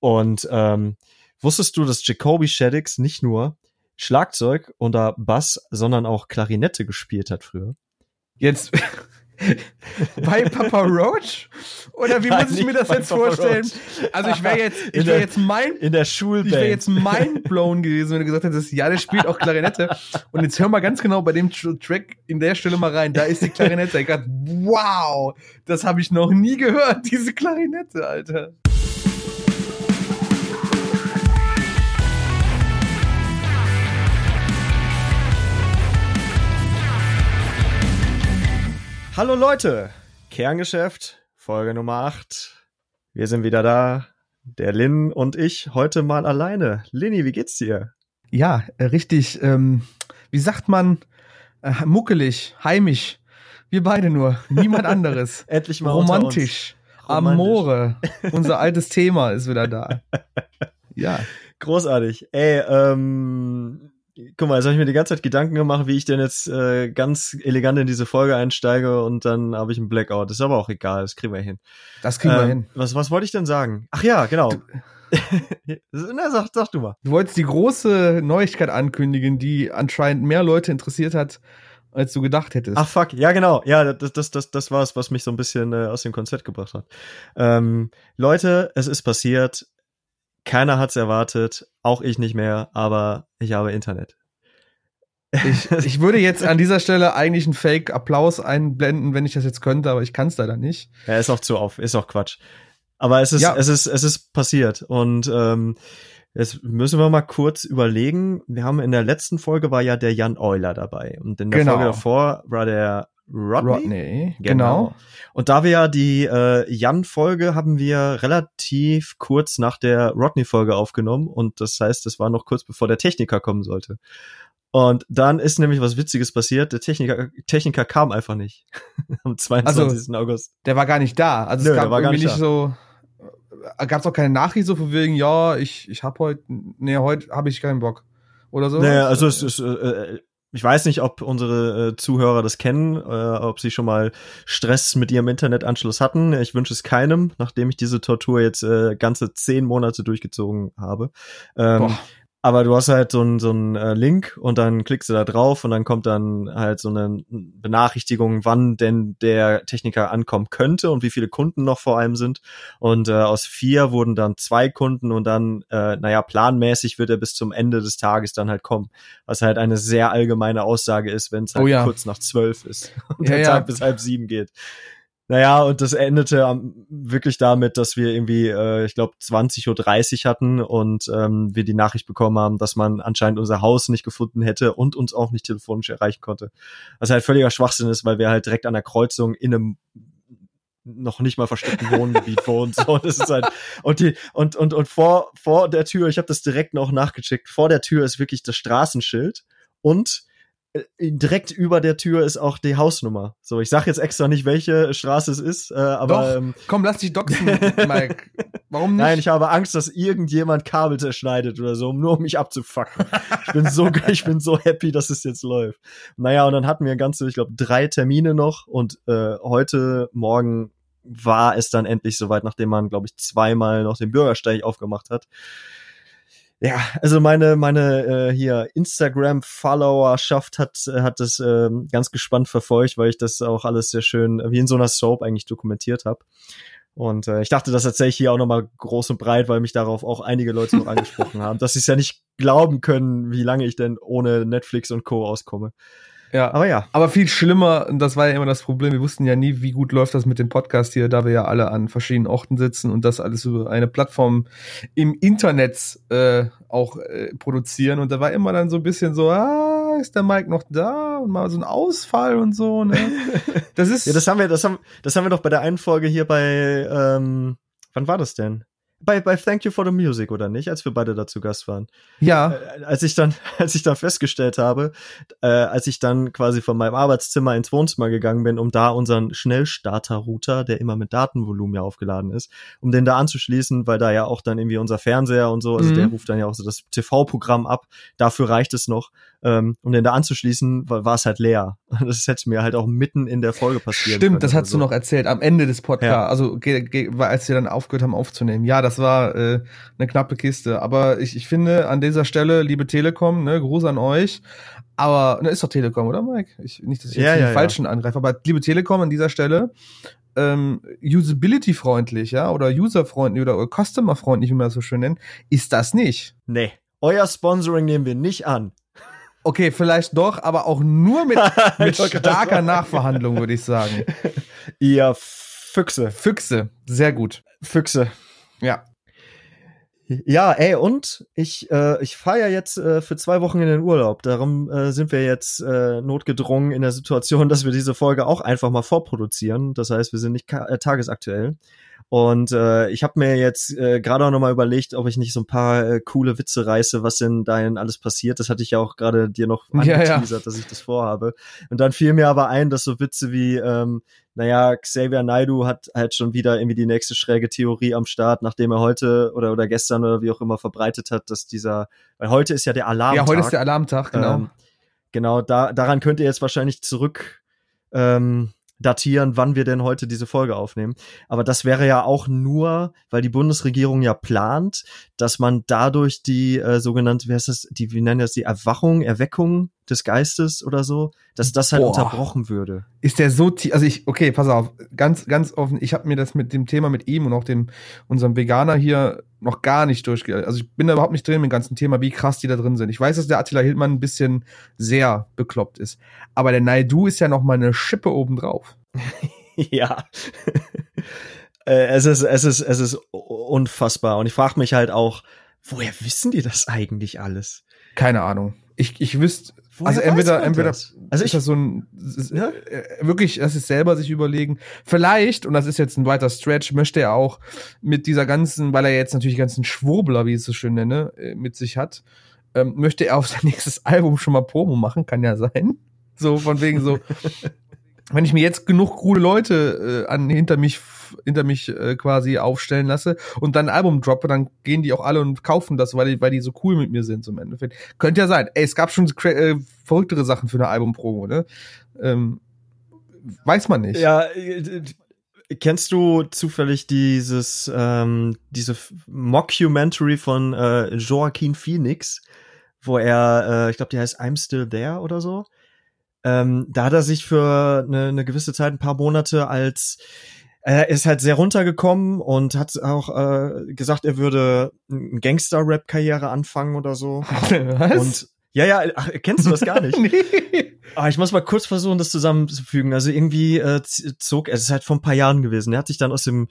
Und ähm, wusstest du, dass Jacoby Shaddix nicht nur Schlagzeug oder Bass, sondern auch Klarinette gespielt hat früher? Jetzt bei Papa Roach? Oder wie Nein, muss ich mir das jetzt Papa vorstellen? Roach. Also ich wäre jetzt, ich wäre jetzt mein, In der ich Schulband. wäre jetzt mindblown gewesen, wenn du gesagt hättest, ja, der spielt auch Klarinette. Und jetzt hör mal ganz genau bei dem Tr- Track in der Stelle mal rein. Da ist die Klarinette. Ich dachte, wow, das habe ich noch nie gehört, diese Klarinette, Alter. Hallo Leute, Kerngeschäft, Folge Nummer 8. Wir sind wieder da. Der Lin und ich heute mal alleine. Linny, wie geht's dir? Ja, äh, richtig, ähm, wie sagt man, äh, muckelig, heimisch. Wir beide nur, niemand anderes. Endlich mal Romantisch. Romantisch. Amore. Unser altes Thema ist wieder da. Ja. Großartig. Ey, ähm, guck mal, jetzt habe ich mir die ganze Zeit Gedanken gemacht, wie ich denn jetzt äh, ganz elegant in diese Folge einsteige und dann habe ich einen Blackout. ist aber auch egal, das kriegen wir hin. Das kriegen wir Ähm, hin. Was, was wollte ich denn sagen? Ach ja, genau. Na, sag, sag du mal. Du wolltest die große Neuigkeit ankündigen, die anscheinend mehr Leute interessiert hat, als du gedacht hättest. Ach fuck, ja genau, ja, das, das, das, das war es, was mich so ein bisschen äh, aus dem Konzept gebracht hat. Ähm, Leute, es ist passiert, keiner hat's erwartet, auch ich nicht mehr, aber ich habe Internet. Ich, ich würde jetzt an dieser Stelle eigentlich einen Fake-Applaus einblenden, wenn ich das jetzt könnte, aber ich kann es leider nicht. Ja, ist auch zu auf, ist auch Quatsch. Aber es ist, Ja. es ist, es ist passiert und ähm, jetzt müssen wir mal kurz überlegen. Wir haben in der letzten Folge war ja der Jan Euler dabei und in der Genau. Folge davor war der Rodney. Rodney, genau. Und da wir ja die äh, Jan-Folge haben wir relativ kurz nach der Rodney-Folge aufgenommen und das heißt, es war noch kurz bevor der Techniker kommen sollte. Und dann ist nämlich was Witziges passiert. Der Techniker, Techniker kam einfach nicht. Am 22. August. Der war gar nicht da. Also Nö, es gab irgendwie nicht nicht so. Gab es auch keine Nachricht so von wegen, ja, ich, ich hab heute, nee, heute habe ich keinen Bock. Oder so. Naja, also es ist, äh, ich weiß nicht, ob unsere äh, Zuhörer das kennen, äh, ob sie schon mal Stress mit ihrem Internetanschluss hatten. Ich wünsche es keinem, nachdem ich diese Tortur jetzt äh, ganze zehn Monate durchgezogen habe. Ähm. Aber du hast halt so einen so einen, äh, Link und dann klickst du da drauf und dann kommt dann halt so eine Benachrichtigung, wann denn der Techniker ankommen könnte und wie viele Kunden noch vor allem sind. Und äh, aus vier wurden dann zwei Kunden und dann, äh, naja, planmäßig wird er bis zum Ende des Tages dann halt kommen. Was halt eine sehr allgemeine Aussage ist, wenn es halt Oh ja. kurz nach zwölf ist und Ja, der ja. Tag bis halb sieben geht. Naja, und das endete am, wirklich damit, dass wir irgendwie, äh, ich glaube, 20.30 Uhr hatten und ähm, wir die Nachricht bekommen haben, dass man anscheinend unser Haus nicht gefunden hätte und uns auch nicht telefonisch erreichen konnte. Was halt völliger Schwachsinn ist, weil wir halt direkt an der Kreuzung in einem noch nicht mal versteckten Wohngebiet wohnen. So, das ist halt und die und und und vor vor der Tür, ich habe das direkt noch nachgecheckt. Vor der Tür ist wirklich das Straßenschild und direkt über der Tür ist auch die Hausnummer. So, ich sag jetzt extra nicht, welche Straße es ist, äh, aber Doch, ähm, komm, lass dich doxen, Mike. Warum nicht? Nein, ich habe Angst, dass irgendjemand Kabel zerschneidet oder so, um nur um mich abzufacken. Ich bin so, ich bin so happy, dass es jetzt läuft. Naja, und dann hatten wir ganze, ich glaube, drei Termine noch und äh, heute Morgen war es dann endlich soweit, nachdem man, glaube ich, zweimal noch den Bürgersteig aufgemacht hat. Ja, also meine meine äh, hier Instagram Followerschaft hat hat das ähm, ganz gespannt verfolgt, weil ich das auch alles sehr schön äh, wie in so einer Soap eigentlich dokumentiert habe. Und äh, ich dachte, das erzähle ich hier auch nochmal groß und breit, weil mich darauf auch einige Leute noch angesprochen haben, dass sie es ja nicht glauben können, wie lange ich denn ohne Netflix und Co. auskomme. Ja. Aber ja, Aber viel schlimmer, und das war ja immer das Problem, wir wussten ja nie, wie gut läuft das mit dem Podcast hier, da wir ja alle an verschiedenen Orten sitzen und das alles über eine Plattform im Internet äh, auch äh, produzieren. Und da war immer dann so ein bisschen so, ah, ist der Mike noch da? Und mal so ein Ausfall und so, ne? Das ist. ja, das haben wir, das haben, das haben wir doch bei der einen Folge hier bei, ähm, wann war das denn? Bei, bei Thank You for the Music, oder nicht? Als wir beide dazu Gast waren. ja. Äh, als ich dann, als ich dann festgestellt habe, äh, als ich dann quasi von meinem Arbeitszimmer ins Wohnzimmer gegangen bin, um da unseren Schnellstarter-Router, der immer mit Datenvolumen ja aufgeladen ist, um den da anzuschließen, weil da ja auch dann irgendwie unser Fernseher und so, also Mhm. der ruft dann ja auch so das TV-Programm ab, dafür reicht es noch, um den da anzuschließen, war, war es halt leer. Das hätte mir halt auch mitten in der Folge können Stimmt, das hast so. du noch erzählt, am Ende des Podcasts, Ja. also als wir dann aufgehört haben aufzunehmen. Ja, das war äh, eine knappe Kiste. Aber ich, ich finde an dieser Stelle, liebe Telekom, ne, Gruß an euch. Aber, ne, ist doch Telekom, oder Mike? Ich, nicht, dass ich jetzt ja, den ja. falschen angreife, aber liebe Telekom an dieser Stelle, ähm, usability-freundlich, ja, oder user-freundlich oder customer-freundlich, wie man das so schön nennt, ist das nicht. Nee. Euer Sponsoring nehmen wir nicht an. Okay, vielleicht doch, aber auch nur mit, mit starker. Nachverhandlung, würde ich sagen. Ihr Füchse. Füchse, sehr gut. Füchse. Ja. Ja, ey, und ich, äh, ich fahre ja jetzt äh, für zwei Wochen in den Urlaub. Darum äh, sind wir jetzt äh, notgedrungen in der Situation, dass wir diese Folge auch einfach mal vorproduzieren. Das heißt, wir sind nicht äh, tagesaktuell. Und äh, ich habe mir jetzt äh, gerade auch nochmal überlegt, ob ich nicht so ein paar äh, coole Witze reiße, was denn da denn alles passiert. Das hatte ich ja auch gerade dir noch Ja, ja. angeteasert, dass ich das vorhabe. Und dann fiel mir aber ein, dass so Witze wie, ähm, naja, Xavier Naidu hat halt schon wieder irgendwie die nächste schräge Theorie am Start, nachdem er heute oder, oder gestern oder wie auch immer verbreitet hat, dass dieser, weil heute ist ja der Alarm. Ja, heute ist der Alarmtag, genau. Ähm, genau, da, daran könnt ihr jetzt wahrscheinlich zurück ähm, datieren, wann wir denn heute diese Folge aufnehmen. Aber das wäre ja auch nur, weil die Bundesregierung ja plant, dass man dadurch die äh, sogenannte, wie heißt das, die, wie nennen das, die Erwachung, Erweckung des Geistes oder so, dass das halt Boah. unterbrochen würde. ist der so tief, also ich, okay, pass auf, ganz, ganz offen, ich habe mir das mit dem Thema mit ihm und auch dem, unserem Veganer hier noch gar nicht durchge, also ich bin da überhaupt nicht drin im ganzen Thema, wie krass die da drin sind. Ich weiß, dass der Attila Hildmann ein bisschen sehr bekloppt ist, aber der Naidu ist ja noch mal eine Schippe obendrauf. ja. Äh, es ist, es ist, es ist unfassbar. Und ich frage mich halt auch, woher wissen die das eigentlich alles? Keine Ahnung. Ich, ich wüsste, Woher also entweder, entweder, das? Also ist ich, das so ein, ist, Ja? äh, wirklich, das ist selber sich überlegen. Vielleicht, und das ist jetzt ein weiter Stretch, möchte er auch mit dieser ganzen, weil er jetzt natürlich die ganzen Schwurbler, wie ich es so schön nenne, äh, mit sich hat, ähm, möchte er auf sein nächstes Album schon mal Promo machen, kann ja sein. So, von wegen so, wenn ich mir jetzt genug coole Leute äh, an hinter mich hinter mich äh, quasi aufstellen lasse und dann ein Album droppe, dann gehen die auch alle und kaufen das, weil die, weil die so cool mit mir sind im Endeffekt. Könnte ja sein. Ey, es gab schon äh, verrücktere Sachen für eine Albumpromo, ne? Ähm, weiß man nicht. ja, äh, kennst du zufällig dieses, ähm, diese Mockumentary von äh, Joaquin Phoenix, wo er, äh, ich glaube, die heißt I'm Still There oder so. Ähm, da hat er sich für eine, eine gewisse Zeit, ein paar Monate als er ist halt sehr runtergekommen und hat auch äh, gesagt, er würde eine Gangster-Rap-Karriere anfangen oder so. Was? Und ja, ja, ach, kennst du das gar nicht? nee. Ah, ich muss mal kurz versuchen, das zusammenzufügen. Also irgendwie äh, zog, es ist halt vor ein paar Jahren gewesen. Er hat sich dann aus dem,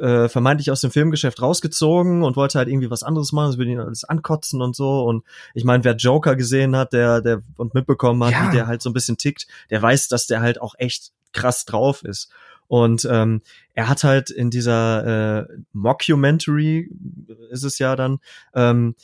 äh, vermeintlich aus dem Filmgeschäft rausgezogen und wollte halt irgendwie was anderes machen. Das würde ihn alles ankotzen und so. Und ich meine, wer Joker gesehen hat, der, der und mitbekommen hat, Ja. wie der halt so ein bisschen tickt, der weiß, dass der halt auch echt krass drauf ist. Und ähm, er hat halt in dieser äh, Mockumentary, ist es ja dann, ähm, äh,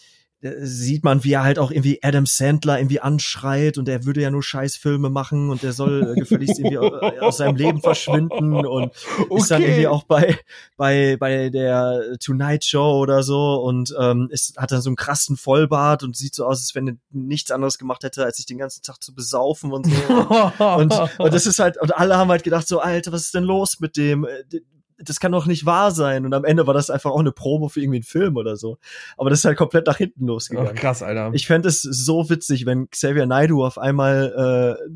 sieht man, wie er halt auch irgendwie Adam Sandler irgendwie anschreit und er würde ja nur Scheißfilme machen und er soll äh, gefälligst irgendwie au- aus seinem Leben verschwinden und ist dann irgendwie auch bei bei bei der Tonight Show oder so und ähm, ist hat dann so einen krassen Vollbart und sieht so aus, als wenn er nichts anderes gemacht hätte, als sich den ganzen Tag zu besaufen und so. Und, und das ist halt, und alle haben halt gedacht so, Alter, was ist denn los mit dem? Das kann doch nicht wahr sein. Und am Ende war das einfach auch eine Promo für irgendwie einen Film oder so. Aber das ist halt komplett nach hinten Ach, losgegangen. krass, Alter. Ich fände es so witzig, wenn Xavier Naidoo auf einmal, äh,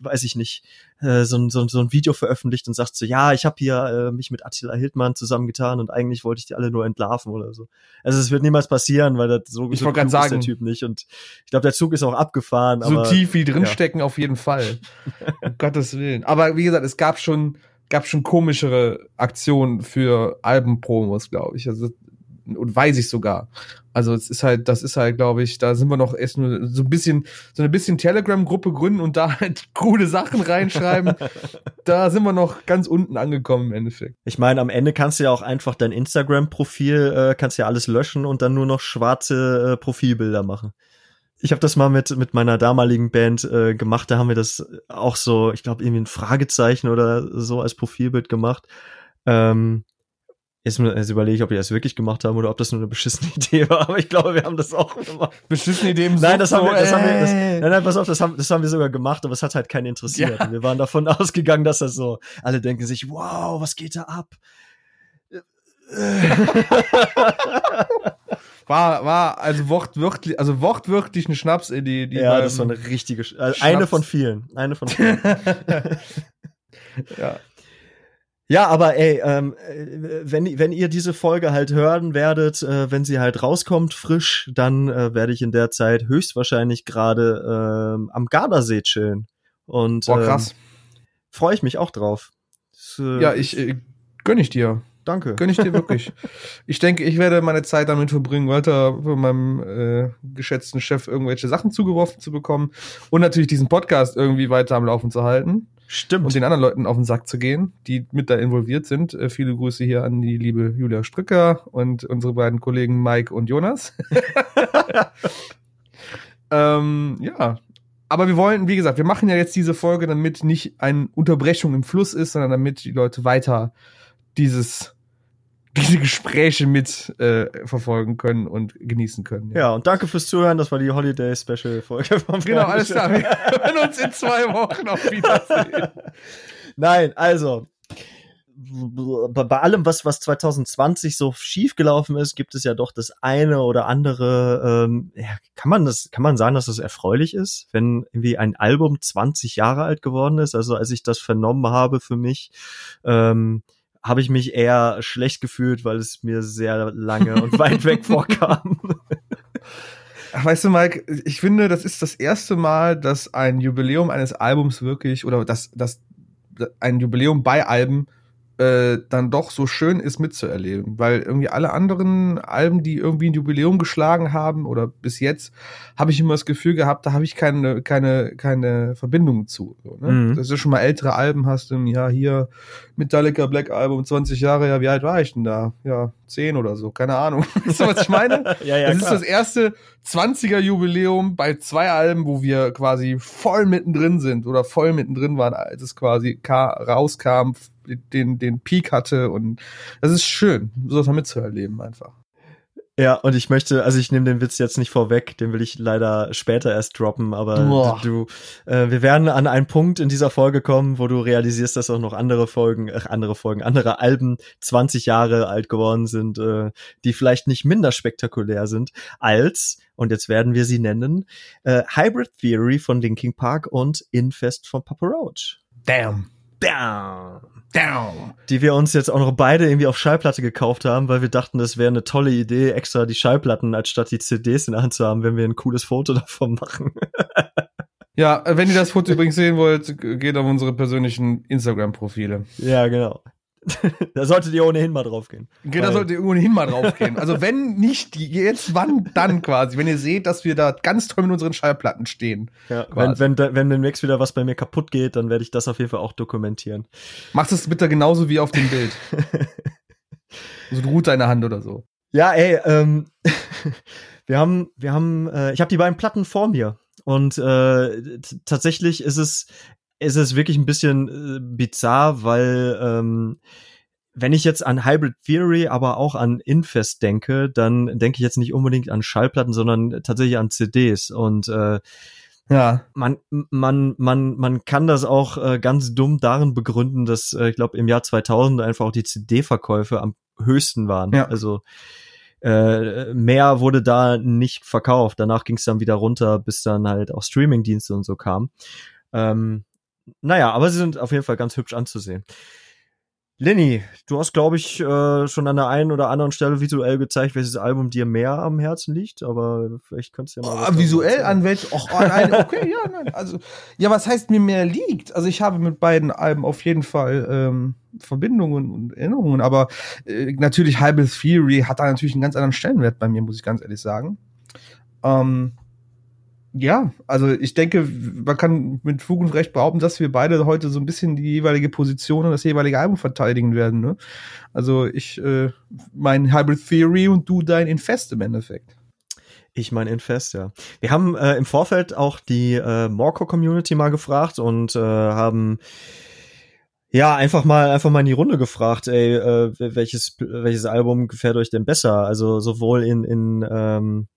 weiß ich nicht, äh, so, ein- so, ein- so ein Video veröffentlicht und sagt so, ja, ich habe hier äh, mich mit Attila Hildmann zusammengetan und eigentlich wollte ich die alle nur entlarven oder so. Also es wird niemals passieren, weil das so, Ich so klug ist der sagen. Typ nicht. Und ich glaube, der Zug ist auch abgefahren. so aber tief wie drinstecken auf jeden Fall. um Gottes Willen. Aber wie gesagt, es gab schon, gab schon komischere Aktionen für Albenpromos, glaube ich. Also, und weiß ich sogar. Also es ist halt, das ist halt, glaube ich, da sind wir noch erst nur so ein bisschen, so ein bisschen Telegram-Gruppe gründen und da halt coole Sachen reinschreiben. da sind wir noch ganz unten angekommen im Endeffekt. Ich meine, am Ende kannst du ja auch einfach dein Instagram-Profil, äh, kannst ja alles löschen und dann nur noch schwarze äh, Profilbilder machen. Ich habe das mal mit mit meiner damaligen Band äh, gemacht. Da haben wir das auch so, ich glaube irgendwie ein Fragezeichen oder so als Profilbild gemacht. Ähm, jetzt, jetzt überlege ich, ob wir das wirklich gemacht haben oder ob das nur eine beschissene Idee war. Aber ich glaube, wir haben das auch gemacht. Beschissene Ideen. Nein, das haben wir, das haben wir, das, Äh. nein, nein, pass auf, das haben, das haben wir sogar gemacht, aber es hat halt keinen interessiert. Ja. Wir waren davon ausgegangen, dass das so, alle denken sich, wow, was geht da ab? war, war also wortwörtlich, also wortwörtlich eine Schnaps in die, die Ja, das war eine richtige, Sch also eine von vielen. Eine von vielen. ja. Ja, aber ey, ähm, äh, wenn, wenn ihr diese Folge halt hören werdet, äh, wenn sie halt rauskommt, frisch, dann äh, werde ich in der Zeit höchstwahrscheinlich gerade ähm, am Gardasee chillen. Und Boah, krass. Ähm, freue ich mich auch drauf. Das, äh, ja, ich äh, gönn ich dir. Danke. Gönn ich dir wirklich. ich denke, ich werde meine Zeit damit verbringen, weiter von meinem äh, geschätzten Chef irgendwelche Sachen zugeworfen zu bekommen und natürlich diesen Podcast irgendwie weiter am Laufen zu halten. Stimmt. Und den anderen Leuten auf den Sack zu gehen, die mit da involviert sind. Äh, viele Grüße hier an die liebe Julia Stricker und unsere beiden Kollegen Mike und Jonas. ähm, ja. Aber wir wollen, wie gesagt, wir machen ja jetzt diese Folge, damit nicht eine Unterbrechung im Fluss ist, sondern damit die Leute weiter dieses diese Gespräche mit äh, verfolgen können und genießen können. Ja. ja. und danke fürs Zuhören. Das war die Holiday Special Folge vom Genau, alles klar. Wir hören uns in zwei Wochen auf Wiedersehen. Nein, also bei allem, was, was 2020 so schief gelaufen ist, gibt es ja doch das eine oder andere, ähm, ja, kann man das, kann man sagen, dass das erfreulich ist, wenn irgendwie ein Album 20 Jahre alt geworden ist? Also als ich das vernommen habe für mich, ähm, habe ich mich eher schlecht gefühlt, weil es mir sehr lange und weit weg vorkam. Weißt du, Mike, ich finde, das ist das erste Mal, dass ein Jubiläum eines Albums wirklich, oder dass, dass ein Jubiläum bei Alben äh, dann doch so schön ist mitzuerleben, weil irgendwie alle anderen Alben, die irgendwie ein Jubiläum geschlagen haben oder bis jetzt, habe ich immer das Gefühl gehabt, da habe ich keine keine keine Verbindung zu. So, ne? mhm. Dass du schon mal ältere Alben hast, im ja hier Metallica Black Album 20 Jahre, ja wie alt war ich denn da? Ja 10 oder so, keine Ahnung. weißt du, was ich meine? ja, ja, das klar. ist das erste 20er Jubiläum bei zwei Alben, wo wir quasi voll mittendrin sind oder voll mittendrin waren, als es quasi rauskam den, den Peak hatte und das ist schön, sowas mal mitzuerleben einfach. Ja, und ich möchte, also ich nehme den Witz jetzt nicht vorweg, den will ich leider später erst droppen, aber Boah. du, äh, wir werden an einen Punkt in dieser Folge kommen, wo du realisierst, dass auch noch andere Folgen, ach, andere Folgen, andere Alben 20 Jahre alt geworden sind, äh, die vielleicht nicht minder spektakulär sind als, und jetzt werden wir sie nennen, äh, Hybrid Theory von Linkin Park und Infest von Papa Roach. Damn. Damn. Down. Die wir uns jetzt auch noch beide irgendwie auf Schallplatte gekauft haben, weil wir dachten, das wäre eine tolle Idee, extra die Schallplatten als statt die CDs in der Hand zu haben, wenn wir ein cooles Foto davon machen. ja, wenn ihr das Foto übrigens sehen wollt, geht auf unsere persönlichen Instagram-Profile. Ja, genau. da solltet ihr ohnehin mal drauf gehen. Okay, da solltet ihr ohnehin mal drauf gehen. Also wenn nicht jetzt, wann dann quasi? Wenn ihr seht, dass wir da ganz toll mit unseren Schallplatten stehen. Ja, wenn, wenn, wenn demnächst wieder was bei mir kaputt geht, dann werde ich das auf jeden Fall auch dokumentieren. Mach das bitte genauso wie auf dem Bild. so ruht deine Hand oder so. Ja, ey, ähm, wir haben, wir haben, äh, ich habe die beiden Platten vor mir. Und äh, tatsächlich ist es, ist es wirklich ein bisschen äh, bizarr, weil ähm, wenn ich jetzt an Hybrid Theory, aber auch an Infest denke, dann denke ich jetzt nicht unbedingt an Schallplatten, sondern tatsächlich an CDs und äh, ja, man man man man kann das auch äh, ganz dumm darin begründen, dass äh, ich glaube im Jahr 2000 einfach auch die CD-Verkäufe am höchsten waren. Ja. Also äh, mehr wurde da nicht verkauft. Danach ging es dann wieder runter, bis dann halt auch Streaming-Dienste und so kamen. Ähm, naja, aber sie sind auf jeden Fall ganz hübsch anzusehen. Lenny, du hast, glaube ich, äh, schon an der einen oder anderen Stelle visuell gezeigt, welches Album dir mehr am Herzen liegt, aber vielleicht könntest du ja mal. Oh, visuell an welch? Oh, nein, okay, ja, nein. Also, ja, was heißt mir mehr liegt? Also, ich habe mit beiden Alben auf jeden Fall ähm, Verbindungen und Erinnerungen, aber äh, natürlich Hybrid Theory hat da natürlich einen ganz anderen Stellenwert bei mir, muss ich ganz ehrlich sagen. Ähm, ja, also ich denke, man kann mit Fug und Recht behaupten, dass wir beide heute so ein bisschen die jeweilige Position und das jeweilige Album verteidigen werden. Ne? Also ich äh, mein Hybrid Theory und du dein Infest im Endeffekt. Ich mein Infest, ja. Wir haben äh, im Vorfeld auch die äh, Morco Community mal gefragt und äh, haben ja, einfach mal, einfach mal in die Runde gefragt, ey, äh, welches, welches Album gefällt euch denn besser? Also sowohl in, in ähm,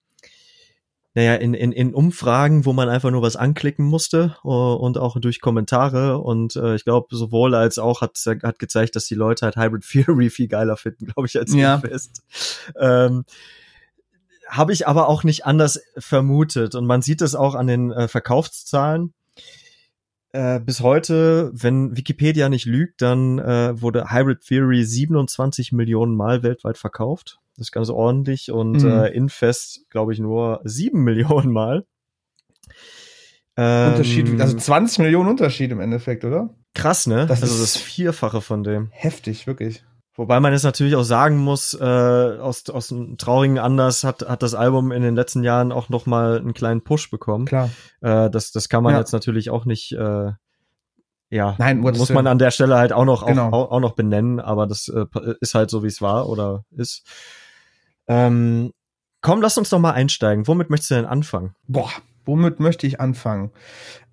naja, in, in, in Umfragen, wo man einfach nur was anklicken musste uh, und auch durch Kommentare. Und äh, ich glaube, sowohl als auch hat, hat gezeigt, dass die Leute halt Hybrid Theory viel geiler finden, glaube ich, als Ja. Fest. Ähm, Habe ich aber auch nicht anders vermutet. Und man sieht es auch an den äh, Verkaufszahlen. Äh, bis heute, wenn Wikipedia nicht lügt, dann äh, wurde Hybrid Theory 27 Millionen Mal weltweit verkauft. Das ist ganz ordentlich. Und Mhm. äh, Infest, glaube ich, nur 7 Millionen Mal. Ähm, Unterschied, also 20 Millionen Unterschied im Endeffekt, oder? krass, ne? das also ist- das Vierfache von dem. Heftig, wirklich. Wobei man jetzt natürlich auch sagen muss, äh, aus, aus einem traurigen Anlass hat, hat das Album in den letzten Jahren auch noch mal einen kleinen Push bekommen. Klar. Äh, das, das kann man Ja. jetzt natürlich auch nicht, äh, ja, Nein, muss man an der Stelle halt auch noch, Genau. auch, auch noch benennen, aber das äh, ist halt so, wie es war oder ist. Ähm, komm, lass uns doch mal einsteigen. Womit möchtest du denn anfangen? Boah, womit möchte ich anfangen?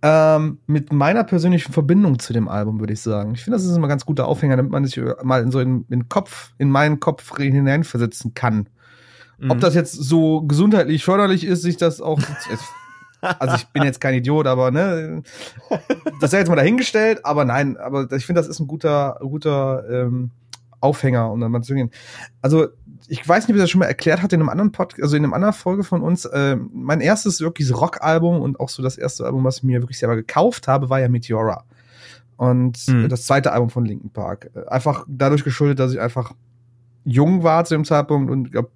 Ähm, mit meiner persönlichen Verbindung zu dem Album, würde ich sagen. Ich finde, das ist immer ein ganz guter Aufhänger, damit man sich mal in so in, in den Kopf, in meinen Kopf hineinversetzen kann. Ob Mhm. das jetzt so gesundheitlich förderlich ist, sich das auch. also ich bin jetzt kein Idiot, aber ne, das sei jetzt mal dahingestellt, aber nein, aber ich finde, das ist ein guter, guter ähm, Aufhänger, um dann mal zu gehen. Also, ich weiß nicht, ob ich das schon mal erklärt hatte in einem anderen Podcast, also in einem anderen Folge von uns. ähm, mein erstes wirklich Rock-Album und auch so das erste Album, was ich mir wirklich selber gekauft habe, war ja Meteora. Und Mhm. äh, das zweite Album von Linkin Park. Äh, Einfach dadurch geschuldet, dass ich einfach jung war zu dem Zeitpunkt und ich glaub,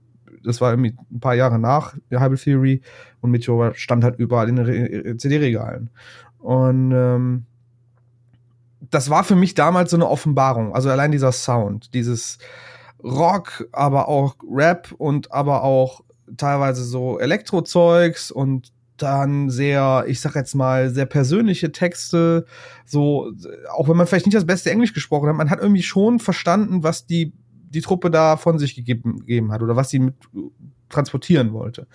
das war irgendwie ein paar Jahre nach Hybrid Theory und Meteora stand halt überall in den Re- CD-Regalen. Und ähm, das war für mich damals so eine Offenbarung. Also allein dieser Sound, dieses Rock, aber auch Rap und aber auch teilweise so Elektrozeugs und dann sehr, ich sag jetzt mal, sehr persönliche Texte, so, auch wenn man vielleicht nicht das beste Englisch gesprochen hat, man hat irgendwie schon verstanden, was die, die Truppe da von sich gegeben, gegeben hat oder was sie mit transportieren wollte.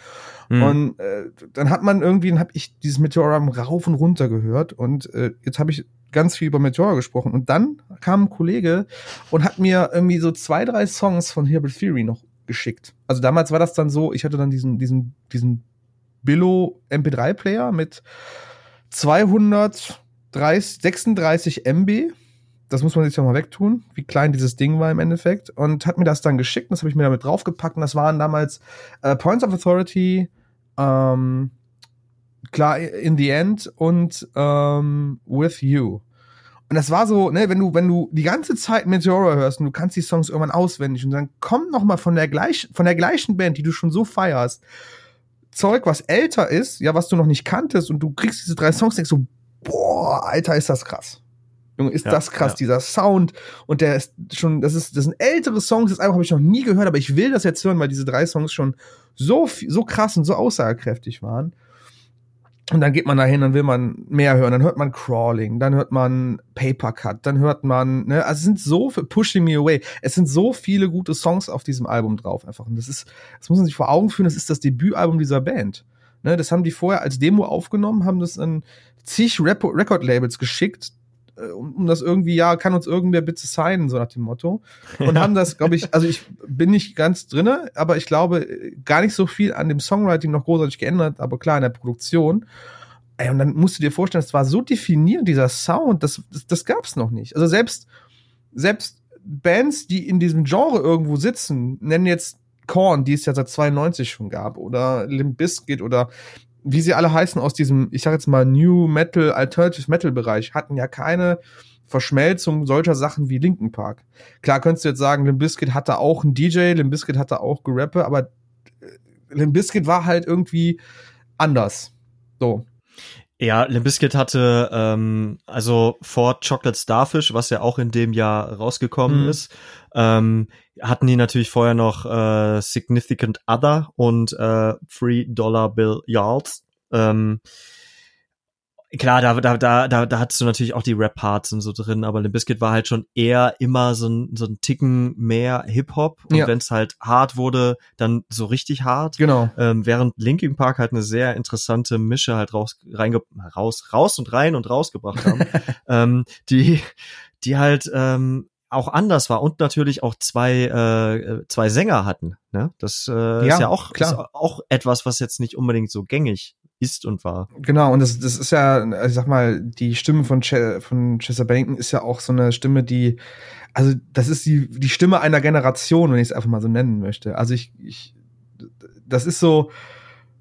Mhm. Und äh, dann hat man irgendwie, dann habe ich dieses Meteora rauf und runter gehört und äh, jetzt habe ich ganz viel über Meteora gesprochen und dann kam ein Kollege und hat mir irgendwie so zwei, drei Songs von Hybrid Theory noch geschickt. Also damals war das dann so, ich hatte dann diesen, diesen, diesen Billo MP3 Player mit 236 MB. Das muss man sich ja mal wegtun, wie klein dieses Ding war im Endeffekt. Und hat mir das dann geschickt, das habe ich mir damit draufgepackt. Und das waren damals äh, Points of Authority, ähm, klar, In the End und ähm, With You. Und das war so, ne, wenn du, wenn du die ganze Zeit Meteora hörst und du kannst die Songs irgendwann auswendig und dann kommt noch mal von der gleichen, von der gleichen Band, die du schon so feierst, Zeug, was älter ist, ja, was du noch nicht kanntest und du kriegst diese drei Songs, denkst so, boah, Alter, ist das krass. Junge, ist Ja, das krass, ja. dieser Sound und der ist schon, das ist, das sind ältere Songs, das Album habe ich noch nie gehört, aber ich will das jetzt hören, weil diese drei Songs schon so, so krass und so aussagekräftig waren. Und dann geht man dahin, dann will man mehr hören, dann hört man Crawling, dann hört man Paper Cut, dann hört man, ne, also es sind so Pushing Me Away, es sind so viele gute Songs auf diesem Album drauf einfach. Und das ist, das muss man sich vor Augen führen, das ist das Debütalbum dieser Band. Ne, das haben die vorher als Demo aufgenommen, haben das an zig Rep Record-Labels geschickt, um, um das irgendwie, ja, kann uns irgendwer bitte signen, so nach dem Motto. Und haben das, glaube ich, also ich bin nicht ganz drinne, aber ich glaube, äh, gar nicht so viel an dem Songwriting noch großartig geändert, aber klar in der Produktion. Ey, und dann musst du dir vorstellen, es war so definiert, dieser Sound, das, das, das gab's noch nicht. Also selbst, selbst Bands, die in diesem Genre irgendwo sitzen, nennen jetzt Korn, die es ja seit 92 schon gab, oder Limp Bizkit oder wie sie alle heißen aus diesem, ich sag jetzt mal New Metal, Alternative Metal Bereich, hatten ja keine Verschmelzung solcher Sachen wie Linkin Park. Klar könntest du jetzt sagen, Limp Bizkit hatte auch einen DJ, Limp Bizkit hatte auch Gerappe, aber äh, Limp Bizkit war halt irgendwie anders. So. Ja, Limp Bizkit hatte ähm, also vor Chocolate Starfish, was ja auch in dem Jahr rausgekommen Mhm. ist, ähm, hatten die natürlich vorher noch äh, Significant Other und äh, Three Dollar Bill Yards. Ähm, klar, da, da, da, da, da hattest du natürlich auch die Rap-Parts und so drin, aber Limp Bizkit war halt schon eher immer so ein, so ein Ticken mehr Hip-Hop und Ja. wenn es halt hart wurde, dann so richtig hart. Genau. Ähm, während Linkin Park halt eine sehr interessante Mische halt raus, reinge raus, raus und rein und rausgebracht haben, ähm, die, die halt, ähm, auch anders war und natürlich auch zwei äh, zwei Sänger hatten. Ne? Das äh, ja, ist ja auch klar. Ist auch etwas, was jetzt nicht unbedingt so gängig ist und war. Genau, und das, das ist ja, ich sag mal, die Stimme von, Ch von Chester Bennington ist ja auch so eine Stimme, die, also das ist die, die Stimme einer Generation, wenn ich es einfach mal so nennen möchte. Also ich, ich das ist so,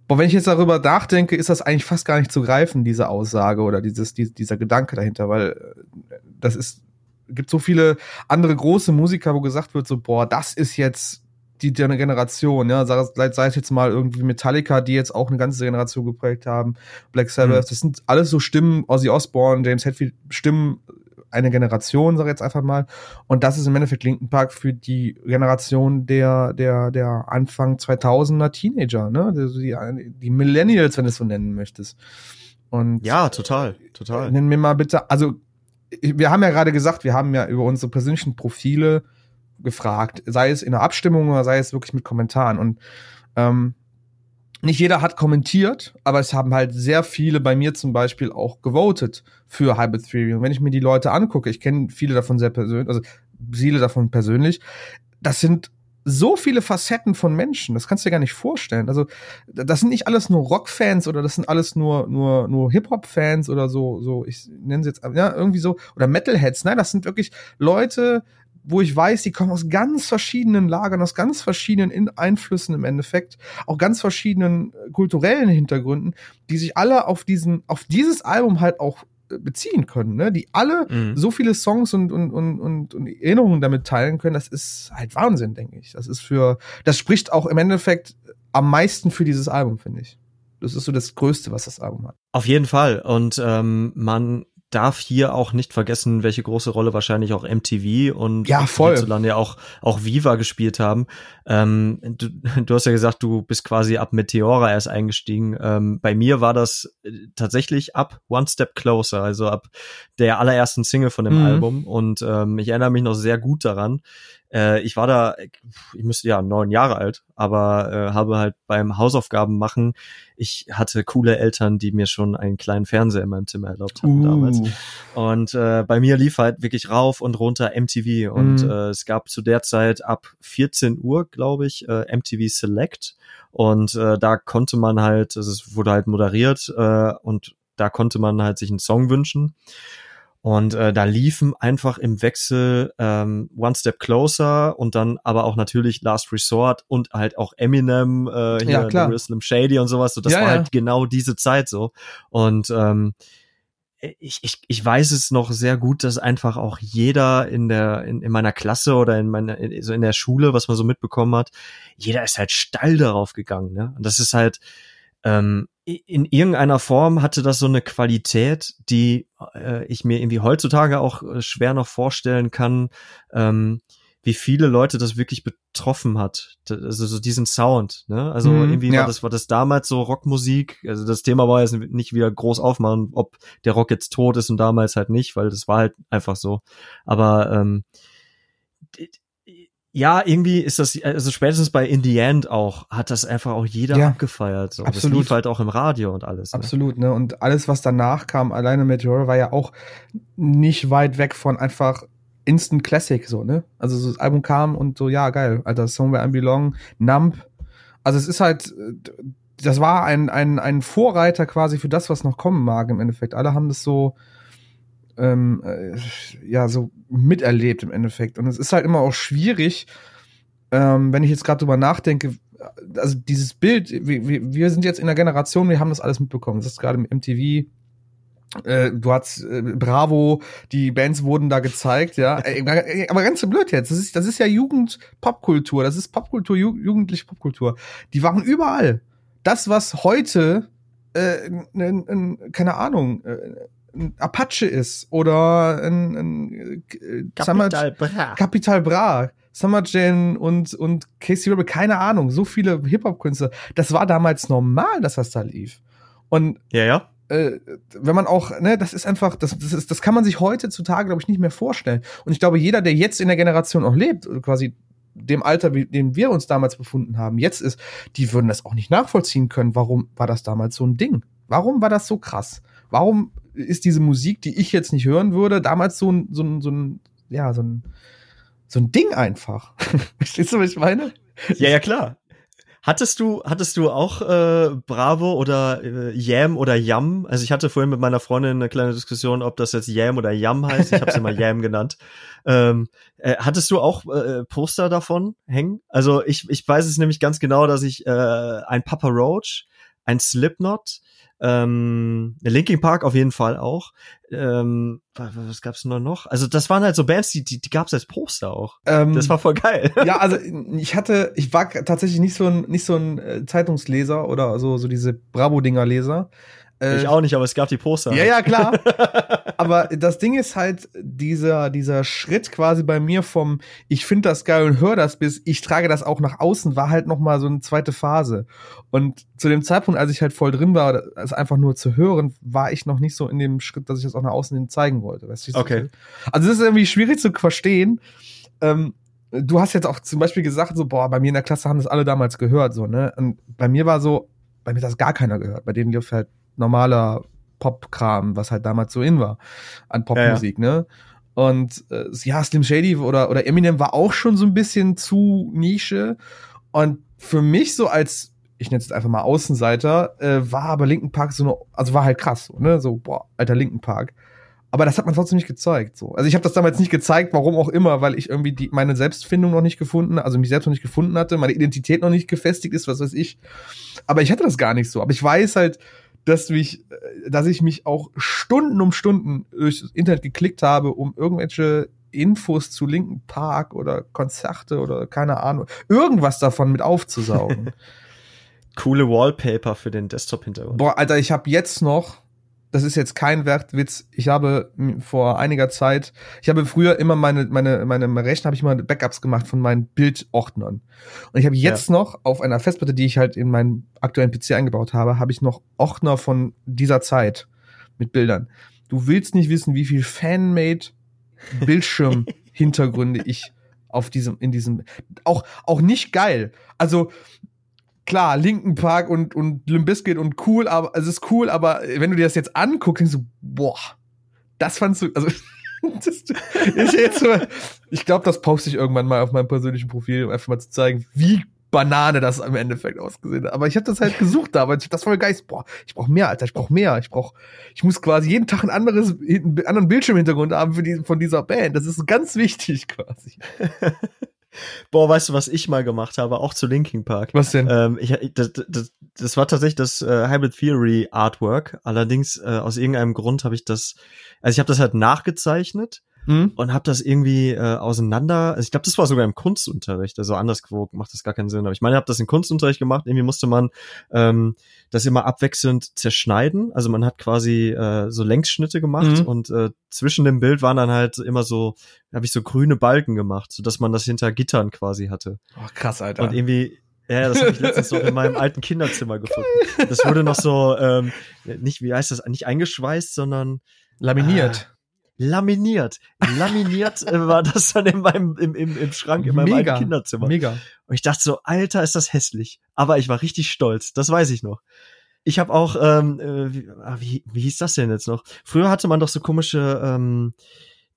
boah, wenn ich jetzt darüber nachdenke, ist das eigentlich fast gar nicht zu greifen, diese Aussage oder dieses, die, dieser Gedanke dahinter, weil äh, das ist, gibt so viele andere große Musiker, wo gesagt wird, so, boah, das ist jetzt die, Generation, ja, sei, sei es jetzt mal irgendwie Metallica, die jetzt auch eine ganze Generation geprägt haben, Black Sabbath, mhm. das sind alles so Stimmen, Ozzy Osbourne, James Hetfield, Stimmen eine Generation, sag ich jetzt einfach mal. Und das ist im Endeffekt Linken Park für die Generation der, der, der Anfang 2000er Teenager, ne? Die, die Millennials, wenn du es so nennen möchtest. Und ja, total, total. Nenn mir mal bitte, also wir haben ja gerade gesagt, wir haben ja über unsere persönlichen Profile gefragt, sei es in der Abstimmung oder sei es wirklich mit Kommentaren. Und ähm, nicht jeder hat kommentiert, aber es haben halt sehr viele bei mir zum Beispiel auch gewotet für Hybrid Theory. Und wenn ich mir die Leute angucke, ich kenne viele davon sehr persönlich, also viele davon persönlich, das sind so viele Facetten von Menschen, das kannst du dir gar nicht vorstellen. Also, das sind nicht alles nur Rockfans oder das sind alles nur, nur, nur Hip-Hop-Fans oder so, so, ich nenne sie jetzt, ja, irgendwie so, oder Metalheads. Nein, das sind wirklich Leute, wo ich weiß, die kommen aus ganz verschiedenen Lagern, aus ganz verschiedenen Einflüssen im Endeffekt, auch ganz verschiedenen äh, kulturellen Hintergründen, die sich alle auf diesen, auf dieses Album halt auch äh, beziehen können, ne? die alle mhm. so viele Songs und, und, und, und, und Erinnerungen damit teilen können, das ist halt Wahnsinn, denke ich. Das ist für, das spricht auch im Endeffekt am meisten für dieses Album, finde ich. Das ist so das Größte, was das Album hat. Auf jeden Fall. Und ähm, man darf hier auch nicht vergessen, welche große Rolle wahrscheinlich auch MTV und ja, voll. hierzulande ja auch, auch Viva gespielt haben. Ähm, du, du hast ja gesagt, du bist quasi ab Meteora erst eingestiegen. Ähm, bei mir war das äh, tatsächlich ab One Step Closer, also ab der allerersten Single von dem mhm. Album. Und ähm, ich erinnere mich noch sehr gut daran. Äh, ich war da, ich müsste ja neun Jahre alt, aber äh, habe halt beim Hausaufgaben machen, ich hatte coole Eltern, die mir schon einen kleinen Fernseher in meinem Zimmer erlaubt haben uh. damals. Und äh, bei mir lief halt wirklich rauf und runter MTV. Und mhm. äh, es gab zu der Zeit ab 14 Uhr, glaube ich, äh, MTV Select. Und äh, da konnte man halt, also es wurde halt moderiert äh, und da konnte man halt sich einen Song wünschen. Und äh, da liefen einfach im Wechsel ähm, One Step Closer und dann aber auch natürlich Last Resort und halt auch Eminem, äh, hier ja, klar. Slim Shady und sowas. So, das ja, war ja. halt genau diese Zeit so. Und ähm, ich, ich, ich weiß es noch sehr gut, dass einfach auch jeder in der in, in meiner Klasse oder in meiner in, so in der Schule, was man so mitbekommen hat, jeder ist halt steil darauf gegangen. Ne? Und das ist halt ähm, in irgendeiner Form hatte das so eine Qualität, die äh, ich mir irgendwie heutzutage auch äh, schwer noch vorstellen kann, ähm, wie viele Leute das wirklich betroffen hat. Also so diesen Sound, ne? Also mm, irgendwie ja. war das war das damals so Rockmusik. Also das Thema war jetzt nicht wieder groß aufmachen, ob der Rock jetzt tot ist und damals halt nicht, weil das war halt einfach so. Aber ähm, ja, irgendwie ist das, also spätestens bei In the End auch, hat das einfach auch jeder ja, abgefeiert. So. Absolut. Das lief halt auch im Radio und alles. Ne? Absolut, ne? Und alles, was danach kam, alleine Meteor, war ja auch nicht weit weg von einfach Instant Classic, so, ne? Also so das Album kam und so, ja, geil, Alter, Somewhere I Belong, Nump. Also es ist halt, das war ein, ein, ein Vorreiter quasi für das, was noch kommen mag im Endeffekt. Alle haben das so, ähm, äh, ja so miterlebt im Endeffekt. Und es ist halt immer auch schwierig, ähm, wenn ich jetzt gerade drüber nachdenke, also dieses Bild, wir, wir sind jetzt in der Generation, wir haben das alles mitbekommen. Das ist gerade im MTV. Äh, du hast äh, Bravo, die Bands wurden da gezeigt, ja. Äh, aber ganz so blöd jetzt. Das ist, das ist ja Jugend-Popkultur. Das ist Popkultur, ju jugendliche Popkultur. Die waren überall. Das, was heute, äh, keine Ahnung, äh, ein Apache ist oder ein, ein äh, Capital Bra. Capital Bra. Summer Jane und, und Casey Rebel, keine Ahnung, so viele Hip-Hop-Künstler. Das war damals normal, dass das da lief. Und ja, ja. Äh, wenn man auch, ne, das ist einfach, das, das, ist, das kann man sich heutzutage, glaube ich, nicht mehr vorstellen. Und ich glaube, jeder, der jetzt in der Generation auch lebt, quasi dem Alter, wie, dem wir uns damals befunden haben, jetzt ist, die würden das auch nicht nachvollziehen können. Warum war das damals so ein Ding? Warum war das so krass? Warum ist diese Musik, die ich jetzt nicht hören würde, damals so ein, so ein, so ein ja, so ein, so ein Ding einfach. Verstehst du, was ich meine? Ja, ja, klar. Hattest du, hattest du auch äh, Bravo oder äh, Yam oder Yam? Also ich hatte vorhin mit meiner Freundin eine kleine Diskussion, ob das jetzt Yam oder Yam heißt. Ich habe es immer Yam genannt. Ähm, äh, hattest du auch äh, Poster davon hängen? Also ich, ich weiß es nämlich ganz genau, dass ich äh, ein Papa Roach, ein Slipknot, ähm, Linkin Park auf jeden Fall auch. Ähm, was gab's noch noch? Also das waren halt so Bands, die die, die gab's als Poster auch. Ähm, das war voll geil. Ja, also ich hatte, ich war tatsächlich nicht so ein nicht so ein äh, Zeitungsleser oder so so diese Bravo Dinger Leser. Äh, ich auch nicht, aber es gab die Poster. Ja, ja, klar. aber das Ding ist halt, dieser, dieser Schritt quasi bei mir vom, ich finde das geil und höre das bis, ich trage das auch nach außen, war halt noch mal so eine zweite Phase. Und zu dem Zeitpunkt, als ich halt voll drin war, es einfach nur zu hören, war ich noch nicht so in dem Schritt, dass ich das auch nach außen hin zeigen wollte. Weißt du, okay. Also das ist irgendwie schwierig zu verstehen. Ähm, du hast jetzt auch zum Beispiel gesagt, so, boah, bei mir in der Klasse haben das alle damals gehört, so, ne? Und bei mir war so, bei mir hat das gar keiner gehört. Bei denen lief halt normaler Pop-Kram, was halt damals so in war an Popmusik, ja, ja. ne? Und äh, ja, Slim Shady oder, oder Eminem war auch schon so ein bisschen zu Nische. Und für mich so als, ich nenne es einfach mal Außenseiter, äh, war aber Linken Park so eine, also war halt krass, so, ne? So, boah, alter Linken Park. Aber das hat man trotzdem nicht gezeigt. So. Also ich habe das damals nicht gezeigt, warum auch immer, weil ich irgendwie die, meine Selbstfindung noch nicht gefunden, also mich selbst noch nicht gefunden hatte, meine Identität noch nicht gefestigt ist, was weiß ich. Aber ich hatte das gar nicht so. Aber ich weiß halt, dass mich, äh, dass ich mich auch Stunden um Stunden durch das Internet geklickt habe, um irgendwelche Infos zu Linken Park oder Konzerte oder keine Ahnung, irgendwas davon mit aufzusaugen. Coole Wallpaper für den Desktop-Hintergrund. Boah, Alter, ich habe jetzt noch das ist jetzt kein Wertwitz. Ich habe vor einiger Zeit, ich habe früher immer meine, meine, meine Rechner habe ich mal Backups gemacht von meinen Bildordnern. Und ich habe jetzt ja. noch auf einer Festplatte, die ich halt in meinen aktuellen PC eingebaut habe, habe ich noch Ordner von dieser Zeit mit Bildern. Du willst nicht wissen, wie viel Fanmade Bildschirmhintergründe ich auf diesem, in diesem, auch, auch nicht geil. Also, klar, Linken Park und, und Limp Bizkit und cool, aber es ist cool, aber wenn du dir das jetzt anguckst, denkst du, boah, das fandst du, also ich, ich glaube, das poste ich irgendwann mal auf meinem persönlichen Profil, um einfach mal zu zeigen, wie Banane das im Endeffekt ausgesehen hat. Aber ich habe das halt gesucht da, aber das voll Geist. Boah, ich brauche mehr, Alter, ich brauche mehr. Ich brauche, ich muss quasi jeden Tag ein anderes, einen anderen Bildschirmhintergrund haben für die, von dieser Band. Das ist ganz wichtig quasi. Boah, weißt du, was ich mal gemacht habe, auch zu Linking Park? Was denn? Ähm, ich, das, das, das war tatsächlich das äh, Hybrid Theory Artwork. Allerdings äh, aus irgendeinem Grund habe ich das, also ich habe das halt nachgezeichnet mhm. und habe das irgendwie äh, auseinander. Also ich glaube, das war sogar im Kunstunterricht. Also anderswo macht das gar keinen Sinn. Aber ich meine, ich habe das im Kunstunterricht gemacht. Irgendwie musste man ähm, das immer abwechselnd zerschneiden. Also man hat quasi äh, so Längsschnitte gemacht mhm. und äh, zwischen dem Bild waren dann halt immer so, habe ich so grüne Balken gemacht, so dass man das hinter Gittern quasi hatte. Oh, krass, Alter. Und irgendwie ja, das habe ich letztens noch in meinem alten Kinderzimmer gefunden. Das wurde noch so, ähm, nicht, wie heißt das, nicht eingeschweißt, sondern laminiert. Laminiert. Laminiert äh, war das dann in meinem, im, im, im Schrank in meinem Mega, alten Kinderzimmer. Mega. Und ich dachte so, Alter, ist das hässlich. Aber ich war richtig stolz, das weiß ich noch. Ich habe auch, ähm, äh, wie, ah, wie, wie hieß das denn jetzt noch? Früher hatte man doch so komische, ähm,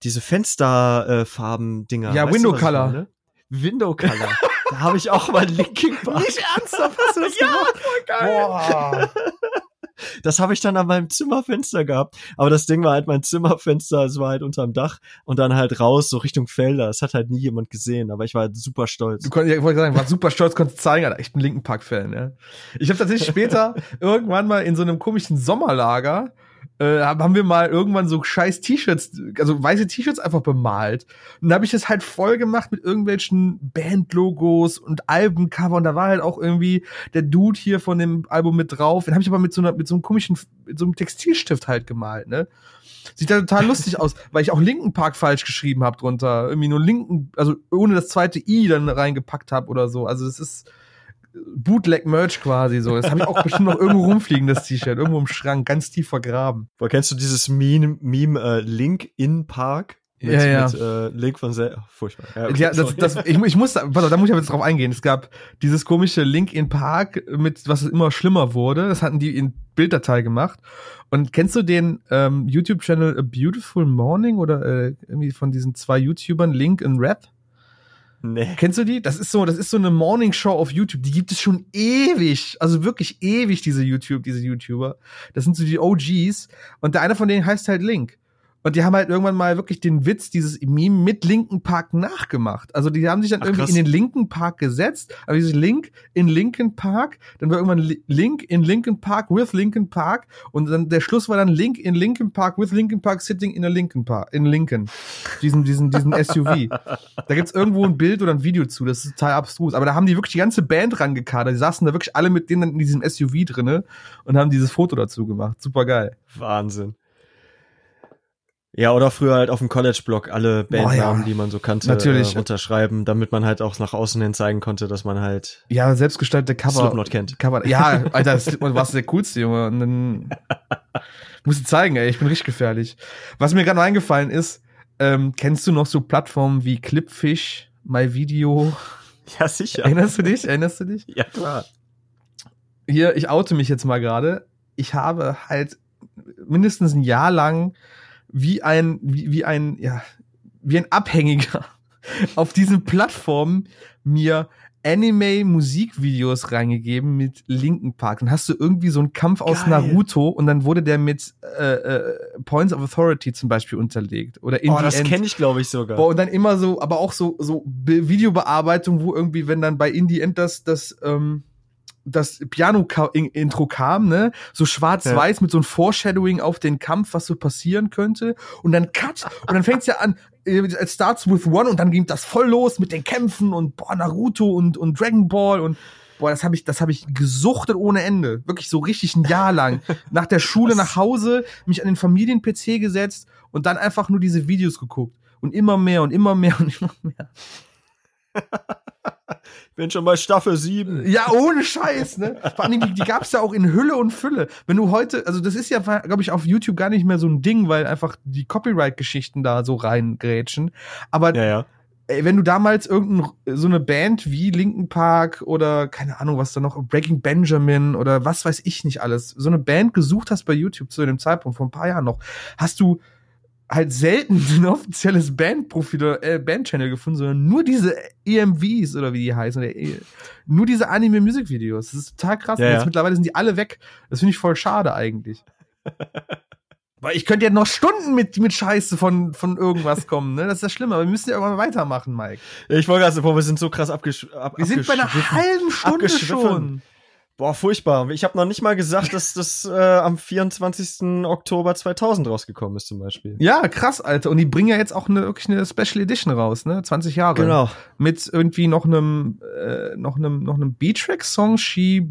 diese Fensterfarben-Dinger. Äh, ja, Window Color. Ne? Window Color. da habe ich auch mal Linking Park. Nicht ernsthaft, hast du das ja, gemacht? Voll geil. Boah. Das habe ich dann an meinem Zimmerfenster gehabt. Aber das Ding war halt mein Zimmerfenster, es war halt unterm Dach und dann halt raus, so Richtung Felder. Es hat halt nie jemand gesehen, aber ich war halt super stolz. Du konntest, ich wollte sagen, war super stolz, konntest zeigen, Alter, echt ein Linken Park-Fan, ja. Ich habe tatsächlich später irgendwann mal in so einem komischen Sommerlager äh, haben wir mal irgendwann so scheiß T-Shirts, also weiße T-Shirts einfach bemalt. Und da habe ich das halt voll gemacht mit irgendwelchen Bandlogos und Albencover. Und da war halt auch irgendwie der Dude hier von dem Album mit drauf. Den habe ich aber mit so einer, mit so einem komischen, mit so einem Textilstift halt gemalt, ne? Sieht da total lustig aus, weil ich auch Linken Park falsch geschrieben habe drunter. Irgendwie nur Linken, also ohne das zweite I dann reingepackt habe oder so. Also das ist Bootleg-Merch quasi so. Das habe ich auch bestimmt noch irgendwo rumfliegen, das T-Shirt. Irgendwo im Schrank, ganz tief vergraben. Boah, kennst du dieses Meme, Meme äh, Link in Park? Mit, ja, ja. Mit, äh, Link von sehr, furchtbar. Ja, okay, ja das, das, ich, ich muss, warte, da muss ich aber jetzt drauf eingehen. Es gab dieses komische Link in Park mit, was immer schlimmer wurde. Das hatten die in Bilddatei gemacht. Und kennst du den ähm, YouTube-Channel A Beautiful Morning oder äh, irgendwie von diesen zwei YouTubern, Link in Rap? Nee. Kennst du die? Das ist so, das ist so eine Morning Show auf YouTube. Die gibt es schon ewig. Also wirklich ewig, diese YouTube, diese YouTuber. Das sind so die OGs. Und der eine von denen heißt halt Link. Und die haben halt irgendwann mal wirklich den Witz dieses Meme mit Linken Park nachgemacht. Also die haben sich dann Ach, irgendwie krass. in den Linken Park gesetzt, aber dieses Link in Linken Park, dann war irgendwann Link in Linken Park with Linken Park und dann der Schluss war dann Link in Linken Park with Linken Park sitting in a Linken Park, in Lincoln. Diesen, diesen, diesen SUV. Da gibt's irgendwo ein Bild oder ein Video zu, das ist total abstrus. Aber da haben die wirklich die ganze Band rangekadert. Die saßen da wirklich alle mit denen in diesem SUV drinne und haben dieses Foto dazu gemacht. Super geil. Wahnsinn. Ja, oder früher halt auf dem College-Blog alle Bandnamen, ja. die man so kannte, Natürlich. Äh, runterschreiben, damit man halt auch nach außen hin zeigen konnte, dass man halt ja selbstgestaltete Cover Slipknot kennt. Cover, ja, Alter, Slipknot war der coolste Junge. Und dann musst du zeigen, ey, ich bin richtig gefährlich. Was mir gerade eingefallen ist, ähm, kennst du noch so Plattformen wie Clipfish, MyVideo? Ja, sicher. Erinnerst du dich? Erinnerst du dich? Ja, klar. Hier, ich oute mich jetzt mal gerade. Ich habe halt mindestens ein Jahr lang wie ein, wie, wie ein, ja, wie ein Abhängiger auf diesen Plattformen mir Anime-Musikvideos reingegeben mit Linken Park. Dann hast du irgendwie so einen Kampf aus Geil. Naruto und dann wurde der mit äh, äh, Points of Authority zum Beispiel unterlegt. Oder in Oh, das kenne ich, glaube ich, sogar. Boah, und dann immer so, aber auch so, so Videobearbeitung, wo irgendwie, wenn dann bei Indie End das, das ähm, das Piano-Intro kam, ne? So schwarz-weiß ja. mit so einem Foreshadowing auf den Kampf, was so passieren könnte. Und dann Cut. Und dann fängt's ja an, äh, it starts with one und dann ging das voll los mit den Kämpfen und boah, Naruto und, und Dragon Ball und boah, das habe ich, das habe ich gesuchtet ohne Ende. Wirklich so richtig ein Jahr lang. Nach der Schule nach Hause, mich an den Familien-PC gesetzt und dann einfach nur diese Videos geguckt. Und immer mehr und immer mehr und immer mehr. Bin schon bei Staffel 7. Ja, ohne Scheiß, ne? Vor allem, die, die gab es ja auch in Hülle und Fülle. Wenn du heute, also das ist ja, glaube ich, auf YouTube gar nicht mehr so ein Ding, weil einfach die Copyright-Geschichten da so reingrätschen. Aber ja, ja. Ey, wenn du damals irgendeine so eine Band wie Linken Park oder keine Ahnung, was da noch, Breaking Benjamin oder was weiß ich nicht alles, so eine Band gesucht hast bei YouTube zu dem Zeitpunkt, vor ein paar Jahren noch, hast du halt selten ein offizielles Bandprofil oder äh, Bandchannel gefunden, sondern nur diese EMVs oder wie die heißen, oder, äh, nur diese Anime-Musikvideos. Das ist total krass. Ja, ja. mittlerweile sind die alle weg. Das finde ich voll schade eigentlich. Weil ich könnte ja noch Stunden mit, mit Scheiße von, von irgendwas kommen, ne? Das ist das Schlimme. Aber wir müssen ja irgendwann weitermachen, Mike. Ich wollte gerade sagen, wir sind so krass abgesch ab, Wir sind bei einer halben Stunde schon. Boah, furchtbar. Ich habe noch nicht mal gesagt, dass das äh, am 24. Oktober 2000 rausgekommen ist zum Beispiel. Ja, krass, Alter. Und die bringen ja jetzt auch eine, wirklich eine Special Edition raus, ne? 20 Jahre. Genau. Mit irgendwie noch einem, äh, noch einem, noch einem B-Track-Song, She,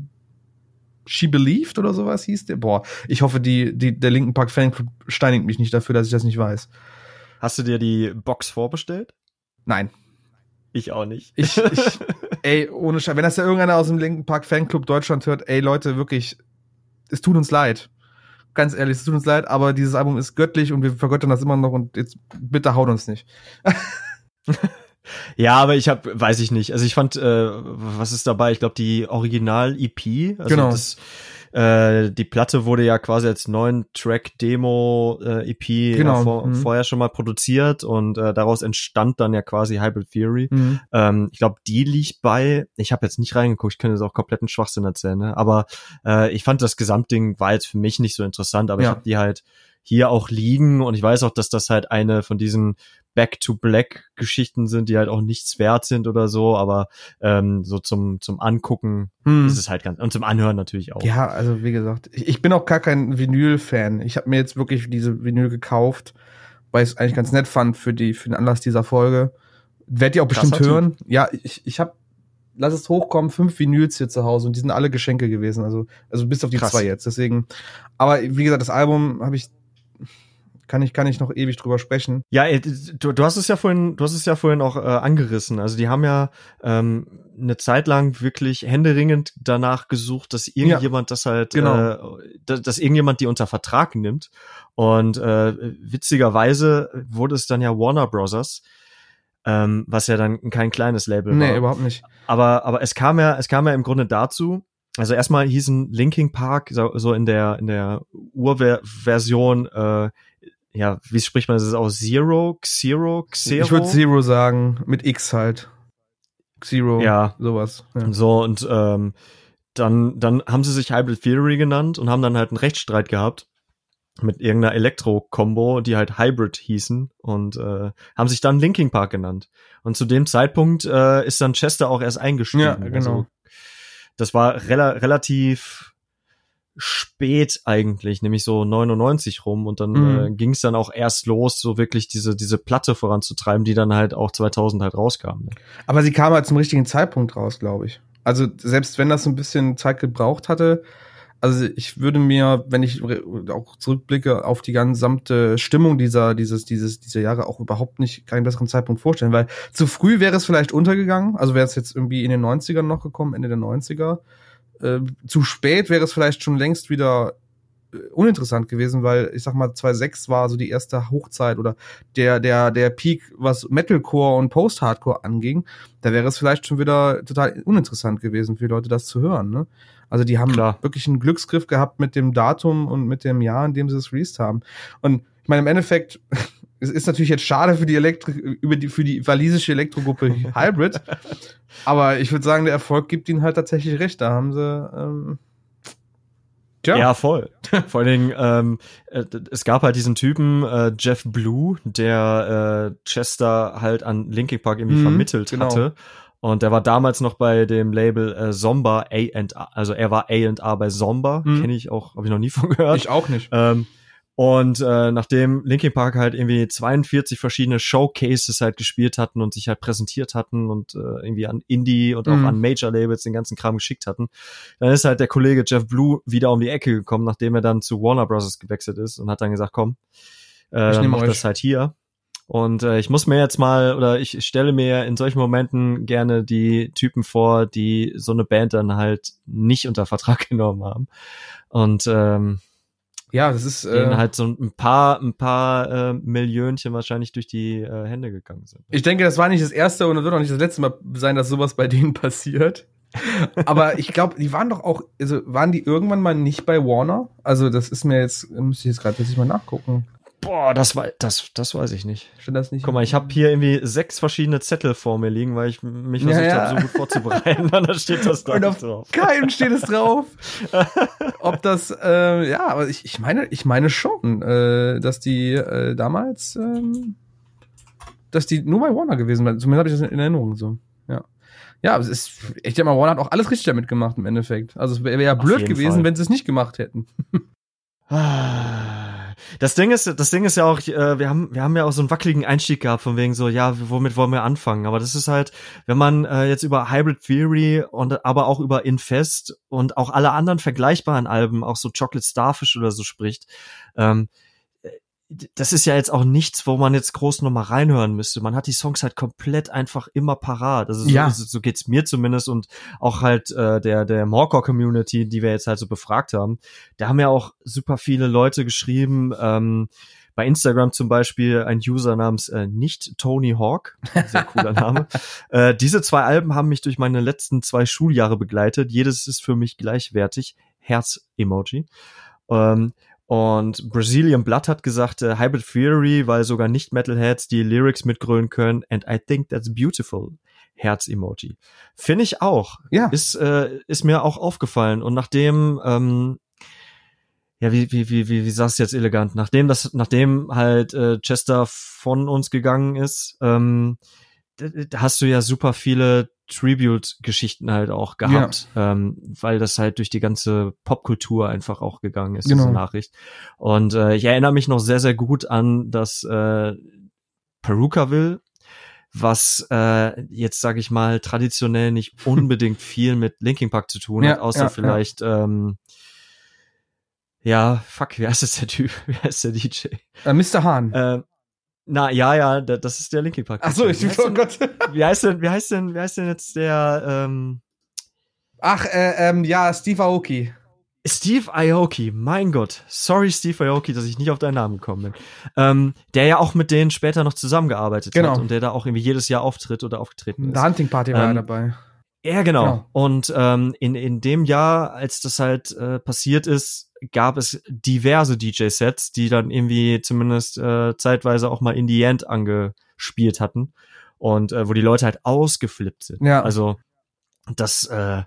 She Believed oder sowas hieß der. Boah, ich hoffe, die, die, der Linken Park Fanclub steinigt mich nicht dafür, dass ich das nicht weiß. Hast du dir die Box vorbestellt? Nein. Ich auch nicht. Ich, ich, ey, ohne Scheiß, wenn das ja irgendeiner aus dem Linken Park Fanclub Deutschland hört, ey Leute, wirklich, es tut uns leid. Ganz ehrlich, es tut uns leid, aber dieses Album ist göttlich und wir vergöttern das immer noch und jetzt bitte haut uns nicht. Ja, aber ich habe, weiß ich nicht. Also ich fand, äh, was ist dabei? Ich glaube die Original EP. Also genau. Das, äh, die Platte wurde ja quasi als neuen Track-Demo äh, EP genau. ja, vor, mhm. vorher schon mal produziert und äh, daraus entstand dann ja quasi Hybrid Theory. Mhm. Ähm, ich glaube, die liegt bei, ich habe jetzt nicht reingeguckt, ich könnte jetzt auch kompletten Schwachsinn erzählen, ne? aber äh, ich fand das Gesamtding war jetzt für mich nicht so interessant, aber ja. ich habe die halt hier auch liegen und ich weiß auch, dass das halt eine von diesen Back-to-Black-Geschichten sind, die halt auch nichts wert sind oder so, aber ähm, so zum, zum Angucken hm. ist es halt ganz, und zum Anhören natürlich auch. Ja, also wie gesagt, ich, ich bin auch gar kein Vinyl-Fan. Ich habe mir jetzt wirklich diese Vinyl gekauft, weil ich es eigentlich ganz nett fand für, die, für den Anlass dieser Folge. Werdet ihr auch bestimmt Krasser hören. Typ. Ja, ich, ich habe lass es hochkommen, fünf Vinyls hier zu Hause und die sind alle Geschenke gewesen, also also bis auf die Krass. zwei jetzt. Deswegen, aber wie gesagt, das Album habe ich kann ich, kann ich noch ewig drüber sprechen. Ja, du, du hast es ja vorhin, du hast es ja vorhin auch äh, angerissen. Also die haben ja ähm, eine Zeit lang wirklich händeringend danach gesucht, dass irgendjemand ja, das halt, genau. äh, dass, dass irgendjemand die unter Vertrag nimmt. Und äh, witzigerweise wurde es dann ja Warner Brothers, ähm, was ja dann kein kleines Label nee, war. Nee, überhaupt nicht. Aber, aber es kam ja, es kam ja im Grunde dazu, also erstmal hießen Linking Park so, so in der in der Urversion äh, ja, wie spricht man das aus? Zero, Xero, Xero? Ich würde Zero sagen, mit X halt. Zero, Ja. sowas. Ja. So, und ähm, dann, dann haben sie sich Hybrid Theory genannt und haben dann halt einen Rechtsstreit gehabt mit irgendeiner Elektro-Kombo, die halt Hybrid hießen und äh, haben sich dann Linking Park genannt. Und zu dem Zeitpunkt äh, ist dann Chester auch erst eingestiegen. Ja, genau. Also, das war rela relativ spät eigentlich, nämlich so 99 rum und dann Mhm. äh, ging es dann auch erst los, so wirklich diese diese Platte voranzutreiben, die dann halt auch 2000 halt rauskam. Ne? Aber sie kam halt zum richtigen Zeitpunkt raus, glaube ich. Also selbst wenn das so ein bisschen Zeit gebraucht hatte, also ich würde mir, wenn ich auch zurückblicke auf die gesamte Stimmung dieser, dieses, dieses, dieser Jahre auch überhaupt nicht keinen besseren Zeitpunkt vorstellen, weil zu früh wäre es vielleicht untergegangen, also wäre es jetzt irgendwie in den 90ern noch gekommen, Ende der 90er. Äh, zu spät wäre es vielleicht schon längst wieder äh, uninteressant gewesen, weil ich sag mal 2006 war so die erste Hochzeit oder der der der Peak, was Metalcore und Post-Hardcore anging, da wäre es vielleicht schon wieder total uninteressant gewesen für die Leute das zu hören, ne? Also die haben Klar. wirklich einen Glücksgriff gehabt mit dem Datum und mit dem Jahr, in dem sie es released haben. Und ich meine im Endeffekt es ist natürlich jetzt schade für die Elektro über die für die walisische Elektrogruppe Hybrid, aber ich würde sagen, der Erfolg gibt ihnen halt tatsächlich recht. Da haben sie ähm, tja, Ja, voll. Vor allen Dingen, ähm, äh, es gab halt diesen Typen, äh, Jeff Blue, der äh, Chester halt an Linkin Park irgendwie Mhm, vermittelt genau. hatte. Und der war damals noch bei dem Label äh, Zomba A&R, also er war A&R bei Zomba, Mhm. kenne ich auch, habe ich noch nie von gehört. ich auch nicht. Ähm, und äh, nachdem Linkin Park halt irgendwie 42 verschiedene Showcases halt gespielt hatten und sich halt präsentiert hatten und äh, irgendwie an Indie und auch Mhm. an Major Labels den ganzen Kram geschickt hatten, dann ist halt der Kollege Jeff Blue wieder um die Ecke gekommen, nachdem er dann zu Warner Bros. gewechselt ist und hat dann gesagt, komm, äh, Ich dann mach euch. das halt hier. Und äh, ich muss mir jetzt mal, oder ich stelle mir in solchen Momenten gerne die Typen vor, die so eine Band dann halt nicht unter Vertrag genommen haben. Und ähm, Ja, das ist denen äh, halt so ein paar, ein paar äh, Millionchen wahrscheinlich durch die äh, Hände gegangen sind. Ich denke, das war nicht das erste und das wird auch nicht das letzte Mal sein, dass sowas bei denen passiert. Aber ich glaube, die waren doch auch, also waren die irgendwann mal nicht bei Warner? Also das ist mir jetzt, müsste ich jetzt gerade tatsächlich mal nachgucken. Boah, das war, das, das weiß ich nicht. Steht das nicht? Guck mal, ich habe hier irgendwie sechs verschiedene Zettel vor mir liegen, weil ich mich Ja, versucht ja. habe, so gut vorzubereiten. Und da steht das da Und nicht auf drauf. keinem steht es drauf. Ob das, äh, ja, aber ich, ich meine, ich meine schon, äh, dass die äh, damals, ähm, dass die nur bei Warner gewesen waren. Zumindest habe ich das in Erinnerung so. Ja. Ja, aber es ist, ich denke mal, Warner hat auch alles richtig damit gemacht im Endeffekt. Also es wäre wär ja blöd gewesen, Fall. wenn sie es nicht gemacht hätten. Das Ding ist, das Ding ist ja auch, äh, wir haben, wir haben ja auch so einen wackeligen Einstieg gehabt von wegen so, ja, womit wollen wir anfangen? Aber das ist halt, wenn man äh, jetzt über Hybrid Theory und aber auch über Infest und auch alle anderen vergleichbaren Alben, auch so Chocolate Starfish oder so spricht, ähm, das ist ja jetzt auch nichts, wo man jetzt groß nochmal reinhören müsste. Man hat die Songs halt komplett einfach immer parat. Also so, Ja. so, so geht's mir zumindest und auch halt äh, der der Morcor Community, die wir jetzt halt so befragt haben. Da haben ja auch super viele Leute geschrieben. Ähm, bei Instagram zum Beispiel ein User namens äh, nicht Tony Hawk, sehr cooler Name. äh, diese zwei Alben haben mich durch meine letzten zwei Schuljahre begleitet. Jedes ist für mich gleichwertig. Herz-Emoji. Ähm, und Brazilian Blood hat gesagt, äh, Hybrid Theory, weil sogar nicht Metalheads die Lyrics mitgrölen können. And I think that's beautiful. Herz-Emoji. Finde ich auch. Ja. Ist, äh, ist mir auch aufgefallen. Und nachdem, ähm, ja, wie, wie, wie, wie, wie sagst du jetzt elegant? Nachdem das, nachdem halt äh, Chester von uns gegangen ist, ähm, hast du ja super viele Tribute-Geschichten halt auch gehabt, ähm, weil das halt durch die ganze Popkultur einfach auch gegangen ist, Genau. diese Nachricht. Und äh, ich erinnere mich noch sehr, sehr gut an das äh, Perukaville, was äh, jetzt, sage ich mal, traditionell nicht unbedingt viel mit Linkin Park zu tun Ja, hat, außer ja, ja. vielleicht, ähm, ja, fuck, wie heißt das der Typ? Wie heißt der DJ? Äh, Mr. Hahn. Äh, na, ja, ja, da- das ist der Linkin Park. Ach so, ich, wie oh denn, Gott. wie heißt denn, wie heißt denn, wie heißt denn jetzt der, ähm, Ach, äh, ähm, ja, Steve Aoki. Steve Aoki, mein Gott. Sorry, Steve Aoki, dass ich nicht auf deinen Namen gekommen bin. Ähm, der ja auch mit denen später noch zusammengearbeitet Genau. hat und der da auch irgendwie jedes Jahr auftritt oder aufgetreten In ist. der Hunting Party war er Ähm, dabei. Ja, genau. Genau. Und ähm, in, in dem Jahr, als das halt äh, passiert ist, gab es diverse DJ-Sets, die dann irgendwie zumindest äh, zeitweise auch mal in die End angespielt hatten. und äh, wo die Leute halt ausgeflippt sind. Ja. Also das, äh,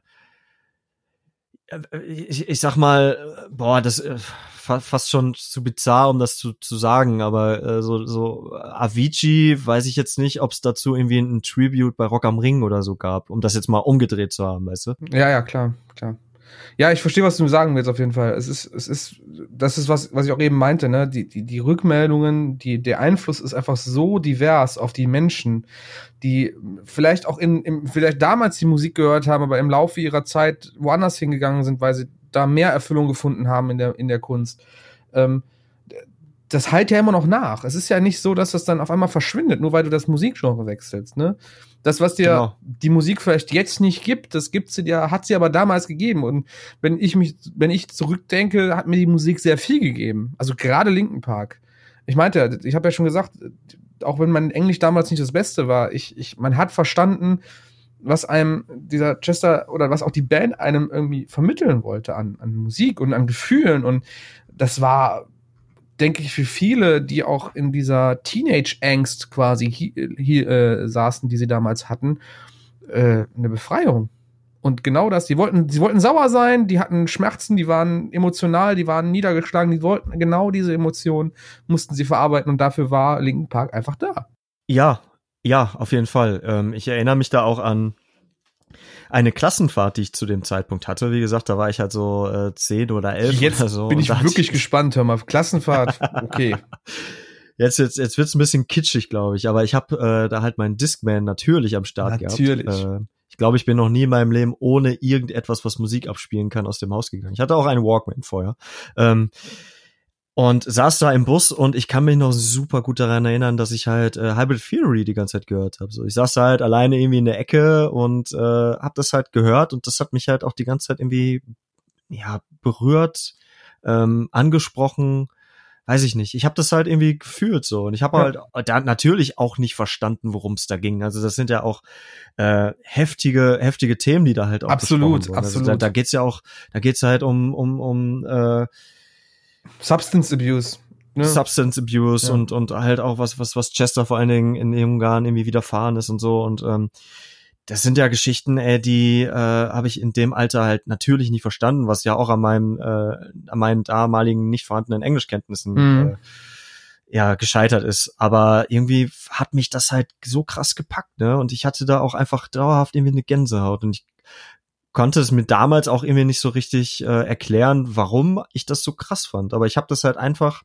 ich, ich sag mal, boah, das äh, fast schon zu bizarr, um das zu, zu sagen, aber äh, so, so Avicii weiß ich jetzt nicht, ob es dazu irgendwie ein Tribute bei Rock am Ring oder so gab, um das jetzt mal umgedreht zu haben, weißt du? Ja, ja, klar, klar. Ja, ich verstehe, was du sagen willst auf jeden Fall. Es ist, es ist, das ist was, was ich auch eben meinte, ne? Die, die, die Rückmeldungen, die, der Einfluss ist einfach so divers auf die Menschen, die vielleicht auch in, im, vielleicht damals die Musik gehört haben, aber im Laufe ihrer Zeit woanders hingegangen sind, weil sie da mehr Erfüllung gefunden haben in der, in der Kunst. Ähm, das halt ja immer noch nach. Es ist ja nicht so, dass das dann auf einmal verschwindet, nur weil du das Musikgenre wechselst, ne? Das, was dir genau. die Musik vielleicht jetzt nicht gibt, das gibt sie dir, hat sie aber damals gegeben. Und wenn ich mich, wenn ich zurückdenke, hat mir die Musik sehr viel gegeben. Also gerade Linken Park. Ich meinte, ich habe ja schon gesagt, auch wenn mein Englisch damals nicht das Beste war, ich, ich, man hat verstanden, was einem dieser Chester oder was auch die Band einem irgendwie vermitteln wollte an, an Musik und an Gefühlen. Und das war denke ich, für viele, die auch in dieser Teenage-Angst quasi hier, äh, saßen, die sie damals hatten, äh, eine Befreiung. Und genau das, die wollten, sie wollten sauer sein, die hatten Schmerzen, die waren emotional, die waren niedergeschlagen, die wollten genau diese Emotionen, mussten sie verarbeiten und dafür war Linken Park einfach da. Ja, ja, auf jeden Fall. Ähm, ich erinnere mich da auch an eine Klassenfahrt, die ich zu dem Zeitpunkt hatte. Wie gesagt, da war ich halt so äh, zehn oder elf Jetzt oder so. bin ich wirklich ich gespannt, hör mal. Klassenfahrt, okay. Jetzt, jetzt, jetzt wird's ein bisschen kitschig, glaube ich. Aber ich habe äh, da halt meinen Discman natürlich am Start natürlich. gehabt. Natürlich. Äh, ich glaube, ich bin noch nie in meinem Leben ohne irgendetwas, was Musik abspielen kann, aus dem Haus gegangen. Ich hatte auch einen Walkman vorher. Ähm, und saß da im Bus und ich kann mich noch super gut daran erinnern, dass ich halt äh, Hybrid Theory die ganze Zeit gehört habe. So, ich saß da halt alleine irgendwie in der Ecke und äh, habe das halt gehört und das hat mich halt auch die ganze Zeit irgendwie ja berührt, ähm, angesprochen, weiß ich nicht. Ich habe das halt irgendwie gefühlt so und ich habe ja. halt da natürlich auch nicht verstanden, worum es da ging. Also das sind ja auch äh, heftige heftige Themen, die da halt auch absolut, absolut. Also da, da geht's ja auch, da geht's halt um um um äh, Substance Abuse. Ne? Substance Abuse ja. und und halt auch was was was Chester vor allen Dingen in den Ungarn irgendwie widerfahren ist und so und ähm, das sind ja Geschichten, ey, die äh, habe ich in dem Alter halt natürlich nicht verstanden, was ja auch an meinem äh, an meinen damaligen nicht vorhandenen Englischkenntnissen mhm. äh, ja gescheitert ist. Aber irgendwie hat mich das halt so krass gepackt, ne? Und ich hatte da auch einfach dauerhaft irgendwie eine Gänsehaut und ich konnte es mir damals auch irgendwie nicht so richtig äh, erklären, warum ich das so krass fand. Aber ich habe das halt einfach,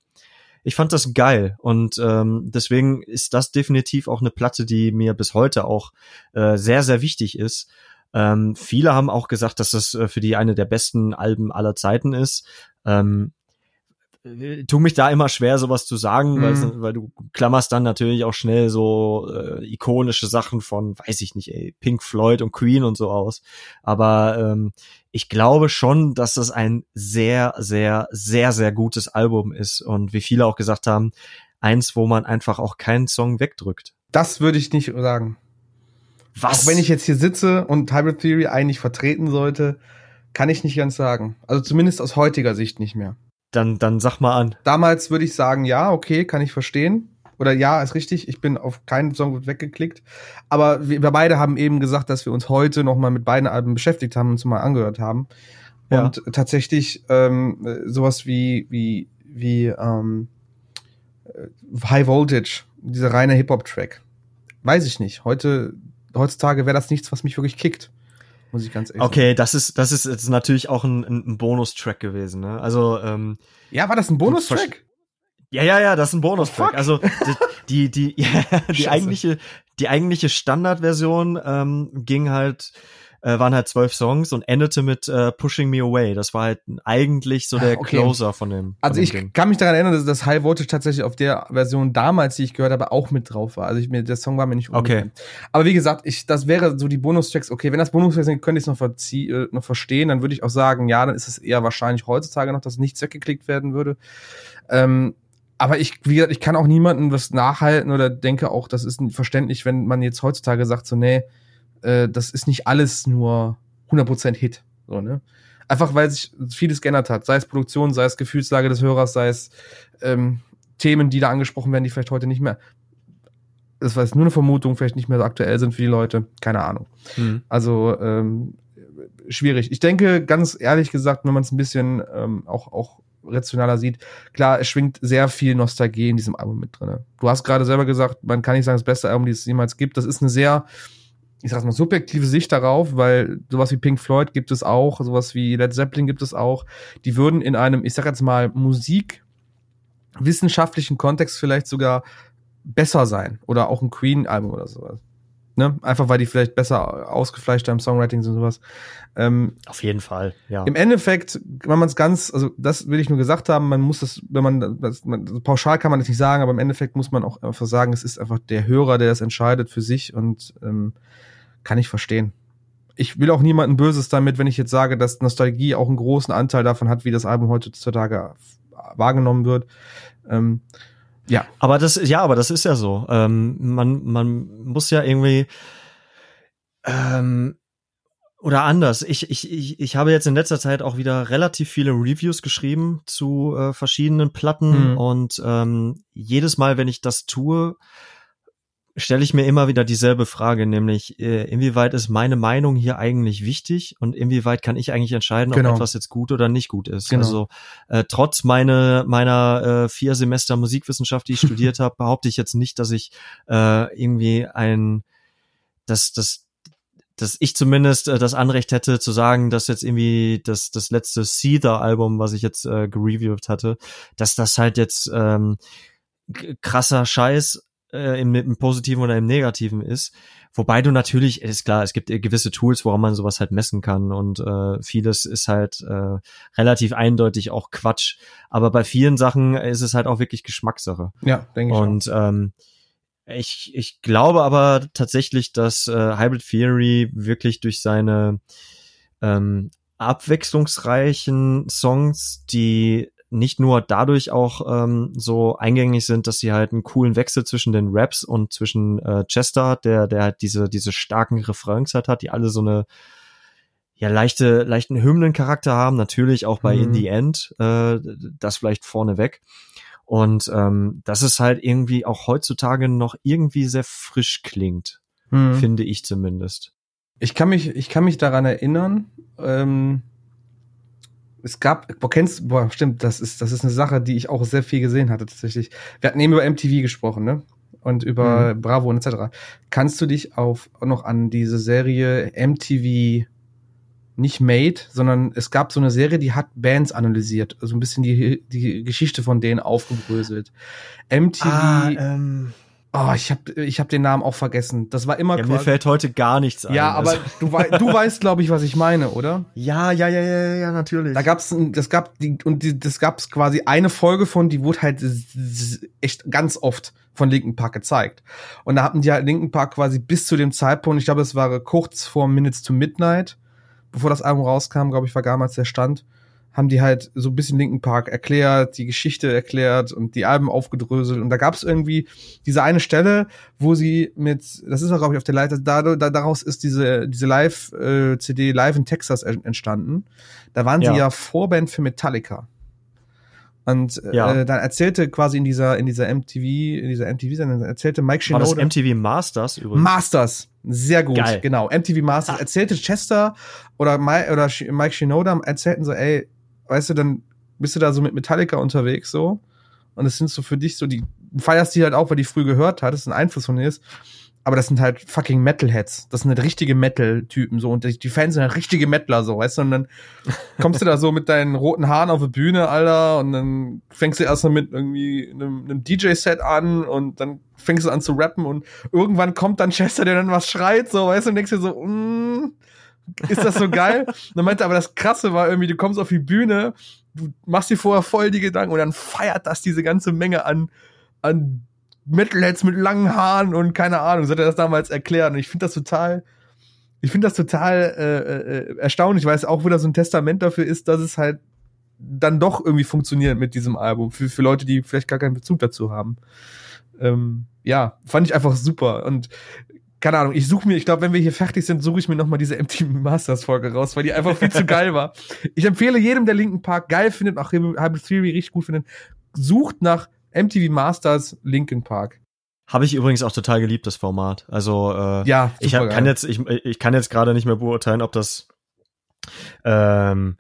ich fand das geil und ähm, deswegen ist das definitiv auch eine Platte, die mir bis heute auch äh, sehr, sehr wichtig ist. Ähm, viele haben auch gesagt, dass das äh, für die eine der besten Alben aller Zeiten ist. Ähm, äh, tu mich da immer schwer, sowas zu sagen, mhm. weil, weil du klammerst dann natürlich auch schnell so äh, ikonische Sachen von, weiß ich nicht, ey, Pink Floyd und Queen und so aus. Aber ähm, ich glaube schon, dass das ein sehr, sehr, sehr, sehr gutes Album ist und wie viele auch gesagt haben, eins, wo man einfach auch keinen Song wegdrückt. Das würde ich nicht sagen. Was? Auch wenn ich jetzt hier sitze und Hybrid Theory eigentlich vertreten sollte, kann ich nicht ganz sagen. Also zumindest aus heutiger Sicht nicht mehr. Dann, dann sag mal an. Damals würde ich sagen, ja, okay, kann ich verstehen. Oder ja, ist richtig, ich bin auf keinen Song weggeklickt. Aber wir, wir beide haben eben gesagt, dass wir uns heute noch mal mit beiden Alben beschäftigt haben und uns mal angehört haben. Ja. Und tatsächlich ähm, sowas wie, wie, wie ähm, äh, High Voltage, dieser reine Hip-Hop-Track. Weiß ich nicht. Heute, heutzutage wäre das nichts, was mich wirklich kickt muss ich ganz ehrlich Okay, sagen. das ist, das ist jetzt natürlich auch ein, ein Bonustrack gewesen, ne? Also, ähm, Ja, war das ein Bonustrack? Ja, ja, ja, das ist ein Bonustrack. Oh, also die, die, die, ja, die eigentliche, die eigentliche Standardversion ähm, ging halt äh, waren halt zwölf Songs und endete mit äh, Pushing Me Away. Das war halt eigentlich so der okay. Closer von dem. Von also dem ich Ding. kann mich daran erinnern, dass das High Voltage tatsächlich auf der Version damals, die ich gehört habe, auch mit drauf war. Also ich, mir, der Song war mir nicht Okay. Aber wie gesagt, ich, das wäre so die Bonustracks. Okay, wenn das Bonustracks sind, könnte ich es noch, äh, noch verstehen. Dann würde ich auch sagen, ja, dann ist es eher wahrscheinlich heutzutage noch, dass nichts weggeklickt werden würde. Ähm, aber ich, wie gesagt, ich kann auch niemandem was nachhalten oder denke auch, das ist verständlich, wenn man jetzt heutzutage sagt, so, nee, äh, das ist nicht alles nur 100% Hit. So, ne? Einfach weil sich vieles geändert hat. Sei es Produktion, sei es Gefühlslage des Hörers, sei es ähm, Themen, die da angesprochen werden, die vielleicht heute nicht mehr das war jetzt nur eine Vermutung, vielleicht nicht mehr so aktuell sind für die Leute. Keine Ahnung. Mhm. Also ähm, schwierig. Ich denke, ganz ehrlich gesagt, wenn man es ein bisschen ähm, auch, auch rationaler sieht, klar, es schwingt sehr viel Nostalgie in diesem Album mit drin. Du hast gerade selber gesagt, man kann nicht sagen, das beste Album, die es jemals gibt. Das ist eine sehr, ich sag's mal, subjektive Sicht darauf, weil sowas wie Pink Floyd gibt es auch, sowas wie Led Zeppelin gibt es auch. Die würden in einem, ich sag jetzt mal, musikwissenschaftlichen Kontext vielleicht sogar besser sein. Oder auch ein Queen-Album oder sowas. Ne? Einfach weil die vielleicht besser ausgefleischter im Songwriting sind und sowas. Ähm, Auf jeden Fall, ja. Im Endeffekt, wenn man es ganz, also das will ich nur gesagt haben, man muss das, wenn man, das, man, pauschal kann man das nicht sagen, aber im Endeffekt muss man auch einfach sagen, es ist einfach der Hörer, der das entscheidet für sich und ähm, kann ich verstehen. Ich will auch niemanden Böses damit, wenn ich jetzt sage, dass Nostalgie auch einen großen Anteil davon hat, wie das Album heutzutage wahrgenommen wird. Ähm, ja. Aber das, ja, aber das ist ja so. Ähm, man, man muss ja irgendwie, ähm, oder anders. Ich, ich, ich, ich habe jetzt in letzter Zeit auch wieder relativ viele Reviews geschrieben zu äh, verschiedenen Platten mhm. und ähm, jedes Mal, wenn ich das tue, stelle ich mir immer wieder dieselbe Frage, nämlich äh, inwieweit ist meine Meinung hier eigentlich wichtig und inwieweit kann ich eigentlich entscheiden, genau. ob etwas jetzt gut oder nicht gut ist. Genau. Also äh, trotz meine, meiner äh, vier Semester Musikwissenschaft, die ich studiert habe, behaupte ich jetzt nicht, dass ich äh, irgendwie ein, dass, dass dass ich zumindest äh, das Anrecht hätte zu sagen, dass jetzt irgendwie das das letzte Seether-Album, was ich jetzt äh, gereviewt hatte, dass das halt jetzt ähm, krasser Scheiß äh, im, im Positiven oder im Negativen ist. Wobei du natürlich, ist klar, es gibt gewisse Tools, woran man sowas halt messen kann und äh, vieles ist halt äh, relativ eindeutig auch Quatsch. Aber bei vielen Sachen ist es halt auch wirklich Geschmackssache. Ja, denke ich. Und ähm, ich, ich glaube aber tatsächlich, dass äh, Hybrid Theory wirklich durch seine ähm, abwechslungsreichen Songs, die nicht nur dadurch auch ähm, so eingängig sind, dass sie halt einen coolen Wechsel zwischen den Raps und zwischen äh, Chester, der der halt diese diese starken Refrains halt hat, die alle so eine ja leichte leichten Hymnencharakter haben, natürlich auch bei mhm. In the End, äh, das vielleicht vorneweg. Und ähm, dass es halt irgendwie auch heutzutage noch irgendwie sehr frisch klingt, mhm. finde ich zumindest. Ich kann mich, ich kann mich daran erinnern, ähm, es gab, boah, kennst, boah, stimmt, das ist, das ist eine Sache, die ich auch sehr viel gesehen hatte, tatsächlich. Wir hatten eben über MTV gesprochen, ne? Und über mhm. Bravo und etc. Kannst du dich auf, noch an diese Serie MTV nicht Made, sondern es gab so eine Serie, die hat Bands analysiert, also ein bisschen die, die Geschichte von denen aufgebröselt. MTV. Ah, ähm Oh, ich habe ich hab den Namen auch vergessen. Das war immer ja, Mir fällt heute gar nichts ein. Ja, aber also. du, wei du weißt, glaube ich, was ich meine, oder? Ja, ja, ja, ja, ja, natürlich. Da gab's, das gab die und die, das gab's quasi eine Folge von, die wurde halt echt ganz oft von Linken Park gezeigt. Und da hatten die halt Linken Park quasi bis zu dem Zeitpunkt, ich glaube, es war kurz vor Minutes to Midnight, bevor das Album rauskam, glaube ich, war damals der Stand haben die halt so ein bisschen Linken Park erklärt, die Geschichte erklärt und die Alben aufgedröselt. Und da gab es irgendwie diese eine Stelle, wo sie mit, das ist auch, glaube ich, auf der Leiter, da, da, daraus ist diese, diese Live-CD äh, Live in Texas entstanden. Da waren ja. sie ja Vorband für Metallica. Und äh, ja. äh, dann erzählte quasi in dieser in dieser MTV in dieser MTV sendung erzählte Mike Shinoda War das MTV Masters übrigens? Masters, sehr gut, Geil. genau. MTV Masters ah. erzählte Chester oder Mike, oder Mike Shinoda erzählten so, ey, weißt du, dann bist du da so mit Metallica unterwegs so und es sind so für dich so die feierst die halt auch, weil die früh gehört hat, das ein Einfluss von dir ist. Aber das sind halt fucking Metalheads. Das sind halt richtige Metal-Typen so. Und die Fans sind halt richtige Metaler so, weißt du? Und dann kommst du da so mit deinen roten Haaren auf die Bühne, Alter. Und dann fängst du erstmal mit irgendwie einem, einem DJ-Set an und dann fängst du an zu rappen und irgendwann kommt dann Chester, der dann was schreit, so, weißt du? Und denkst dir so, mm, ist das so geil? Und dann meinte aber das Krasse war irgendwie, du kommst auf die Bühne, du machst dir vorher voll die Gedanken und dann feiert das diese ganze Menge an, an Metalheads mit langen Haaren und keine Ahnung, so hat er das damals erklärt. Und ich finde das total, ich finde das total äh, äh, erstaunlich, weil es auch wieder so ein Testament dafür ist, dass es halt dann doch irgendwie funktioniert mit diesem Album, für, für Leute, die vielleicht gar keinen Bezug dazu haben. Ähm, ja, fand ich einfach super. Und keine Ahnung, ich suche mir, ich glaube, wenn wir hier fertig sind, suche ich mir nochmal diese MTV Masters Folge raus, weil die einfach viel zu geil war. Ich empfehle jedem, der Linken Park geil findet, auch Hybrid Theory richtig gut findet, sucht nach MTV Masters Linkin Park. Habe ich übrigens auch total geliebt, das Format. Also äh, Ja, ich hab, kann jetzt, ich, ich kann jetzt gerade nicht mehr beurteilen, ob das ähm,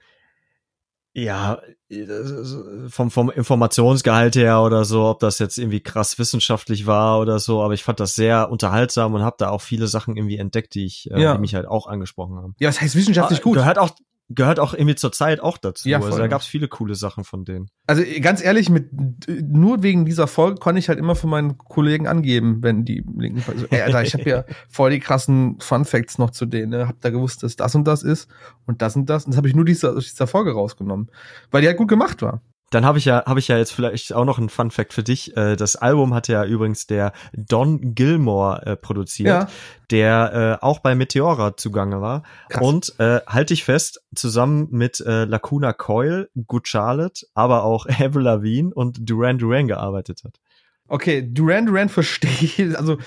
ja das ist vom vom Informationsgehalt her oder so, ob das jetzt irgendwie krass wissenschaftlich war oder so, aber ich fand das sehr unterhaltsam und habe da auch viele Sachen irgendwie entdeckt, die ich, äh, Ja. die mich halt auch angesprochen haben. Ja, was heißt wissenschaftlich Ah, gut? Gehört auch gehört auch irgendwie zur Zeit auch dazu. Ja, also da gab's viele coole Sachen von denen. Also ganz ehrlich, mit nur wegen dieser Folge konnte ich halt immer für meinen Kollegen angeben, wenn die linken also, ey, Alter, ich habe ja voll die krassen Fun Facts noch zu denen, ne? Hab da gewusst, dass das und das ist und das und das und das habe ich nur dieser, aus dieser Folge rausgenommen, weil die halt gut gemacht war. Dann habe ich ja, habe ich ja jetzt vielleicht auch noch einen Fun Fact für dich. Äh, Das Album hat ja übrigens der Don Gilmore äh, produziert, Ja. der äh, auch bei Meteora zugange war. Krass. Und äh, halte ich fest, zusammen mit äh, Lacuna Coil, Good Charlotte, aber auch Avril Lavigne und Duran Duran gearbeitet hat. Okay, Duran Duran verstehe ich, also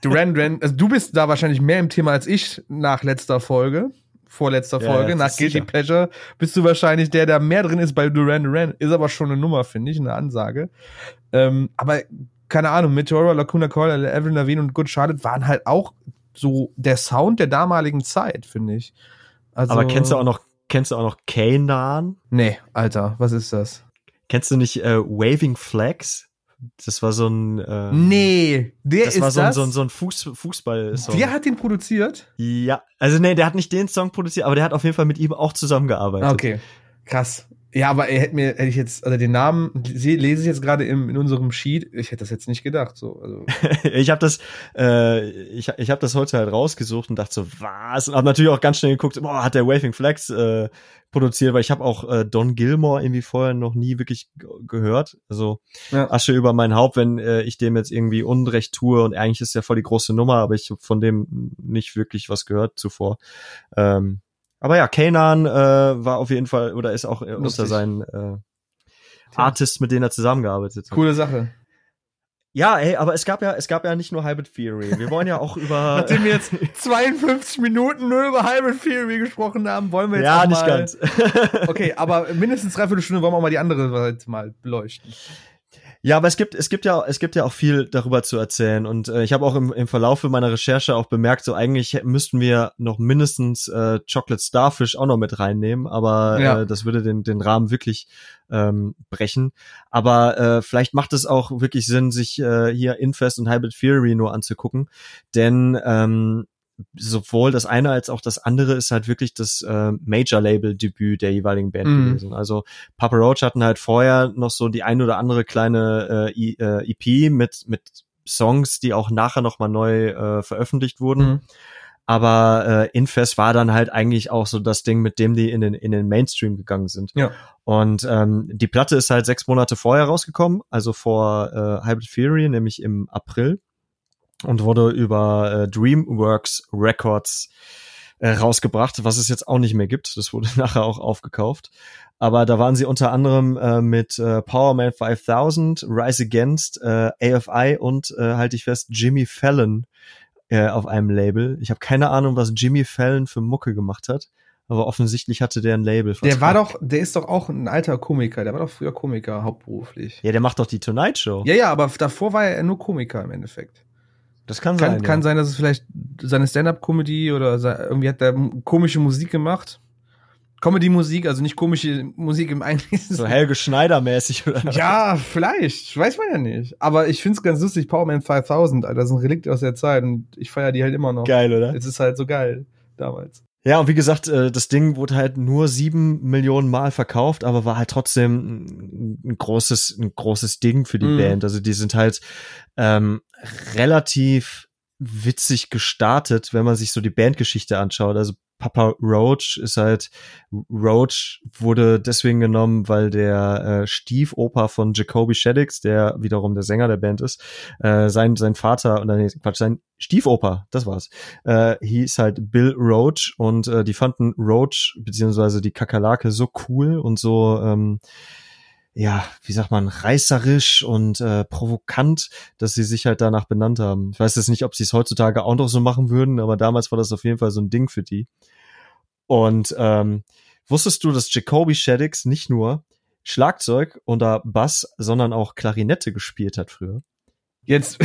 Duran Duran, also du bist da wahrscheinlich mehr im Thema als ich nach letzter Folge. Vorletzter Ja, Folge, ja, nach Guilty sicher. Pleasure, bist du wahrscheinlich der, der mehr drin ist bei Duran Duran. Ist aber schon eine Nummer, finde ich, eine Ansage. Ähm, aber keine Ahnung, Meteora, Lacuna Coil, Avril Lavigne und Good Charlotte waren halt auch so der Sound der damaligen Zeit, finde ich. Also, aber kennst du auch noch, kennst du auch noch Kanan? Nee, Alter, was ist das? Kennst du nicht äh, Waving Flags? Das war so ein äh, Nee, der das ist war so ein, das. so ein, so ein Fuß, Fußball-Song. der hat den produziert? Ja, also nee, der hat nicht den Song produziert, aber der hat auf jeden Fall mit ihm auch zusammengearbeitet. Okay, krass. Ja, aber er hätte mir, hätte ich jetzt, also den Namen se- lese ich jetzt gerade im, in unserem Sheet. Ich hätte das jetzt nicht gedacht. So, also ich habe das, äh, ich, ich habe das heute halt rausgesucht und dachte so, was? Und habe natürlich auch ganz schnell geguckt, boah, hat der Waving Flags äh, produziert, weil ich habe auch äh, Don Gilmore irgendwie vorher noch nie wirklich gehört. Also Ja. Asche über mein Haupt, wenn äh, ich dem jetzt irgendwie Unrecht tue und eigentlich ist ja voll die große Nummer, aber ich habe von dem nicht wirklich was gehört zuvor. Ähm, aber ja, Kanan äh, war auf jeden Fall oder ist auch äh, unter Lustig. seinen äh, Artists, mit denen er zusammengearbeitet hat. coole Sache. Ja, ey, aber es gab ja, es gab ja nicht nur Hybrid Theory. Wir wollen ja auch über. Nachdem wir jetzt 52 Minuten nur über Hybrid Theory gesprochen haben, wollen wir jetzt ja, auch nicht mal, ganz. Okay, aber mindestens dreiviertel Stunde wollen wir auch mal die andere Seite mal beleuchten. Ja, aber es gibt, es gibt ja, es gibt ja auch viel darüber zu erzählen. Und äh, ich habe auch im, im Verlaufe meiner Recherche auch bemerkt, so eigentlich müssten wir noch mindestens äh, Chocolate Starfish auch noch mit reinnehmen, aber Ja. äh, das würde den, den Rahmen wirklich ähm, brechen. Aber äh, vielleicht macht es auch wirklich Sinn, sich äh, hier Infest und Hybrid Theory nur anzugucken, denn ähm, sowohl das eine als auch das andere ist halt wirklich das äh, Major-Label-Debüt der jeweiligen Band Mhm. gewesen. Also Papa Roach hatten halt vorher noch so die ein oder andere kleine äh, äh, EP mit mit Songs, die auch nachher noch mal neu äh, veröffentlicht wurden. Mhm. Aber äh, Infest war dann halt eigentlich auch so das Ding, mit dem die in den in den Mainstream gegangen sind. Ja. Und ähm, die Platte ist halt sechs Monate vorher rausgekommen, also vor äh, Hybrid Theory, nämlich im April und wurde über äh, DreamWorks Records äh, rausgebracht, was es jetzt auch nicht mehr gibt. Das wurde nachher auch aufgekauft. Aber da waren sie unter anderem äh, mit äh, Powerman 5000, Rise Against, äh, AFI und äh, halte ich fest Jimmy Fallon äh, auf einem Label. Ich habe keine Ahnung, was Jimmy Fallon für Mucke gemacht hat, aber offensichtlich hatte der ein Label. Der war doch, der ist doch auch ein alter Komiker. Der war doch früher Komiker, hauptberuflich. Ja, der macht doch die Tonight Show. Ja, ja, aber davor war er nur Komiker im Endeffekt. Das kann, Kann, sein. kann ja. sein, dass es vielleicht seine Stand-up-Comedy oder irgendwie hat er komische Musik gemacht. Comedy-Musik, also nicht komische Musik im eigentlichen So Helge Schneider mäßig oder? Ja, vielleicht. Weiß man ja nicht. Aber ich find's ganz lustig. Powerman 5000, Alter, das ist ein Relikt aus der Zeit und ich feiere die halt immer noch. Geil, oder? Es ist halt so geil damals. Ja, und wie gesagt, äh, das Ding wurde halt nur sieben Millionen Mal verkauft, aber war halt trotzdem ein- ein großes, ein großes Ding für die Mhm. Band. Also die sind halt ähm, relativ witzig gestartet, wenn man sich so die Bandgeschichte anschaut. Also Papa Roach ist halt, Roach wurde deswegen genommen, weil der äh, Stiefoper von Jacoby Shaddix, der wiederum der Sänger der Band ist, äh, sein, sein Vater, oder nee, Quatsch, sein Stiefoper, das war's, äh, hieß halt Bill Roach und äh, die fanden Roach beziehungsweise die Kakerlake so cool und so ähm, ja, wie sagt man, reißerisch und äh, provokant, dass sie sich halt danach benannt haben. Ich weiß jetzt nicht, ob sie es heutzutage auch noch so machen würden, aber damals war das auf jeden Fall so ein Ding für die. Und ähm, wusstest du, dass Jacoby Shaddix nicht nur Schlagzeug oder Bass, sondern auch Klarinette gespielt hat früher? Jetzt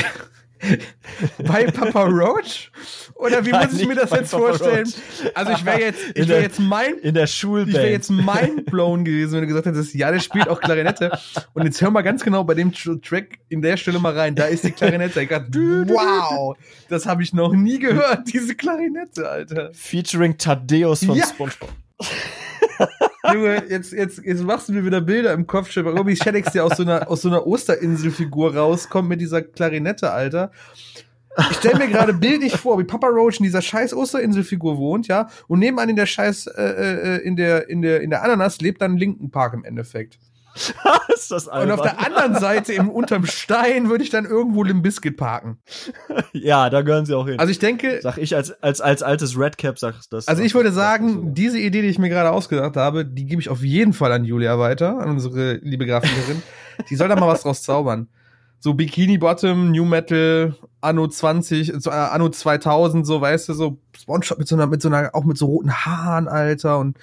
bei Papa Roach? Oder wie Nein, muss ich mir das jetzt Papa vorstellen? Roach. Also ich wäre jetzt, ich wäre jetzt mein, In der ich Schulband. wäre jetzt mindblown gewesen, wenn du gesagt hättest, ja, der spielt auch Klarinette. Und jetzt hör mal ganz genau bei dem Tr- Track in der Stelle mal rein. Da ist die Klarinette. Ich grad, wow, das habe ich noch nie gehört, diese Klarinette, Alter. Featuring Thaddeus von Ja. SpongeBob. Junge, jetzt, jetzt, jetzt machst du mir wieder Bilder im Kopf. Robbie Shaddix, der aus so einer, aus so einer Osterinselfigur rauskommt mit dieser Klarinette, Alter. Ich stell mir gerade bildlich vor, wie Papa Roach in dieser scheiß Osterinselfigur wohnt, ja, und nebenan in der scheiß, äh, äh, in der, in der, in der Ananas lebt dann Linken Park im Endeffekt. ist das Und albern. auf der anderen Seite, im, unterm Stein, würde ich dann irgendwo Limbiskit parken. ja, da gehören sie auch hin. Also ich denke, sag ich als, als, als altes Redcap, sag das. Also ich würde sagen, diese Idee, die ich mir gerade ausgedacht habe, die gebe ich auf jeden Fall an Julia weiter, an unsere liebe Grafikerin. die soll da mal was draus zaubern. So Bikini Bottom, New Metal, Anno 20, so, äh, Anno 2000, so weißt du, so Spongebob mit so einer, mit so einer, auch mit so roten Haaren, Alter, und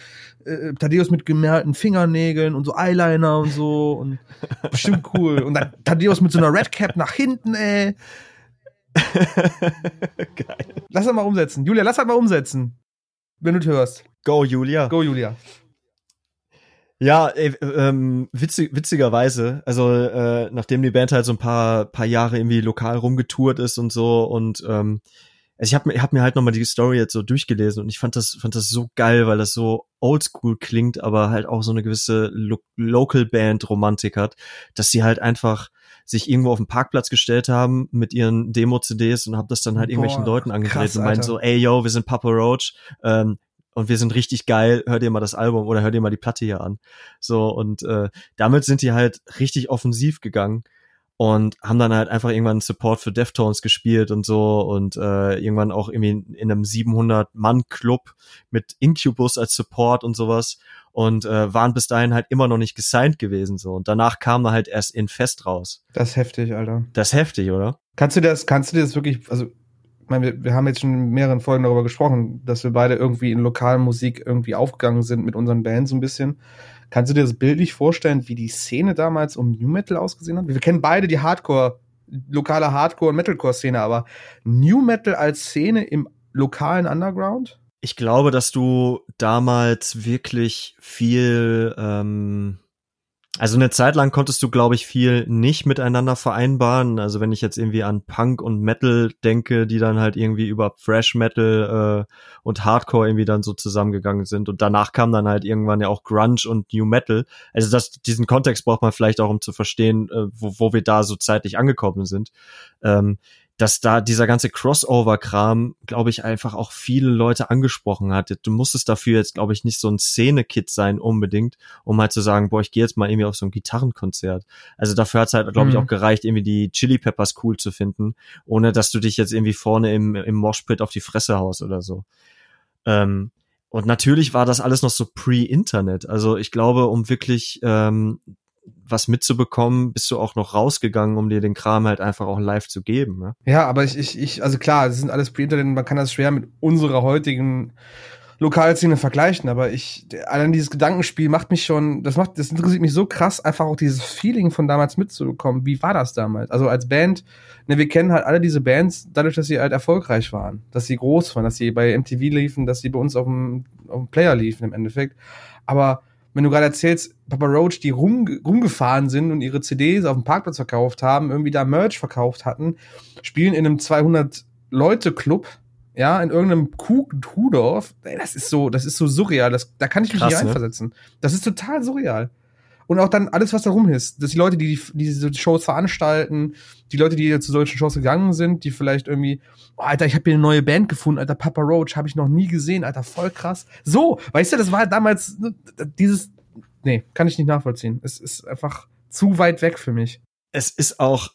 äh, Thaddeus mit gemalten Fingernägeln und so Eyeliner und so und bestimmt cool. Und dann Thaddeus mit so einer Red Cap nach hinten, ey. Geil. Lass das mal umsetzen. Julia, lass das mal umsetzen. Wenn du hörst. Go, Julia. Go, Julia. Ja, ey, ähm, witzig, witzigerweise, also äh, nachdem die Band halt so ein paar, paar Jahre irgendwie lokal rumgetourt ist und so und ähm, also ich habe mir, hab mir halt nochmal die Story jetzt so durchgelesen und ich fand das, fand das so geil, weil das so oldschool klingt, aber halt auch so eine gewisse Lo Local Band Romantik hat, dass sie halt einfach sich irgendwo auf den Parkplatz gestellt haben mit ihren Demo-CDs und hab das dann halt irgendwelchen Boah, Leuten angedreht krass, und meinen so, ey yo, wir sind Papa Roach, ähm, und wir sind richtig geil, hör dir mal das Album oder hör dir mal die Platte hier an. So, und äh, damit sind die halt richtig offensiv gegangen und haben dann halt einfach irgendwann Support für Deftones gespielt und so und äh, irgendwann auch irgendwie in einem 700-Mann-Club mit Incubus als Support und sowas und äh, waren bis dahin halt immer noch nicht gesigned gewesen so und danach kam er halt erst in Fest raus. Das ist heftig, Alter. Das ist heftig, oder? Kannst du das, kannst du dir das wirklich, also, meine, wir, wir haben jetzt schon in mehreren Folgen darüber gesprochen, dass wir beide irgendwie in lokalen Musik irgendwie aufgegangen sind mit unseren Bands ein bisschen. Kannst du dir das bildlich vorstellen, wie die Szene damals um New Metal ausgesehen hat? Wir kennen beide die Hardcore, lokale Hardcore- und Metalcore-Szene, aber New Metal als Szene im lokalen Underground? Ich glaube, dass du damals wirklich viel, ähm, also eine Zeit lang konntest du, glaube ich, viel nicht miteinander vereinbaren. Also wenn ich jetzt irgendwie an Punk und Metal denke, die dann halt irgendwie über Fresh Metal äh, und Hardcore irgendwie dann so zusammengegangen sind. Und danach kam dann halt irgendwann ja auch Grunge und New Metal. Also das, diesen Kontext braucht man vielleicht auch, um zu verstehen, äh, wo, wo wir da so zeitlich angekommen sind. Ähm, dass da dieser ganze Crossover-Kram, glaube ich, einfach auch viele Leute angesprochen hat. Du musstest dafür jetzt, glaube ich, nicht so ein Szene-Kid sein unbedingt, um halt zu sagen, boah, ich gehe jetzt mal irgendwie auf so ein Gitarrenkonzert. Also dafür hat's halt, glaube ich, Mhm. auch gereicht, irgendwie die Chili Peppers cool zu finden, ohne dass du dich jetzt irgendwie vorne im, im Moshpit auf die Fresse haust oder so. Ähm, und natürlich war das alles noch so pre-Internet. Also ich glaube, um wirklich ähm, was mitzubekommen, bist du auch noch rausgegangen, um dir den Kram halt einfach auch live zu geben. Ne? Ja, aber ich, ich, ich, also klar, das sind alles Pre-Internet, man kann das schwer mit unserer heutigen Lokalszene vergleichen, aber ich, allein dieses Gedankenspiel macht mich schon, das macht, das interessiert mich so krass, einfach auch dieses Feeling von damals mitzubekommen. Wie war das damals? Also als Band, ne, wir kennen halt alle diese Bands, dadurch, dass sie halt erfolgreich waren, dass sie groß waren, dass sie bei MTV liefen, dass sie bei uns auf dem, auf dem Player liefen im Endeffekt. Aber wenn du gerade erzählst, Papa Roach, die rum, rumgefahren sind und ihre CDs auf dem Parkplatz verkauft haben, irgendwie da Merch verkauft hatten, spielen in einem 200-Leute-Club, ja, in irgendeinem Kuh-Tudorf, ey, das ist so, das ist so surreal, das, da kann ich mich Krass, nicht ne? reinversetzen. Das ist total surreal. Und auch dann alles, was da rum ist. Dass die Leute, die, die diese Shows veranstalten, die Leute, die zu solchen Shows gegangen sind, die vielleicht irgendwie, oh, Alter, ich habe hier eine neue Band gefunden, Alter, Papa Roach, habe ich noch nie gesehen, Alter, voll krass. So, weißt du, das war damals ne, dieses, nee, kann ich nicht nachvollziehen. Es ist einfach zu weit weg für mich. Es ist auch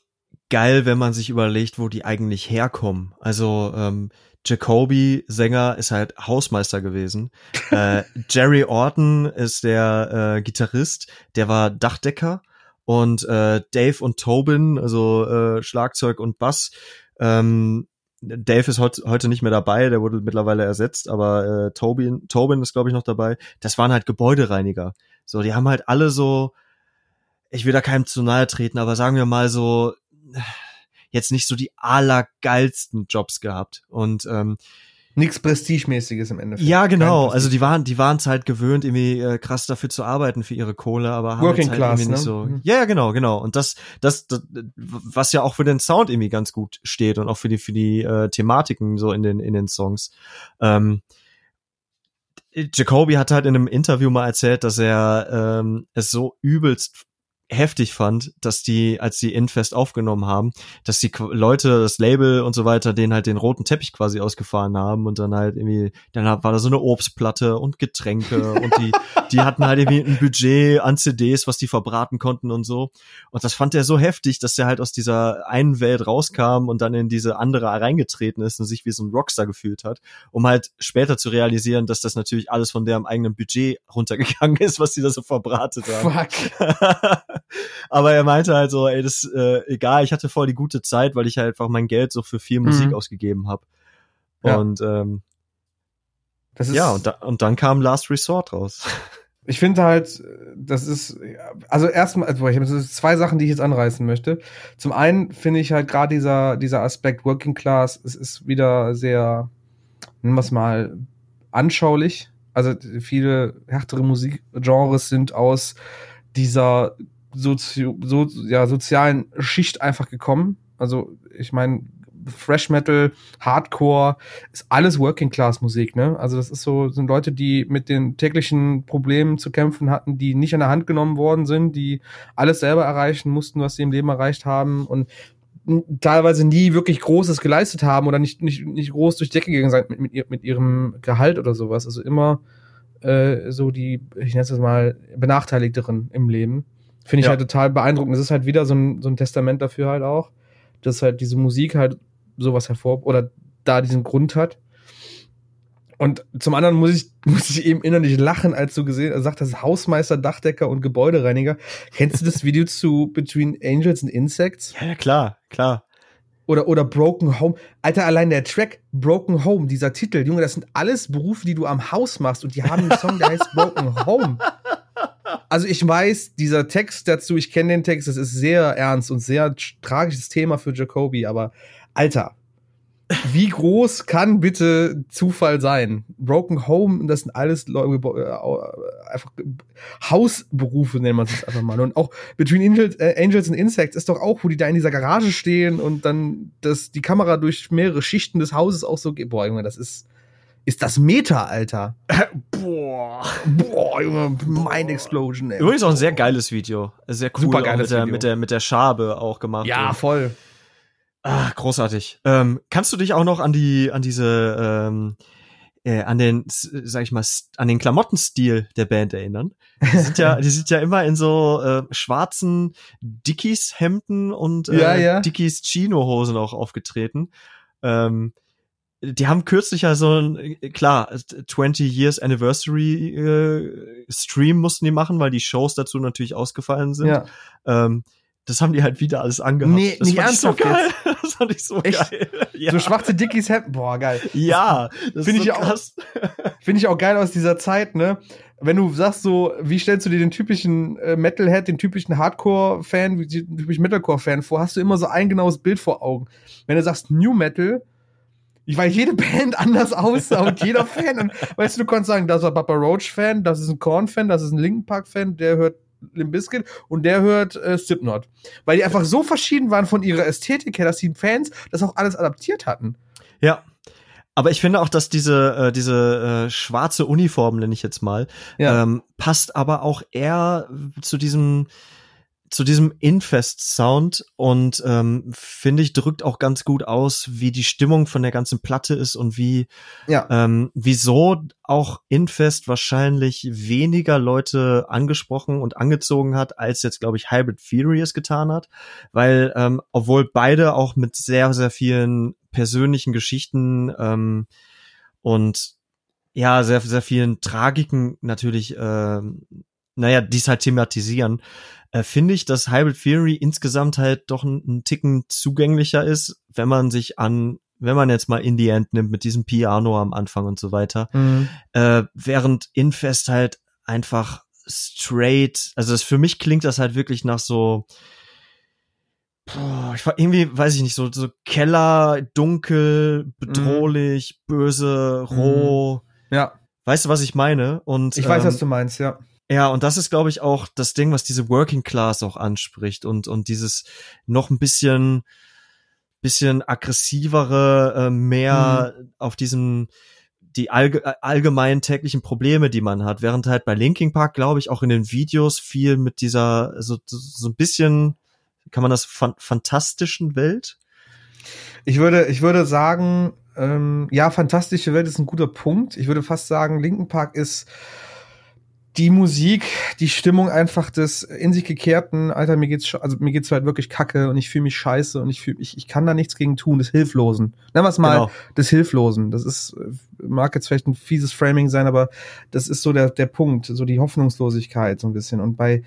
geil, wenn man sich überlegt, wo die eigentlich herkommen. Also ähm, Jacoby, Sänger, ist halt Hausmeister gewesen. äh, Jerry Orton ist der äh, Gitarrist, der war Dachdecker. Und äh, Dave und Tobin, also äh, Schlagzeug und Bass, ähm, Dave ist heut, heute nicht mehr dabei, der wurde mittlerweile ersetzt, aber äh, Tobin, Tobin ist, glaube ich, noch dabei. Das waren halt Gebäudereiniger. So, die haben halt alle so, ich will da keinem zu nahe treten, aber sagen wir mal so, jetzt nicht so die allergeilsten Jobs gehabt. Und ähm, Nichts Prestigemäßiges im Endeffekt. Ja, genau. Also die waren, die waren es halt gewöhnt, irgendwie äh, krass dafür zu arbeiten für ihre Kohle, aber haben Working halt Class, irgendwie nicht ne? so. Mhm. Ja, ja, genau, genau. Und das, das, das, was ja auch für den Sound irgendwie ganz gut steht und auch für die, für die äh, Thematiken so in den, in den Songs. Ähm, Jacoby hat halt in einem Interview mal erzählt, dass er ähm, es so übelst heftig fand, dass die, als die Infest aufgenommen haben, dass die Leute, das Label und so weiter, denen halt den roten Teppich quasi ausgefahren haben und dann halt irgendwie, dann war da so eine Obstplatte und Getränke und die, die hatten halt irgendwie ein Budget an CDs, was die verbraten konnten und so. Und das fand er so heftig, dass er halt aus dieser einen Welt rauskam und dann in diese andere reingetreten ist und sich wie so ein Rockstar gefühlt hat, um halt später zu realisieren, dass das natürlich alles von deren eigenen Budget runtergegangen ist, was die da so verbratet haben. Fuck. Aber er meinte halt so, ey, das äh, egal, ich hatte voll die gute Zeit, weil ich halt einfach mein Geld so für viel Musik Mhm. ausgegeben habe. Ja. Und ähm, Das ist, ja, und, da, und dann kam Last Resort raus. Ich finde halt, das ist, also erstmal, also ich habe zwei Sachen, die ich jetzt anreißen möchte. Zum einen finde ich halt gerade dieser, dieser Aspekt Working Class, es ist wieder sehr, nennen wir es mal, anschaulich. Also viele härtere Musikgenres sind aus dieser Sozio, so, ja, sozialen Schicht einfach gekommen. Also ich meine, Fresh Metal, Hardcore, ist alles Working Class Musik, ne? Also das ist so, sind Leute, die mit den täglichen Problemen zu kämpfen hatten, die nicht an der Hand genommen worden sind, die alles selber erreichen mussten, was sie im Leben erreicht haben und teilweise nie wirklich Großes geleistet haben oder nicht, nicht, nicht groß durch die Decke gegangen sind mit, mit, mit ihrem Gehalt oder sowas. Also immer äh, so die, ich nenne es mal, Benachteiligteren im Leben. Finde ich Ja. halt total beeindruckend. Es ist halt wieder so ein, so ein Testament dafür halt auch, dass halt diese Musik halt sowas hervor oder da diesen Grund hat. Und zum anderen muss ich, muss ich eben innerlich lachen, als du gesehen hast, sagt das Hausmeister, Dachdecker und Gebäudereiniger. Kennst du das Video zu Between Angels and Insects? Ja, ja, klar, klar. Oder, oder Broken Home. Alter, allein der Track Broken Home, dieser Titel, Junge, das sind alles Berufe, die du am Haus machst und die haben einen Song, der heißt Broken Home. Also ich weiß, dieser Text dazu, ich kenne den Text, das ist sehr ernst und sehr tragisches Thema für Jacoby, aber Alter, wie groß kann bitte Zufall sein? Broken Home, das sind alles Leute, äh, einfach Hausberufe, nennen wir es einfach mal. Und auch Between Angels, äh, Angels and Insects ist doch auch, wo die da in dieser Garage stehen und dann das, die Kamera durch mehrere Schichten des Hauses auch so geht. Boah, Junge, das ist, ist das Meta, Alter. Boah. Boah, Junge, Mind Explosion, ey. Übrigens auch ein sehr geiles Video. Sehr cool. Super geiles mit der, Video. mit der, mit der Schabe auch gemacht. Ja, Und- voll. Ah, großartig. Ähm, kannst du dich auch noch an die, an diese, ähm, äh, an den, sag ich mal, an den Klamottenstil der Band erinnern? Die sind ja, die sind ja immer in so äh, schwarzen Dickies-Hemden und äh, Ja, ja. Dickies Chino-Hosen auch aufgetreten. Ähm, die haben kürzlich ja so ein, äh, klar, 20 Years Anniversary äh, Stream mussten die machen, weil die Shows dazu natürlich ausgefallen sind. Ja. Ähm, das haben die halt wieder alles angehabt. Nee, das nicht ich so ernsthaft geil. Das fand ich so Echt? geil. Ja, So schwarze Dickies Hemden. Boah, geil. ja das Find ist ich so auch- krass. Finde ich auch geil aus dieser Zeit, ne? Wenn du sagst so, wie stellst du dir den typischen äh, Metalhead, den typischen Hardcore-Fan, wie den typischen Metalcore-Fan vor, hast du immer so ein genaues Bild vor Augen. Wenn du sagst New Metal, ich weiß, jede Band anders aussah und jeder Fan. Und weißt du, du kannst sagen, das ist ein Papa Roach-Fan, das ist ein Korn-Fan, das ist ein Linkin Park-Fan, der hört Limp Bizkit und der hört äh, Slipknot. Weil die einfach so verschieden waren von ihrer Ästhetik her, dass die Fans das auch alles adaptiert hatten. Ja. Aber ich finde auch, dass diese, äh, diese äh, schwarze Uniform, nenne ich jetzt mal, Ja. ähm, passt aber auch eher zu diesem zu diesem Infest-Sound und ähm, finde ich, drückt auch ganz gut aus, wie die Stimmung von der ganzen Platte ist und wie Ja. ähm, wieso auch Infest wahrscheinlich weniger Leute angesprochen und angezogen hat, als jetzt, glaube ich, Hybrid Fury es getan hat. Weil, ähm, obwohl beide auch mit sehr, sehr vielen persönlichen Geschichten ähm, und ja, sehr, sehr vielen Tragiken natürlich, ähm, naja, dies halt thematisieren, äh, finde ich, dass Hybrid Theory insgesamt halt doch ein, ein Ticken zugänglicher ist, wenn man sich an, wenn man jetzt mal Indie End nimmt mit diesem Piano am Anfang und so weiter, Mhm. äh, während Infest halt einfach straight, also das, für mich klingt das halt wirklich nach so, boah, ich war irgendwie, weiß ich nicht, so, so Keller, dunkel, bedrohlich, mhm. böse, roh. Ja. Weißt du, was ich meine? Und ich weiß, ähm, was du meinst, ja. Ja, und das ist, glaube ich, auch das Ding, was diese Working Class auch anspricht und und dieses noch ein bisschen bisschen aggressivere, äh, mehr mhm. auf diesem die allge allgemeinen täglichen Probleme, die man hat, während halt bei Linking Park, glaube ich, auch in den Videos viel mit dieser so so ein bisschen kann man das fan fantastischen Welt? Ich würde ich würde sagen, ähm, ja, fantastische Welt ist ein guter Punkt. Ich würde fast sagen, Linken Park ist die Musik, die Stimmung einfach des in sich gekehrten, Alter, mir geht's, also mir geht's halt wirklich kacke und ich fühle mich scheiße und ich fühle ich, ich kann da nichts gegen tun, des Hilflosen. Nennen wir es mal genau. des Hilflosen. Das ist, mag jetzt vielleicht ein fieses Framing sein, aber das ist so der, der Punkt, so die Hoffnungslosigkeit so ein bisschen. Und bei,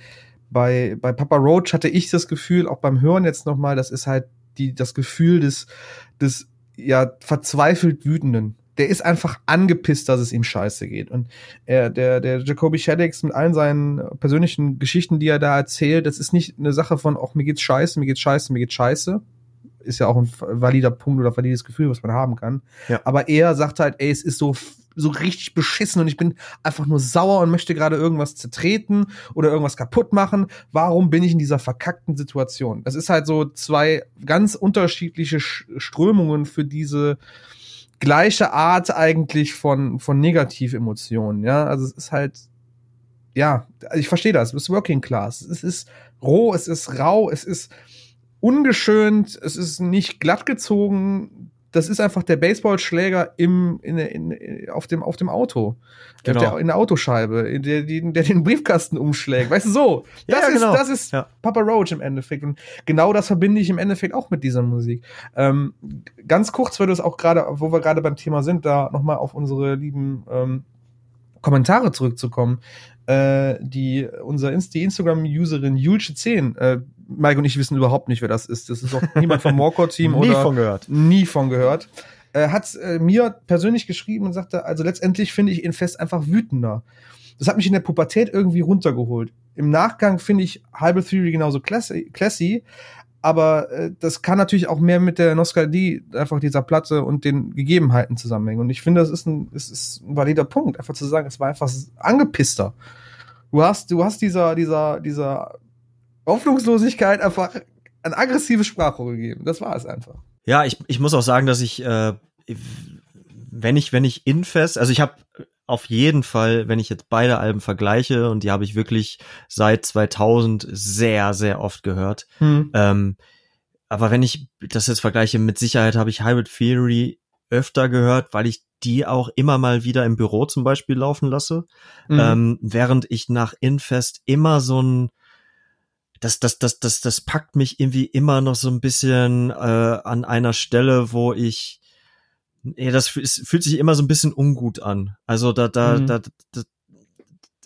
bei, bei Papa Roach hatte ich das Gefühl, auch beim Hören jetzt nochmal, das ist halt die, das Gefühl des, des, ja, verzweifelt Wütenden der ist einfach angepisst, dass es ihm scheiße geht. Und er, der, der Jacoby Shaddix mit allen seinen persönlichen Geschichten, die er da erzählt, das ist nicht eine Sache von, auch mir geht's scheiße, mir geht's scheiße, mir geht's scheiße. Ist ja auch ein valider Punkt oder valides Gefühl, was man haben kann. Ja. Aber er sagt halt, ey, es ist so so richtig beschissen und ich bin einfach nur sauer und möchte gerade irgendwas zertreten oder irgendwas kaputt machen. Warum bin ich in dieser verkackten Situation? Das ist halt so zwei ganz unterschiedliche Strömungen für diese gleiche Art eigentlich von, von Negativemotionen, ja. Also es ist halt, ja, ich verstehe das, es ist Working Class. Es ist roh, es ist rau, es ist ungeschönt, es ist nicht glatt gezogen, das ist einfach der Baseballschläger im, in, in, auf, dem, auf dem Auto. Genau. Der, in der Autoscheibe, der, der den Briefkasten umschlägt. Weißt du, so. Das ja, ist, genau. das ist ja. Papa Roach im Endeffekt. Und genau das verbinde ich im Endeffekt auch mit dieser Musik. Ähm, ganz kurz, weil du es auch gerade, wo wir gerade beim Thema sind, da nochmal auf unsere lieben ähm, Kommentare zurückzukommen. Äh, die, unser Inst die Instagram-Userin Julche10, äh, Mike und ich wissen überhaupt nicht, wer das ist. Das ist auch niemand vom Morcor-Team oder. Nie von gehört. Nie von gehört. Äh, hat äh, mir persönlich geschrieben und sagte, also letztendlich finde ich ihn fest einfach wütender. Das hat mich in der Pubertät irgendwie runtergeholt. Im Nachgang finde ich Hybrid Theory genauso classy, classy aber äh, das kann natürlich auch mehr mit der Nostalgie einfach dieser Platte und den Gegebenheiten zusammenhängen. Und ich finde, das ist ein, es ist ein valider Punkt, einfach zu sagen, es war einfach angepisster. Du hast, du hast dieser, dieser, dieser Hoffnungslosigkeit einfach ein aggressives Sprachrohr gegeben. Das war es einfach. Ja, ich, ich muss auch sagen, dass ich, äh, wenn ich, wenn ich Infest, also ich habe auf jeden Fall, wenn ich jetzt beide Alben vergleiche, und die habe ich wirklich seit 2000 sehr, sehr oft gehört. Hm. Ähm, aber wenn ich das jetzt vergleiche, mit Sicherheit habe ich Hybrid Theory öfter gehört, weil ich die auch immer mal wieder im Büro zum Beispiel laufen lasse, mhm. ähm, während ich nach Infest immer so ein das, das, das, das, das packt mich irgendwie immer noch so ein bisschen äh, an einer Stelle, wo ich, ja, das fühlt sich immer so ein bisschen ungut an. Also da, da, mhm. da, da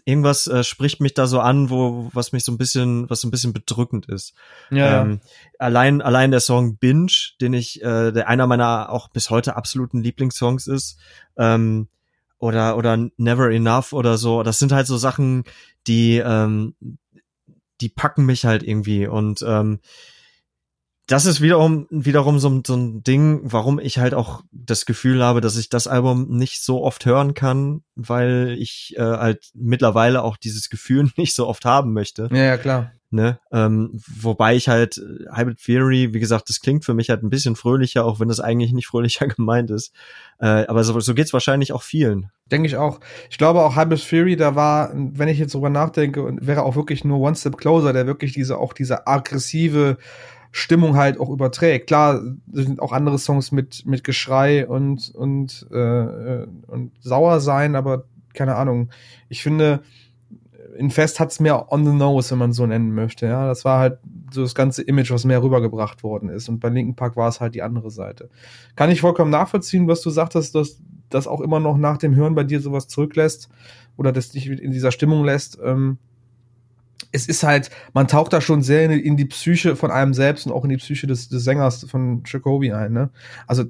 irgendwas äh, spricht mich da so an, wo was mich so ein bisschen, was so ein bisschen bedrückend ist. Ja. Ähm, allein, allein der Song Binge, den ich, äh, der einer meiner auch bis heute absoluten Lieblingssongs ist, ähm, oder oder Never Enough oder so. Das sind halt so Sachen, die ähm, die packen mich halt irgendwie und ähm, das ist wiederum wiederum so, so ein Ding, warum ich halt auch das Gefühl habe, dass ich das Album nicht so oft hören kann, weil ich äh, halt mittlerweile auch dieses Gefühl nicht so oft haben möchte. Ja, ja klar. Ne? Ähm, wobei ich halt äh, Hybrid Theory, wie gesagt, das klingt für mich halt ein bisschen fröhlicher, auch wenn das eigentlich nicht fröhlicher gemeint ist. Äh, aber so, so geht's wahrscheinlich auch vielen. Denke ich auch. Ich glaube auch Hybrid Theory, da war, wenn ich jetzt drüber nachdenke, wäre auch wirklich nur One Step Closer, der wirklich diese auch diese aggressive Stimmung halt auch überträgt. Klar sind auch andere Songs mit mit Geschrei und und äh, und sauer sein, aber keine Ahnung. Ich finde in Fest hat's mehr on the nose, wenn man so nennen möchte. Ja, das war halt so das ganze Image, was mehr rübergebracht worden ist. Und bei Linken Park war es halt die andere Seite. Kann ich vollkommen nachvollziehen, was du sagtest, dass das auch immer noch nach dem Hören bei dir sowas zurücklässt oder dass dich in dieser Stimmung lässt. Ähm, es ist halt, man taucht da schon sehr in, in, die Psyche von einem selbst und auch in die Psyche des, des Sängers von Jacoby ein. Ne? Also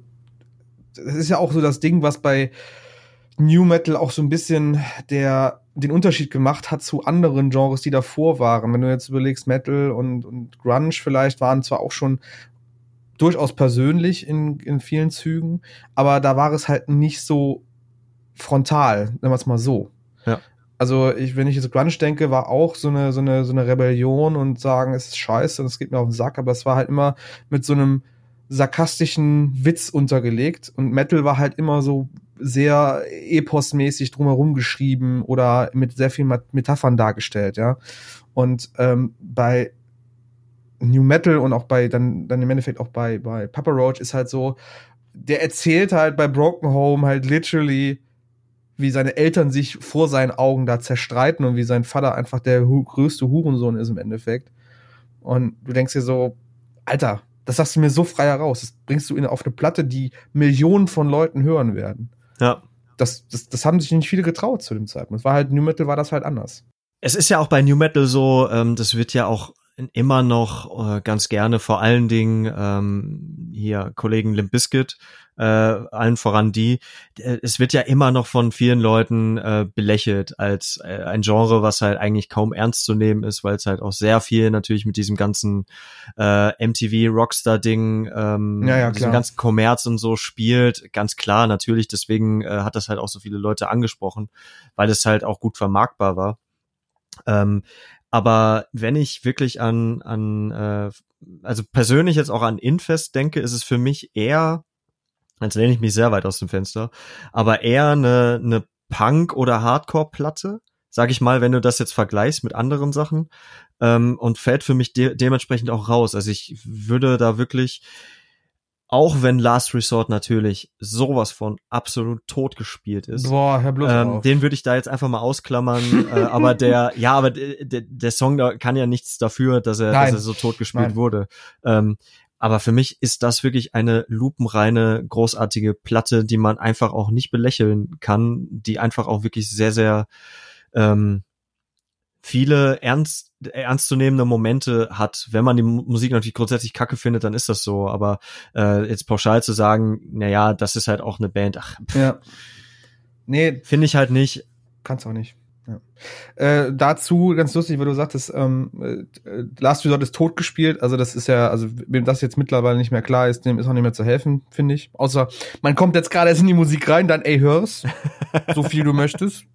das ist ja auch so das Ding, was bei New Metal auch so ein bisschen der den Unterschied gemacht hat zu anderen Genres, die davor waren. Wenn du jetzt überlegst, Metal und, und Grunge vielleicht waren zwar auch schon durchaus persönlich in, in vielen Zügen, aber da war es halt nicht so frontal, nennen wir es mal so. Ja. Also ich, wenn ich jetzt Grunge denke, war auch so eine, so eine, so eine Rebellion und sagen, es ist scheiße und es geht mir auf den Sack, aber es war halt immer mit so einem sarkastischen Witz untergelegt und Metal war halt immer so sehr eposmäßig drumherum geschrieben oder mit sehr vielen Metaphern dargestellt, ja. Und ähm, bei New Metal und auch bei dann dann im Endeffekt auch bei bei Papa Roach ist halt so, der erzählt halt bei Broken Home halt literally wie seine Eltern sich vor seinen Augen da zerstreiten und wie sein Vater einfach der größte Hurensohn ist im Endeffekt. Und du denkst dir so, Alter, das sagst du mir so frei heraus. Das bringst du in, auf eine Platte, die Millionen von Leuten hören werden. Ja. Das, das, das haben sich nicht viele getraut zu dem Zeitpunkt. Es war halt, New Metal war das halt anders. Es ist ja auch bei New Metal so, ähm, das wird ja auch immer noch äh, ganz gerne vor allen Dingen ähm, hier Kollegen Limp Bizkit äh, allen voran die. Äh, es wird ja immer noch von vielen Leuten äh, belächelt als äh, ein Genre, was halt eigentlich kaum ernst zu nehmen ist, weil es halt auch sehr viel natürlich mit diesem ganzen äh, MTV Rockstar Ding, ähm, ja, ja, diesem ganzen Kommerz und so spielt. Ganz klar, natürlich. Deswegen äh, hat das halt auch so viele Leute angesprochen, weil es halt auch gut vermarktbar war. Ähm, aber wenn ich wirklich an, an äh, also persönlich jetzt auch an Infest denke, ist es für mich eher Jetzt lehne ich mich sehr weit aus dem Fenster. Aber eher eine, eine Punk- oder Hardcore-Platte, sag ich mal, wenn du das jetzt vergleichst mit anderen Sachen. Ähm, und fällt für mich de dementsprechend auch raus. Also ich würde da wirklich, auch wenn Last Resort natürlich sowas von absolut tot gespielt ist, Boah, Herr bloß ähm, den würde ich da jetzt einfach mal ausklammern. äh, aber der, ja, aber der, der Song da kann ja nichts dafür, dass er, dass er so tot gespielt Nein. wurde. Ähm, aber für mich ist das wirklich eine lupenreine, großartige Platte, die man einfach auch nicht belächeln kann, die einfach auch wirklich sehr, sehr ähm, viele ernst, ernstzunehmende Momente hat. Wenn man die Musik natürlich grundsätzlich kacke findet, dann ist das so. Aber äh, jetzt pauschal zu sagen, na ja, das ist halt auch eine Band, ach, pff, ja. Nee. Finde ich halt nicht. Kannst auch nicht. Ja. Äh, dazu ganz lustig, weil du sagtest, ähm, äh, Last Resort ist tot gespielt. Also das ist ja, also wem das jetzt mittlerweile nicht mehr klar ist, dem ist auch nicht mehr zu helfen, finde ich. Außer man kommt jetzt gerade erst in die Musik rein, dann ey hör's, so viel du möchtest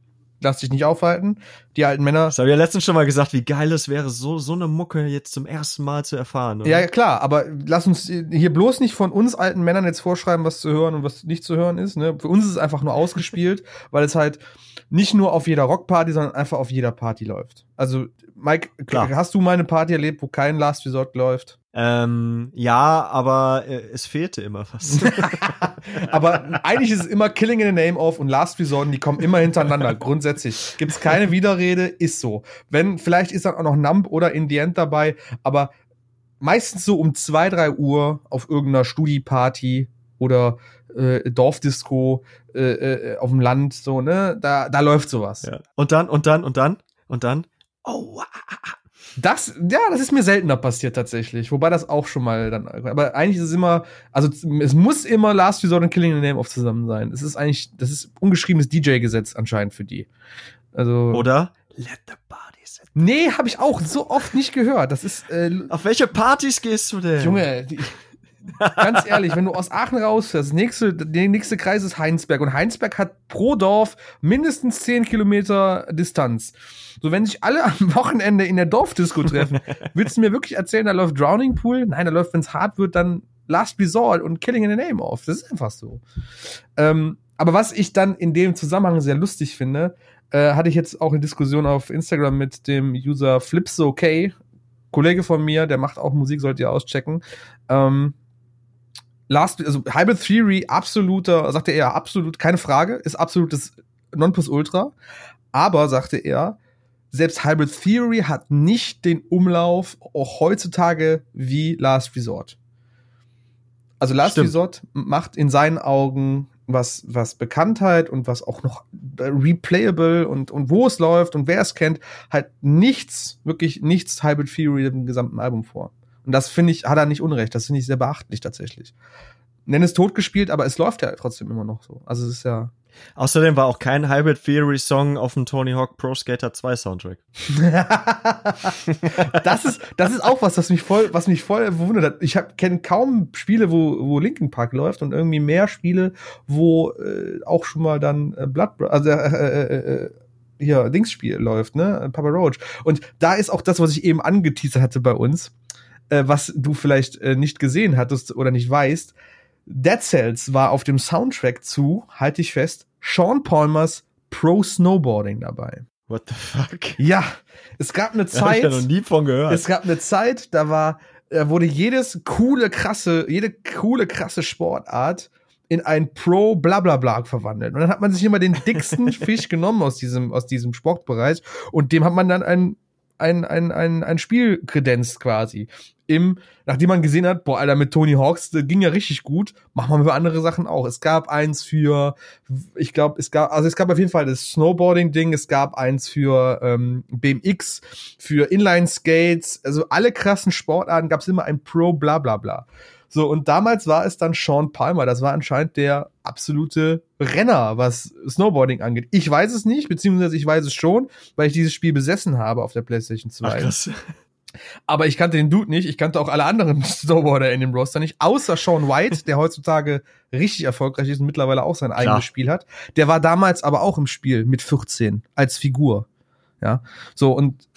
lass dich nicht aufhalten. Die alten Männer. Das habe ich ja letztens schon mal gesagt, wie geil es wäre, so, so eine Mucke jetzt zum ersten Mal zu erfahren. Oder? Ja, klar, aber lass uns hier bloß nicht von uns alten Männern jetzt vorschreiben, was zu hören und was nicht zu hören ist. Ne? Für uns ist es einfach nur ausgespielt, weil es halt nicht nur auf jeder Rockparty, sondern einfach auf jeder Party läuft. Also, Mike, klar. hast du mal eine Party erlebt, wo kein Last Resort läuft? Ähm, ja, aber äh, es fehlte immer was. aber eigentlich ist es immer Killing in the Name of und Last Resort, die kommen immer hintereinander. Grundsätzlich gibt es keine Widerrede, ist so. Wenn, vielleicht ist dann auch noch Nump oder In the End dabei, aber meistens so um zwei, drei Uhr auf irgendeiner Studi-Party oder äh, Dorfdisco äh, äh, auf dem Land, so, ne? Da, da läuft sowas. Ja. Und dann, und dann, und dann, und dann, oh, ah, ah, ah. Das, ja, das ist mir seltener passiert tatsächlich. Wobei das auch schon mal dann, aber eigentlich ist es immer, also es muss immer Last Resort und Killing the Name of zusammen sein. Es ist eigentlich, das ist ungeschriebenes DJ-Gesetz anscheinend für die. Also. Oder? Let the party set. Nee, habe ich auch so oft nicht gehört. Das ist, äh, Auf welche Partys gehst du denn? Junge, die, Ganz ehrlich, wenn du aus Aachen rausfährst, nächste, der nächste Kreis ist Heinsberg und Heinsberg hat pro Dorf mindestens 10 Kilometer Distanz. So, wenn sich alle am Wochenende in der Dorfdisco treffen, willst du mir wirklich erzählen, da läuft Drowning Pool? Nein, da läuft, wenn es hart wird, dann Last Resort und Killing in the Name auf. Das ist einfach so. Ähm, aber was ich dann in dem Zusammenhang sehr lustig finde, äh, hatte ich jetzt auch eine Diskussion auf Instagram mit dem User FlipsOK, Kollege von mir, der macht auch Musik, sollt ihr auschecken. Ähm, Last, also Hybrid Theory, absoluter, sagte er, absolut, keine Frage, ist absolutes Nonplusultra. Aber, sagte er, selbst Hybrid Theory hat nicht den Umlauf auch heutzutage wie Last Resort. Also Last Stimmt. Resort macht in seinen Augen was, was Bekanntheit und was auch noch replayable und, und wo es läuft und wer es kennt, halt nichts, wirklich nichts Hybrid Theory im gesamten Album vor. Und das finde ich, hat er nicht unrecht. Das finde ich sehr beachtlich tatsächlich. Nenn es totgespielt, aber es läuft ja trotzdem immer noch so. Also es ist ja. Außerdem war auch kein Hybrid Theory Song auf dem Tony Hawk Pro Skater 2 Soundtrack. das ist das ist auch was, was mich voll was mich voll verwundert hat. Ich kenne kaum Spiele, wo wo Linkin Park läuft und irgendwie mehr Spiele, wo äh, auch schon mal dann äh, Blood also äh, äh, äh, hier Dingsspiel läuft, ne? Papa Roach. Und da ist auch das, was ich eben angeteasert hatte bei uns, äh, was du vielleicht äh, nicht gesehen hattest oder nicht weißt. Dead Cells war auf dem Soundtrack zu, halte ich fest, Sean Palmers Pro Snowboarding dabei. What the fuck? Ja, es gab eine Zeit. Hab ich ja noch nie von gehört. Es gab eine Zeit, da war, da wurde jedes coole, krasse, jede coole, krasse Sportart in ein Pro Blablabla verwandelt. Und dann hat man sich immer den dicksten Fisch genommen aus diesem, aus diesem Sportbereich und dem hat man dann ein, ein, ein, ein, ein Spiel kredenzt quasi. Im, nachdem man gesehen hat, boah, Alter, mit Tony Hawks, das ging ja richtig gut, machen wir andere Sachen auch. Es gab eins für, ich glaube, es gab, also es gab auf jeden Fall das Snowboarding-Ding, es gab eins für ähm, BMX, für Inline-Skates, also alle krassen Sportarten gab es immer ein Pro bla bla bla. So, und damals war es dann Sean Palmer. Das war anscheinend der absolute Renner, was Snowboarding angeht. Ich weiß es nicht, beziehungsweise ich weiß es schon, weil ich dieses Spiel besessen habe auf der PlayStation 2. Ach, krass. Aber ich kannte den Dude nicht. Ich kannte auch alle anderen Snowboarder in dem Roster nicht, außer Sean White, der heutzutage richtig erfolgreich ist und mittlerweile auch sein eigenes Spiel hat. Der war damals aber auch im Spiel mit 14 als Figur. Ja, so und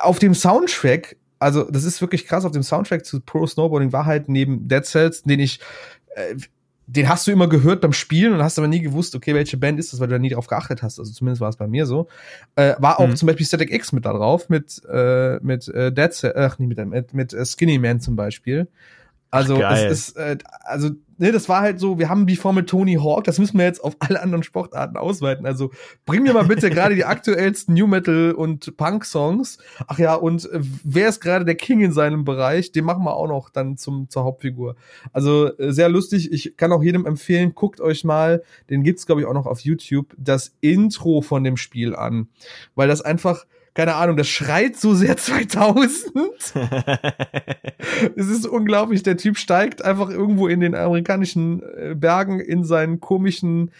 auf dem Soundtrack also das ist wirklich krass. Auf dem Soundtrack zu Pro Snowboarding war halt neben Dead Cells, den ich, äh, den hast du immer gehört beim Spielen und hast aber nie gewusst, okay, welche Band ist das, weil du da nie drauf geachtet hast. Also zumindest war es bei mir so. Äh, war auch mhm. zum Beispiel Static X mit da drauf, mit, äh, mit äh, Dead Cells, ach, nicht mit, mit, mit äh, Skinny Man zum Beispiel. Also Ach, es ist, äh, also ne, das war halt so, wir haben die Formel Tony Hawk, das müssen wir jetzt auf alle anderen Sportarten ausweiten. Also bring mir mal bitte gerade die aktuellsten New Metal und Punk Songs. Ach ja, und äh, wer ist gerade der King in seinem Bereich? Den machen wir auch noch dann zum zur Hauptfigur. Also äh, sehr lustig. Ich kann auch jedem empfehlen, guckt euch mal, den gibt's glaube ich auch noch auf YouTube, das Intro von dem Spiel an, weil das einfach keine Ahnung, das schreit so sehr 2000. es ist unglaublich. Der Typ steigt einfach irgendwo in den amerikanischen äh, Bergen in seinen komischen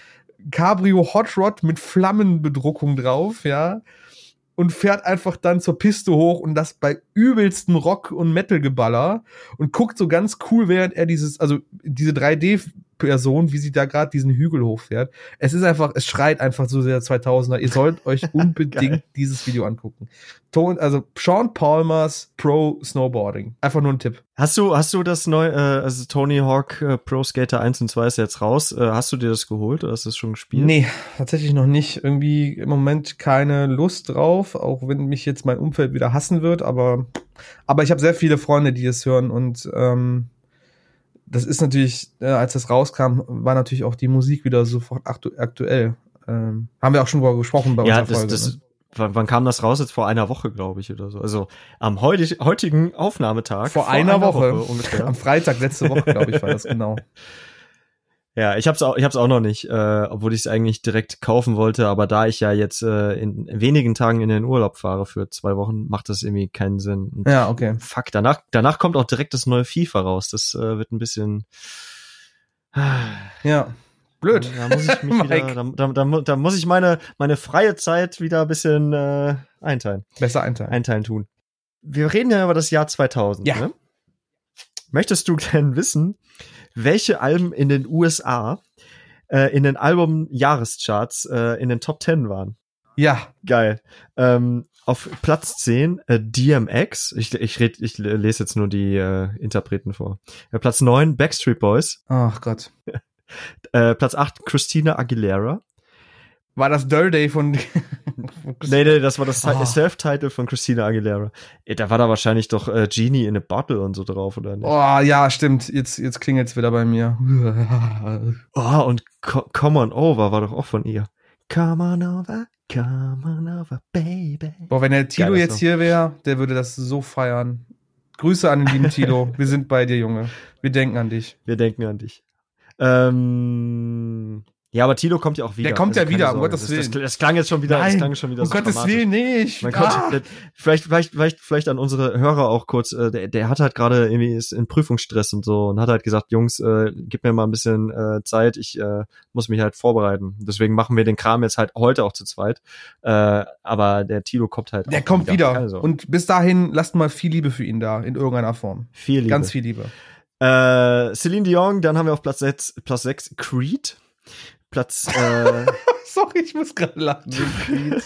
Cabrio Hot Rod mit Flammenbedruckung drauf, ja. Und fährt einfach dann zur Piste hoch und das bei übelstem Rock- und Metal-Geballer und guckt so ganz cool, während er dieses, also diese 3D Person, wie sie da gerade diesen Hügel hochfährt. Es ist einfach, es schreit einfach so sehr 2000er. Ihr sollt euch unbedingt dieses Video angucken. Ton, also Sean Palmers Pro Snowboarding. Einfach nur ein Tipp. Hast du, hast du das neu, äh, also Tony Hawk äh, Pro Skater 1 und 2 ist jetzt raus. Äh, hast du dir das geholt oder hast du das schon gespielt? Nee, tatsächlich noch nicht. Irgendwie im Moment keine Lust drauf, auch wenn mich jetzt mein Umfeld wieder hassen wird, aber, aber ich habe sehr viele Freunde, die es hören und ähm, das ist natürlich, äh, als das rauskam, war natürlich auch die Musik wieder sofort aktu aktuell. Ähm, haben wir auch schon darüber gesprochen bei ja, unserer Folge. Das, ne? wann, wann kam das raus? Jetzt vor einer Woche, glaube ich, oder so. Also am heutig, heutigen Aufnahmetag. Vor, vor einer, einer, Woche, Woche ungefähr. Am Freitag letzte Woche, glaube ich, war das genau. Ja, ich hab's auch, ich hab's auch noch nicht, äh, obwohl ich es eigentlich direkt kaufen wollte, aber da ich ja jetzt äh, in wenigen Tagen in den Urlaub fahre für zwei Wochen, macht das irgendwie keinen Sinn. Und ja, okay. Fuck, danach, danach kommt auch direkt das neue FIFA raus. Das äh, wird ein bisschen. ja. Blöd. Da, da muss ich mich wieder, da, da, da, da, muss ich meine, meine freie Zeit wieder ein bisschen äh, einteilen. Besser einteilen. Einteilen tun. Wir reden ja über das Jahr 2000. Ja. Ne? Möchtest du denn wissen, welche Alben in den USA äh, in den Album-Jahrescharts äh, in den Top 10 waren. Ja. Geil. Ähm, auf Platz 10 äh, DMX. Ich, ich, red, ich lese jetzt nur die äh, Interpreten vor. Äh, Platz 9 Backstreet Boys. Ach Gott. äh, Platz 8 Christina Aguilera. War das Dirty Day von. nee, nee, das war das oh. Self-Title von Christina Aguilera. Da war da wahrscheinlich doch äh, Genie in a Bottle und so drauf, oder nicht? Oh, ja, stimmt. Jetzt, jetzt klingelt's wieder bei mir. oh, und Co Come on Over war doch auch von ihr. Come on over, come on over, baby. Boah, wenn der Tilo jetzt hier wäre, der würde das so feiern. Grüße an den lieben Tilo. Wir sind bei dir, Junge. Wir denken an dich. Wir denken an dich. Ähm, Ja, aber Tilo kommt ja auch wieder. Der kommt Also ja wieder, um. Gottes das, Willen. Das, das klang jetzt schon wieder, das Nein, klang schon wieder um so Gottes. Willen nicht. Man Ah. konnte, vielleicht, vielleicht, vielleicht, vielleicht an unsere Hörer auch kurz, äh, der, der hat halt gerade irgendwie ist in Prüfungsstress und so und hat halt gesagt, Jungs, äh, gib mir mal ein bisschen äh, Zeit, ich äh, muss mich halt vorbereiten. Deswegen machen wir den Kram jetzt halt heute auch zu zweit. Äh, aber der Tilo kommt halt. Der kommt wieder. Keine Sorge. Und bis dahin lasst mal viel Liebe für ihn da, in irgendeiner Form. viel Liebe. Ganz viel Liebe. Äh, Celine Dion, dann haben wir auf Platz 6, Platz 6 Creed. Platz äh, Sorry, ich muss gerade lachen.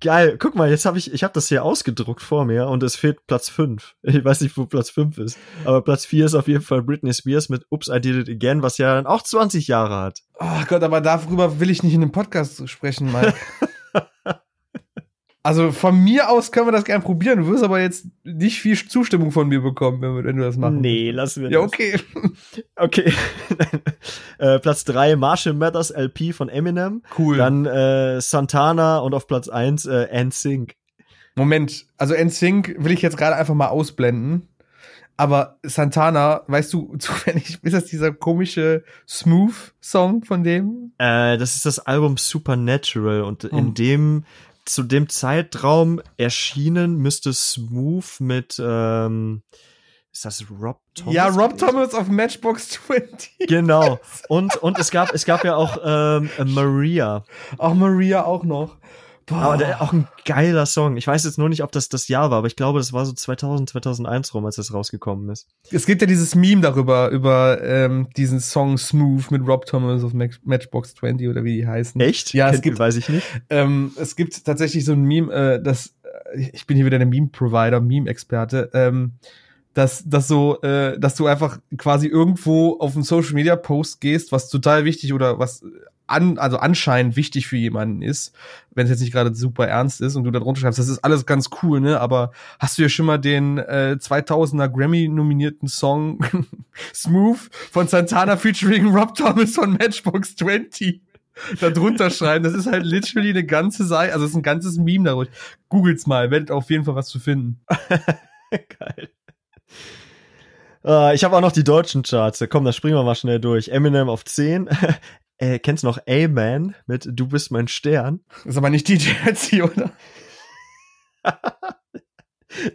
Geil, guck mal, jetzt habe ich, ich habe das hier ausgedruckt vor mir und es fehlt Platz 5. Ich weiß nicht, wo Platz 5 ist. Aber Platz 4 ist auf jeden Fall Britney Spears mit Oops, I Did It Again, was ja dann auch 20 Jahre hat. Oh Gott, aber darüber will ich nicht in einem Podcast sprechen, Mike. also von mir aus können wir das gerne probieren. Du wirst aber jetzt nicht viel Zustimmung von mir bekommen, wenn, wir- wenn du das machen. Nee, lassen wir Ja, das. okay. Okay. äh, Platz 3 Marshall Mathers LP von Eminem. Cool. Dann äh, Santana und auf Platz 1 äh, NSYNC. Moment, also NSYNC will ich jetzt gerade einfach mal ausblenden. Aber Santana, weißt du zufällig, ist das dieser komische Smooth-Song von dem? Äh, das ist das Album Supernatural und Hm. in dem zu dem Zeitraum erschienen müsste Smooth mit ähm, ist das Rob Thomas? ja, Rob? Thomas auf Matchbox 20. Genau. Und und es gab es gab ja auch ähm, Maria. Auch Maria auch noch. Boah. Aber der, auch ein geiler Song. Ich weiß jetzt nur nicht, ob das das Jahr war, aber ich glaube, das war so 2000 2001 rum, als das rausgekommen ist. Es gibt ja dieses Meme darüber, über ähm, diesen Song Smooth mit Rob Thomas auf Match Matchbox 20 oder wie die heißen. Echt? Ja, es gibt- weiß ich nicht. Ähm, es gibt tatsächlich so ein Meme, äh, das, äh, ich bin hier wieder der Meme-Provider, Meme-Experte, ähm, dass, dass so, äh, dass du einfach quasi irgendwo auf einen Social-Media-Post gehst, was total wichtig oder was an, also anscheinend wichtig für jemanden ist, wenn es jetzt nicht gerade super ernst ist und du da drunter schreibst, das ist alles ganz cool, ne? Aber hast du ja schon mal den äh, 2000er Grammy-nominierten Song Smooth von Santana featuring Rob Thomas von Matchbox 20 da drunter schreiben? Das ist halt literally eine ganze Seite, also es ist ein ganzes Meme darüber. Googelt's mal, werdet auf jeden Fall was zu finden. Geil. Äh, ich habe auch noch die deutschen Charts. Komm, da springen wir mal schnell durch. Eminem auf 10. äh, kennst du noch A-Man mit Du bist mein Stern? Das ist aber nicht DJ Etsy, oder?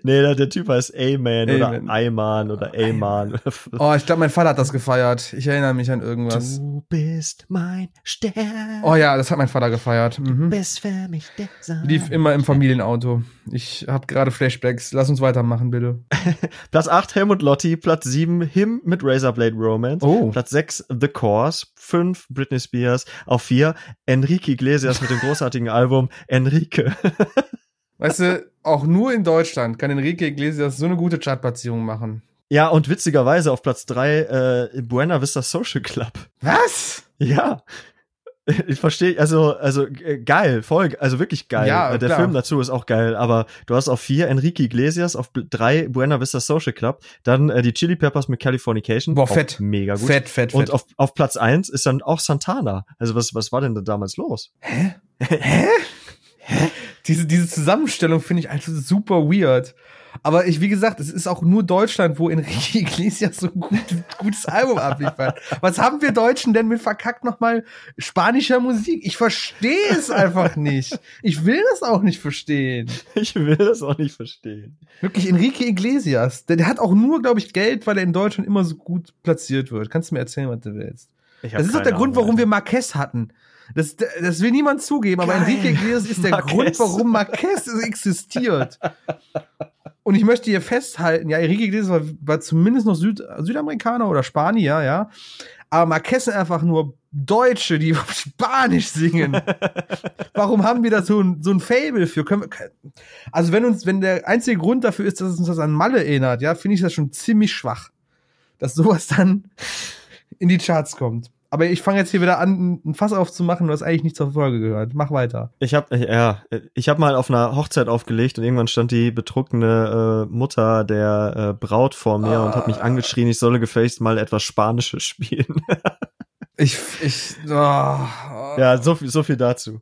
Nee, der, Typ heißt A-Man oder A-Man. Ayman oder A-Man. Oh, ich glaube, mein Vater hat das gefeiert. Ich erinnere mich an irgendwas. Du bist mein Stern. Oh ja, das hat mein Vater gefeiert. Mhm. bist für mich der Sonne. Lief immer im Familienauto. Ich habe gerade Flashbacks. Lass uns weitermachen, bitte. Platz 8 Helmut Lotti, Platz 7 Him mit Razorblade Romance. Oh. Platz 6 The Course, 5 Britney Spears, auf 4 Enrique Iglesias mit dem großartigen Album Enrique. Weißt du, auch nur in Deutschland kann Enrique Iglesias so eine gute Chartplatzierung machen. Ja, und witzigerweise auf Platz 3 äh, Buena Vista Social Club. Was? Ja. Ich verstehe, also, also äh, geil, voll, also wirklich geil. Ja, Äh, Der klar. Film dazu ist auch geil, aber du hast auf vier Enrique Iglesias, auf drei Buena Vista Social Club, dann äh, die Chili Peppers mit Californication. Boah, fett. Mega gut. Fett, fett, fett. Und auf, auf Platz eins ist dann auch Santana. Also was, was war denn da damals los? Hä? Hä? Diese, diese Zusammenstellung finde ich einfach super weird. Aber ich, wie gesagt, es ist auch nur Deutschland, wo Enrique Iglesias so ein gut, gutes Album abliefert. Was haben wir Deutschen denn mit verkackt nochmal spanischer Musik? Ich verstehe es einfach nicht. Ich will das auch nicht verstehen. Ich will das auch nicht verstehen. Wirklich, Enrique Iglesias, der, der hat auch nur, glaube ich, Geld, weil er in Deutschland immer so gut platziert wird. Kannst du mir erzählen, was du willst? Das ist doch der Grund, warum wir. Marquez hatten. Das, das will niemand zugeben, aber Geil. Enrique Iglesias ist der Marquez. Grund, warum Marquez existiert. Und ich möchte hier festhalten, ja, Enrique Iglesias war, war zumindest noch Süd, Südamerikaner oder Spanier, ja. Aber Marquez sind einfach nur Deutsche, die auf Spanisch singen. Warum haben wir da so ein, so ein Fable für? Können wir, also wenn uns, wenn der einzige Grund dafür ist, dass es uns das an Malle erinnert, ja, finde ich das schon ziemlich schwach. Dass sowas dann in die Charts kommt. Aber ich fange jetzt hier wieder an, ein Fass aufzumachen, was eigentlich nicht zur Folge gehört. Mach weiter. Ich habe ja, ich habe mal auf einer Hochzeit aufgelegt und irgendwann stand die betrunkene äh, Mutter der äh, Braut vor mir und hat mich Ah. angeschrien, ich solle gefälligst mal etwas Spanisches spielen. Ich, ich, oh, ja, so viel, so viel dazu.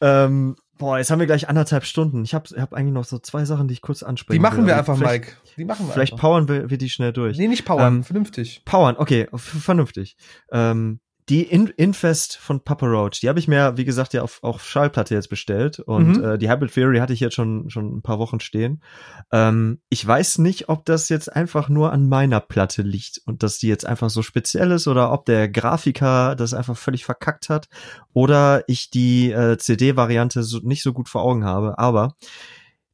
Ähm, boah, jetzt haben wir gleich anderthalb Stunden. Ich habe hab eigentlich noch so zwei Sachen, die ich kurz ansprechen Die machen will. wir einfach, Mike. Die machen wir Vielleicht einfach. powern wir, wir die schnell durch. Nee, nicht powern, Ähm, vernünftig. Powern, okay, vernünftig. Ähm, die In Infest von Papa Roach, die habe ich mir, wie gesagt, ja auf, auf Schallplatte jetzt bestellt. Und Mhm. äh, die Hybrid Theory hatte ich jetzt schon, schon ein paar Wochen stehen. Ähm, ich weiß nicht, ob das jetzt einfach nur an meiner Platte liegt und dass die jetzt einfach so speziell ist oder ob der Grafiker das einfach völlig verkackt hat oder ich die äh, CD-Variante so, nicht so gut vor Augen habe. Aber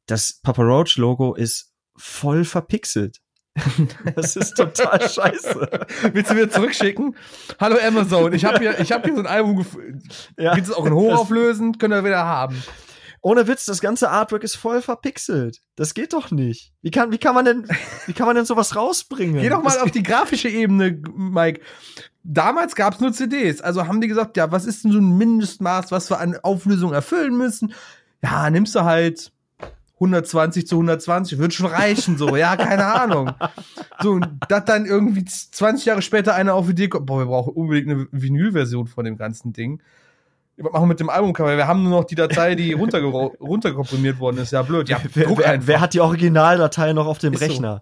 das Papa Roach-Logo ist voll verpixelt. Das ist total scheiße. Willst du wieder zurückschicken? Hallo Amazon, ich habe hier, ich hab hier so ein Album gefunden. Ja. Gibt es auch in hochauflösend? Könnt ihr wieder haben. Ohne Witz, das ganze Artwork ist voll verpixelt. Das geht doch nicht. Wie kann, wie kann man denn, wie kann man denn sowas rausbringen? Geh doch mal das, auf die grafische Ebene, Mike. Damals gab es nur CDs. Also haben die gesagt, ja, was ist denn so ein Mindestmaß, was wir an Auflösung erfüllen müssen? Ja, nimmst du halt 120 zu 120, wird schon reichen, so, ja, keine Ahnung. So, und dass dann irgendwie 20 Jahre später einer auf die Idee kommt, boah, wir brauchen unbedingt eine Vinyl-Version von dem ganzen Ding. Was machen wir mit dem Albumcover? Wir haben nur noch die Datei, die runtergero- runterkomprimiert worden ist. Ja, blöd. Ja, wer, wer, wer hat die Originaldatei noch auf dem Ist so. Rechner?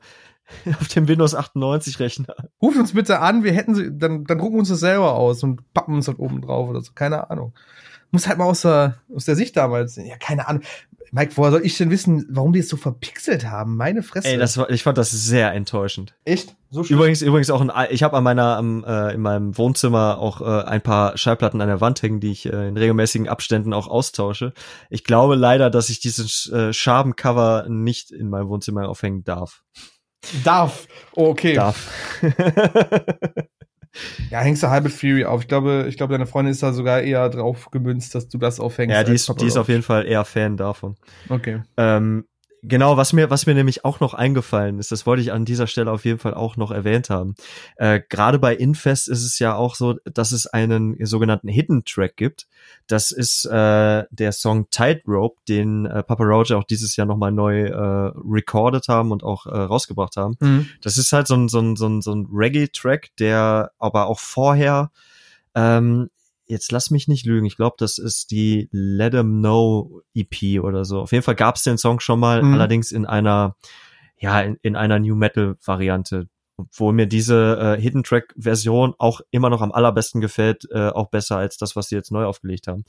auf dem Windows 98 Rechner. Ruf uns bitte an, wir hätten sie, dann, dann drucken wir uns das selber aus und pappen uns das oben drauf oder so. Keine Ahnung. Muss halt mal aus der, aus der Sicht damals sehen. Ja, keine Ahnung. Mike, woher soll ich denn wissen, warum die es so verpixelt haben? Meine Fresse. Ey, das war, ich fand das sehr enttäuschend. echt so schlimm. Übrigens, übrigens auch ein, ich habe an meiner, am, äh, in meinem Wohnzimmer auch äh, ein paar Schallplatten an der Wand hängen, die ich äh, in regelmäßigen Abständen auch austausche. Ich glaube leider, dass ich dieses äh, Schabencover nicht in meinem Wohnzimmer aufhängen darf. Darf. Okay. Darf. Ja, hängst du Hybrid Fury auf. Ich glaube, ich glaube, deine Freundin ist da sogar eher drauf gemünzt, dass du das aufhängst. ja, die ist, die ist auf jeden Fall eher Fan davon. Okay. Ähm, genau, was mir, was mir nämlich auch noch eingefallen ist, das wollte ich an dieser Stelle auf jeden Fall auch noch erwähnt haben. Äh, Gerade bei Infest ist es ja auch so, dass es einen sogenannten Hidden Track gibt. Das ist äh, der Song Tightrope, den äh, Papa Roach auch dieses Jahr nochmal neu äh, recorded haben und auch äh, rausgebracht haben. Mhm. Das ist halt so ein, so ein, so ein, so ein Reggae-Track, der aber auch vorher, ähm, jetzt lass mich nicht lügen, ich glaube, das ist die Let 'em Know EP oder so. Auf jeden Fall gab es den Song schon mal, Mhm. allerdings in einer, ja, in, in einer New Metal-Variante. Obwohl mir diese äh, Hidden Track-Version auch immer noch am allerbesten gefällt, äh, auch besser als das, was sie jetzt neu aufgelegt haben.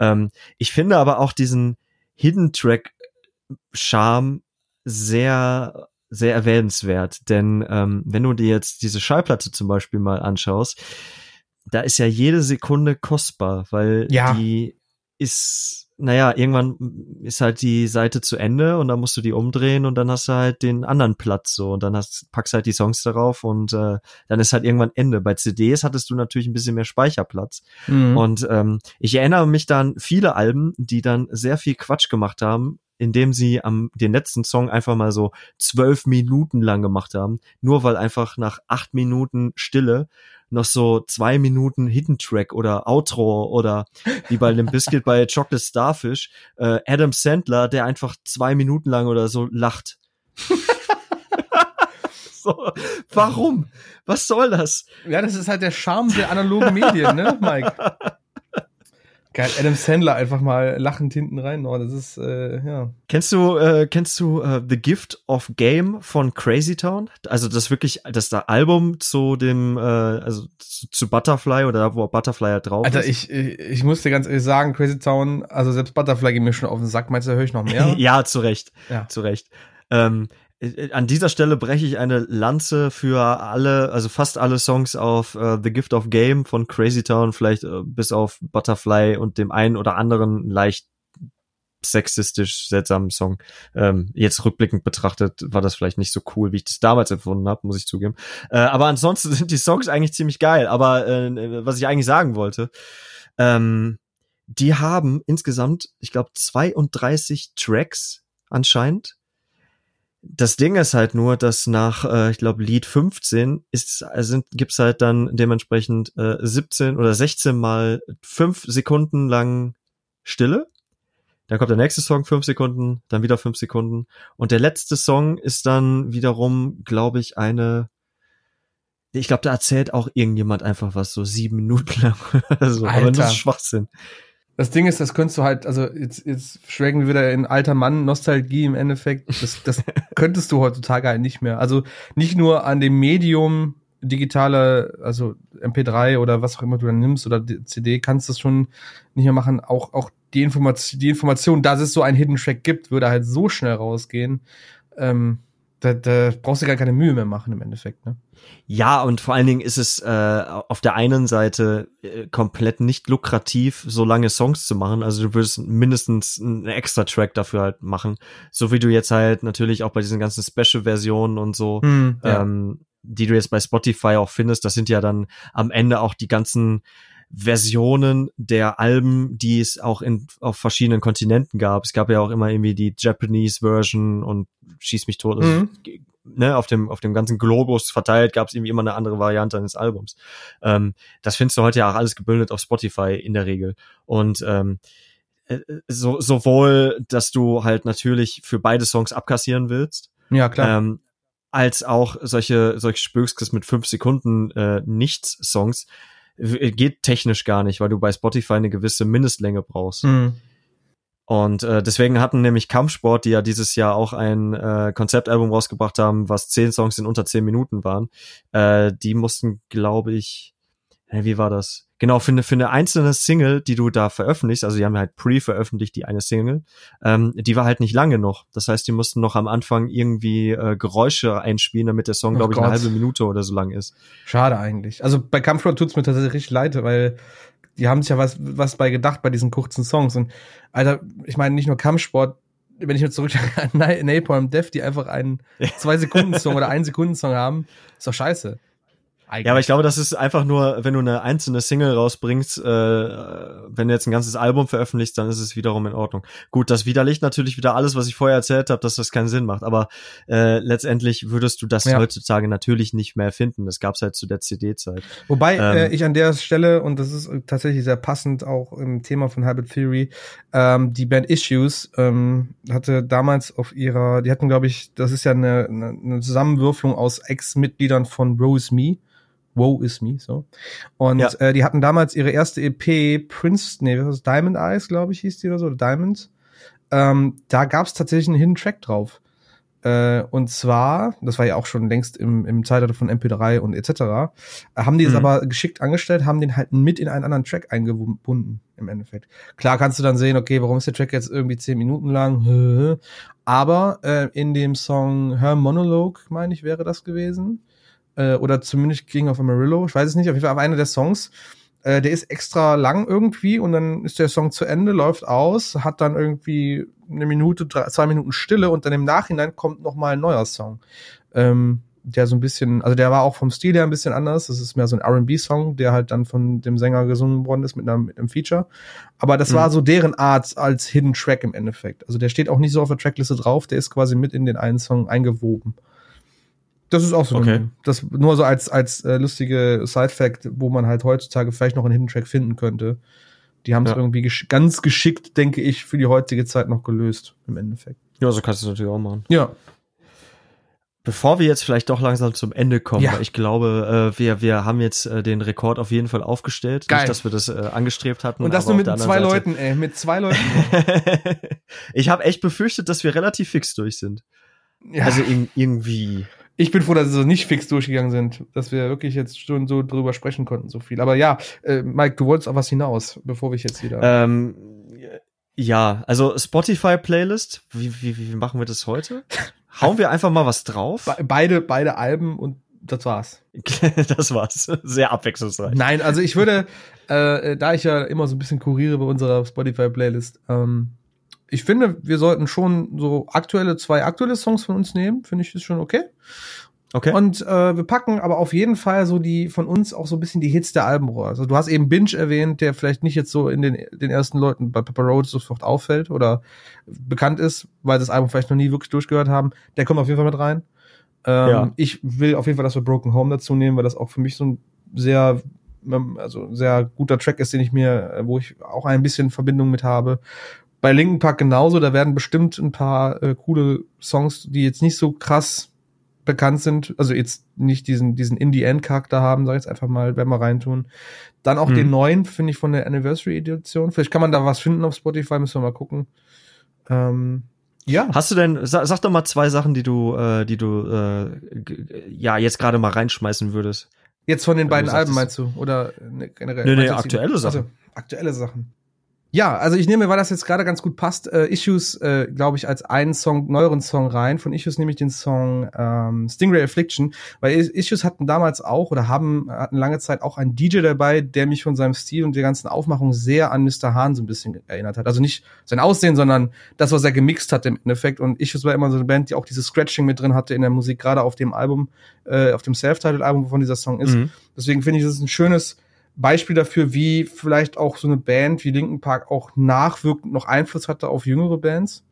Ähm, ich finde aber auch diesen Hidden Track-Charme sehr sehr erwähnenswert, denn ähm, wenn du dir jetzt diese Schallplatte zum Beispiel mal anschaust, da ist ja jede Sekunde kostbar, weil Ja. die ist, naja, irgendwann ist halt die Seite zu Ende und dann musst du die umdrehen und dann hast du halt den anderen Platz so und dann hast, packst halt die Songs darauf und äh, dann ist halt irgendwann Ende. Bei CDs hattest du natürlich ein bisschen mehr Speicherplatz Mhm. und ähm, ich erinnere mich dann viele Alben, die dann sehr viel Quatsch gemacht haben, indem sie am den letzten Song einfach mal so zwölf Minuten lang gemacht haben, nur weil einfach nach acht Minuten Stille noch so zwei Minuten Hidden Track oder Outro oder wie bei dem Biscuit bei Chocolate Starfish äh, Adam Sandler, der einfach zwei Minuten lang oder so lacht. so, warum? Was soll das? Ja, das ist halt der Charme der analogen Medien, ne, Mike? Geil, Adam Sandler einfach mal lachend hinten rein. Oh, das ist, äh, ja. Kennst du, äh, kennst du äh, The Gift of Game von Crazy Town? Also das wirklich, das da Album zu dem, äh, also zu, zu Butterfly oder da, wo Butterfly halt drauf Alter, ist. ich, ich, ich muss dir ganz ehrlich sagen, Crazy Town, also selbst Butterfly geht mir schon auf den Sack. Meinst du, höre ich noch mehr? ja, zu Recht, Ja. zu Recht. Ähm, äh, an dieser Stelle breche ich eine Lanze für alle, also fast alle Songs auf äh, The Gift of Game von Crazy Town, vielleicht äh, bis auf Butterfly und dem einen oder anderen leicht sexistisch seltsamen Song. Ähm, jetzt rückblickend betrachtet war das vielleicht nicht so cool, wie ich das damals empfunden habe, muss ich zugeben. Äh, aber ansonsten sind die Songs eigentlich ziemlich geil. Aber äh, was ich eigentlich sagen wollte, ähm, die haben insgesamt, ich glaube, 32 Tracks anscheinend. Das Ding ist halt nur, dass nach, äh, ich glaube, Lied 15 ist, sind, gibt's halt dann dementsprechend äh, 17 oder 16 mal fünf Sekunden lang Stille. Dann kommt der nächste Song, fünf Sekunden, dann wieder fünf Sekunden. Und der letzte Song ist dann wiederum, glaube ich, eine. Ich glaube, da erzählt auch irgendjemand einfach was, so sieben Minuten lang oder so. Aber das Alter. ist Schwachsinn. Das Ding ist, das könntest du halt, also jetzt, jetzt schwelgen wir wieder in alter Mann Nostalgie im Endeffekt. Das, das könntest du heutzutage halt nicht mehr. Also nicht nur an dem Medium digitale, also MP3 oder was auch immer du dann nimmst oder CD, kannst du das schon nicht mehr machen. Auch, auch die Information, die Information, dass es so einen Hidden Track gibt, würde halt so schnell rausgehen. Ähm, da, da brauchst du gar keine Mühe mehr machen im Endeffekt, ne? Ja, und vor allen Dingen ist es äh, auf der einen Seite äh, komplett nicht lukrativ, so lange Songs zu machen. Also du würdest mindestens einen extra Track dafür halt machen. So wie du jetzt halt natürlich auch bei diesen ganzen Special-Versionen und so, hm, ja. ähm, die du jetzt bei Spotify auch findest, das sind ja dann am Ende auch die ganzen Versionen der Alben, die es auch in, auf verschiedenen Kontinenten gab. Es gab ja auch immer irgendwie die Japanese Version und schieß mich tot. Also, mhm. ne, auf dem, auf dem ganzen Globus verteilt gab es irgendwie immer eine andere Variante eines Albums. Ähm, das findest du heute ja auch alles gebündelt auf Spotify in der Regel. Und ähm, äh, so, sowohl, dass du halt natürlich für beide Songs abkassieren willst. Ja, klar. Ähm, als auch solche, solche Spökskes mit fünf Sekunden äh, Nichts-Songs, äh, geht technisch gar nicht, weil du bei Spotify eine gewisse Mindestlänge brauchst. Mhm. Und äh, deswegen hatten nämlich Kampfsport, die ja dieses Jahr auch ein äh, Konzeptalbum rausgebracht haben, was zehn Songs in unter zehn Minuten waren, äh, die mussten, glaube ich, äh, wie war das? Genau, für eine, für eine einzelne Single, die du da veröffentlichst, also die haben halt pre-veröffentlicht, die eine Single, ähm, die war halt nicht lange noch. Das heißt, die mussten noch am Anfang irgendwie äh, Geräusche einspielen, damit der Song, oh glaube ich, eine halbe Minute oder so lang ist. Schade eigentlich. Also bei Kampfsport tut's mir tatsächlich richtig leid, weil die haben sich ja was, was bei gedacht bei diesen kurzen Songs. Und Alter, ich meine, nicht nur Kampfsport, wenn ich mir zurück an Napalm Death, die einfach einen zwei Sekunden Song oder einen Sekunden Song haben, ist doch scheiße. Eigentlich. Ja, aber ich glaube, das ist einfach nur, wenn du eine einzelne Single rausbringst, äh, wenn du jetzt ein ganzes Album veröffentlichst, dann ist es wiederum in Ordnung. Gut, das widerlegt natürlich wieder alles, was ich vorher erzählt habe, dass das keinen Sinn macht. Aber äh, letztendlich würdest du das ja. heutzutage natürlich nicht mehr finden. Das gab's halt zu der CD-Zeit. Wobei ähm, äh, ich an der Stelle, und das ist tatsächlich sehr passend auch im Thema von Habit Theory, ähm, die Band Issues ähm, hatte damals auf ihrer, die hatten, glaube ich, das ist ja eine, eine Zusammenwürfelung aus Ex-Mitgliedern von Rose Me. Woe is Me, so. Und ja. äh, die hatten damals ihre erste EP, Prince, nee, was ist Diamond Eyes, glaube ich, hieß die oder so, oder Diamonds. Ähm, da gab es tatsächlich einen Hidden Track drauf. Äh, und zwar, das war ja auch schon längst im, im Zeitalter von MP3 und etc., äh, haben die es mhm. aber geschickt angestellt, haben den halt mit in einen anderen Track eingebunden, im Endeffekt. Klar kannst du dann sehen, okay, warum ist der Track jetzt irgendwie zehn Minuten lang? Aber äh, in dem Song Her Monologue, meine ich, wäre das gewesen, äh, oder zumindest King of Amarillo, ich weiß es nicht, auf jeden Fall aber einer der Songs, äh, der ist extra lang irgendwie und dann ist der Song zu Ende, läuft aus, hat dann irgendwie eine Minute, drei, zwei Minuten Stille und dann im Nachhinein kommt noch mal ein neuer Song. Ähm, der so ein bisschen, also der war auch vom Stil her ein bisschen anders. Das ist mehr so ein R&B-Song, der halt dann von dem Sänger gesungen worden ist mit, einer, mit einem Feature. Aber das mhm. war so deren Art als Hidden Track im Endeffekt. Also der steht auch nicht so auf der Trackliste drauf, der ist quasi mit in den einen Song eingewoben. Das ist auch so. Okay. Ein, das nur so als, als äh, lustige Side-Fact, wo man halt heutzutage vielleicht noch einen Hidden Track finden könnte. Die haben es ja. irgendwie gesch ganz geschickt, denke ich, für die heutige Zeit noch gelöst, im Endeffekt. Ja, so kannst du es natürlich auch machen. Ja. Bevor wir jetzt vielleicht doch langsam zum Ende kommen, ja. weil ich glaube, äh, wir, wir haben jetzt äh, den Rekord auf jeden Fall aufgestellt. Geil. Nicht, dass wir das äh, angestrebt hatten. Und das nur mit zwei Seite. Leuten, ey, mit zwei Leuten. ich habe echt befürchtet, dass wir relativ fix durch sind. Ja. Also in, irgendwie. Ich bin froh, dass sie so nicht fix durchgegangen sind, dass wir wirklich jetzt schon so drüber sprechen konnten, so viel. Aber ja, äh, Mike, du wolltest auf was hinaus, bevor wir jetzt wieder. Ähm, ja, also Spotify-Playlist, wie, wie, wie machen wir das heute? Hauen wir einfach mal was drauf? Be beide, beide Alben und das war's. das war's. Sehr abwechslungsreich. Nein, also ich würde, äh, da ich ja immer so ein bisschen kuriere bei unserer Spotify-Playlist, ähm, ich finde, wir sollten schon so aktuelle, zwei aktuelle Songs von uns nehmen. Finde ich, ist schon okay. Okay. Und äh, wir packen aber auf jeden Fall so die von uns auch so ein bisschen die Hits der Alben raus. Also du hast eben Binge erwähnt, der vielleicht nicht jetzt so in den, den ersten Leuten bei Pepper Road sofort auffällt oder bekannt ist, weil das Album vielleicht noch nie wirklich durchgehört haben. Der kommt auf jeden Fall mit rein. Ähm, ja. Ich will auf jeden Fall, dass wir Broken Home dazu nehmen, weil das auch für mich so ein sehr also sehr guter Track ist, den ich mir, wo ich auch ein bisschen Verbindung mit habe. Bei Linken Park genauso, da werden bestimmt ein paar äh, coole Songs, die jetzt nicht so krass bekannt sind, also jetzt nicht diesen, diesen Indie-End-Charakter haben, sag ich jetzt einfach mal, wenn wir reintun. Dann auch hm. den neuen, finde ich, von der Anniversary-Edition. Vielleicht kann man da was finden auf Spotify, müssen wir mal gucken. Ähm, Ja. Hast du denn, sag, sag doch mal zwei Sachen, die du, äh, die du äh, ja jetzt gerade mal reinschmeißen würdest. Jetzt von den beiden Alben meinst du? Oder ne, generell? Nee, nee, aktuelle Sachen. Also, aktuelle Sachen. Ja, also ich nehme, weil das jetzt gerade ganz gut passt, äh, Issues, äh, glaube ich, als einen Song, neueren Song rein. Von Issues nehme ich den Song ähm, Stingray Affliction, weil Is- Issues hatten damals auch oder haben hatten lange Zeit auch einen DJ dabei, der mich von seinem Stil und der ganzen Aufmachung sehr an Mr. Hahn so ein bisschen erinnert hat. Also nicht sein Aussehen, sondern das, was er gemixt hat im Endeffekt. Und Issues war immer so eine Band, die auch dieses Scratching mit drin hatte in der Musik, gerade auf dem Album, äh, auf dem Self-Titled-Album, wovon dieser Song ist. Mhm. Deswegen finde ich, das ist ein schönes Beispiel dafür, wie vielleicht auch so eine Band wie Linkin Park auch nachwirkend noch Einfluss hatte auf jüngere Bands.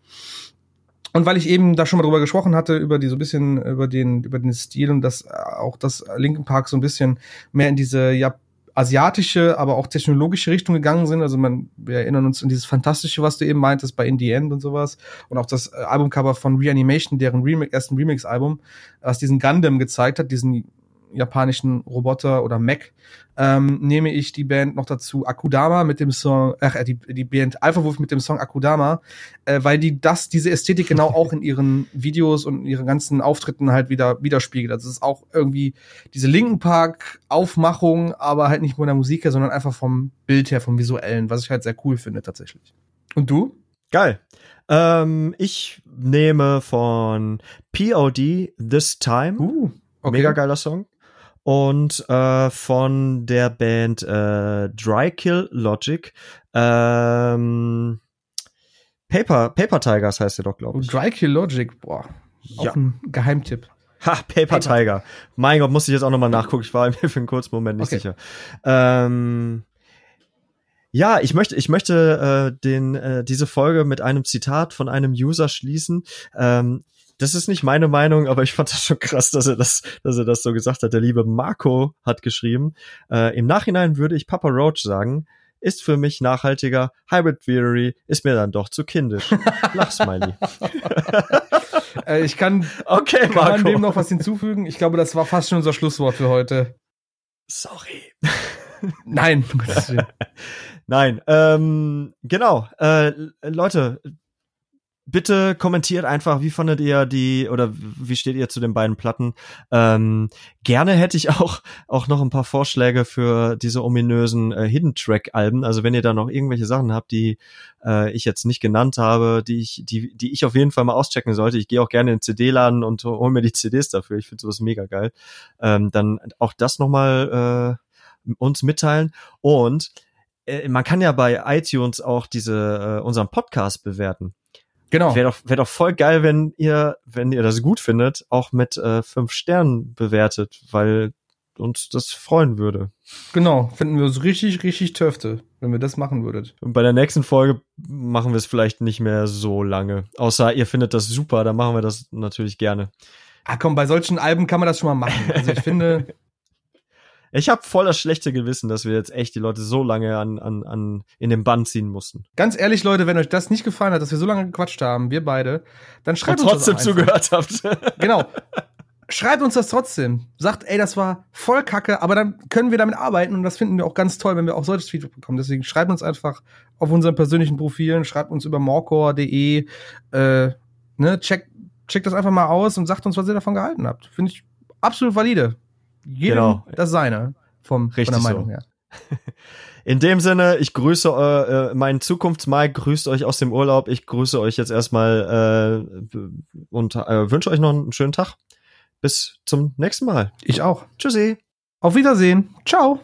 Und weil ich eben da schon mal drüber gesprochen hatte, über die so ein bisschen, über den, über den Stil und das äh, auch das Linkin Park so ein bisschen mehr in diese, ja, asiatische, aber auch technologische Richtung gegangen sind. Also man, wir erinnern uns an dieses Fantastische, was du eben meintest bei In the End und sowas. Und auch das Albumcover von Reanimation, deren Remix, ersten Remix-Album, was diesen Gundam gezeigt hat, diesen japanischen Roboter oder Mech, ähm, nehme ich die Band noch dazu Akudama mit dem Song, ach, äh, die, die Band Alpha Wolf mit dem Song Akudama, äh, weil die das, diese Ästhetik genau auch in ihren Videos und ihren ganzen Auftritten halt wieder widerspiegelt. Also es ist auch irgendwie diese Linken Park Aufmachung, aber halt nicht nur in der Musik her, sondern einfach vom Bild her, vom visuellen, was ich halt sehr cool finde tatsächlich. Und du? Geil. Ähm, ich nehme von POD This Time. Uh, Mega geiler Song. Und äh, von der Band äh, Dry Kill Logic. Ähm, Paper, Paper Tigers heißt der doch, glaube ich. Dry Kill Logic, boah, auch Ja. ein Geheimtipp. Ha, Paper, Paper. Tiger. Mein Gott, musste ich jetzt auch nochmal nachgucken. Ich war mir für einen kurzen Moment nicht Okay. sicher. Ähm, ja, ich möchte, ich möchte äh, den, äh, diese Folge mit einem Zitat von einem User schließen. Ähm, das ist nicht meine Meinung, aber ich fand das schon krass, dass er das, dass er das so gesagt hat. Der liebe Marco hat geschrieben: äh, Im Nachhinein würde ich Papa Roach sagen. Ist für mich nachhaltiger. Hybrid Theory ist mir dann doch zu kindisch. Lachsmiley. Äh, ich kann, Okay, kann Marco. dem noch was hinzufügen. Ich glaube, das war fast schon unser Schlusswort für heute. Sorry. Nein. Nein, ähm, genau. Äh, Leute, bitte kommentiert einfach, wie fandet ihr die oder wie steht ihr zu den beiden Platten? Ähm, gerne hätte ich auch auch noch ein paar Vorschläge für diese ominösen äh, Hidden Track Alben. Also wenn ihr da noch irgendwelche Sachen habt, die äh, ich jetzt nicht genannt habe, die ich die die ich auf jeden Fall mal auschecken sollte. Ich gehe auch gerne in den CD-Laden und hol mir die CDs dafür. Ich finde sowas mega geil. Ähm, dann auch das noch mal äh, uns mitteilen und äh, man kann ja bei iTunes auch diese äh, unseren Podcast bewerten. Genau. Wäre doch, wär doch voll geil, wenn ihr, wenn ihr das gut findet, auch mit äh, fünf Sternen bewertet, weil uns das freuen würde. Genau. Finden wir uns richtig, richtig töfte, wenn wir das machen würdet. Und bei der nächsten Folge machen wir es vielleicht nicht mehr so lange. Außer ihr findet das super, dann machen wir das natürlich gerne. Ah, komm, bei solchen Alben kann man das schon mal machen. Also ich finde, Ich habe voll das schlechte Gewissen, dass wir jetzt echt die Leute so lange an, an, an in den Bann ziehen mussten. ganz ehrlich, Leute, wenn euch das nicht gefallen hat, dass wir so lange gequatscht haben, wir beide, dann Und schreibt trotzdem uns das doch einfach. zugehört habt. Genau. Schreibt uns das trotzdem. Sagt, ey, das war voll kacke, aber dann können wir damit arbeiten und das finden wir auch ganz toll, wenn wir auch solches Feedback bekommen. Deswegen schreibt uns einfach auf unseren persönlichen Profilen, schreibt uns über morcor.de, äh, ne, checkt, checkt das einfach mal aus und sagt uns, was ihr davon gehalten habt. Finde ich absolut valide. Jedem Genau. das seine vom, Richtig von der so. Meinung her. In dem Sinne, ich grüße äh, äh, meinen Zukunftsmike, grüßt euch aus dem Urlaub. Ich grüße euch jetzt erstmal äh, und äh, wünsche euch noch einen schönen Tag. Bis zum nächsten Mal. Ich auch. Tschüssi. Auf Wiedersehen. Ciao.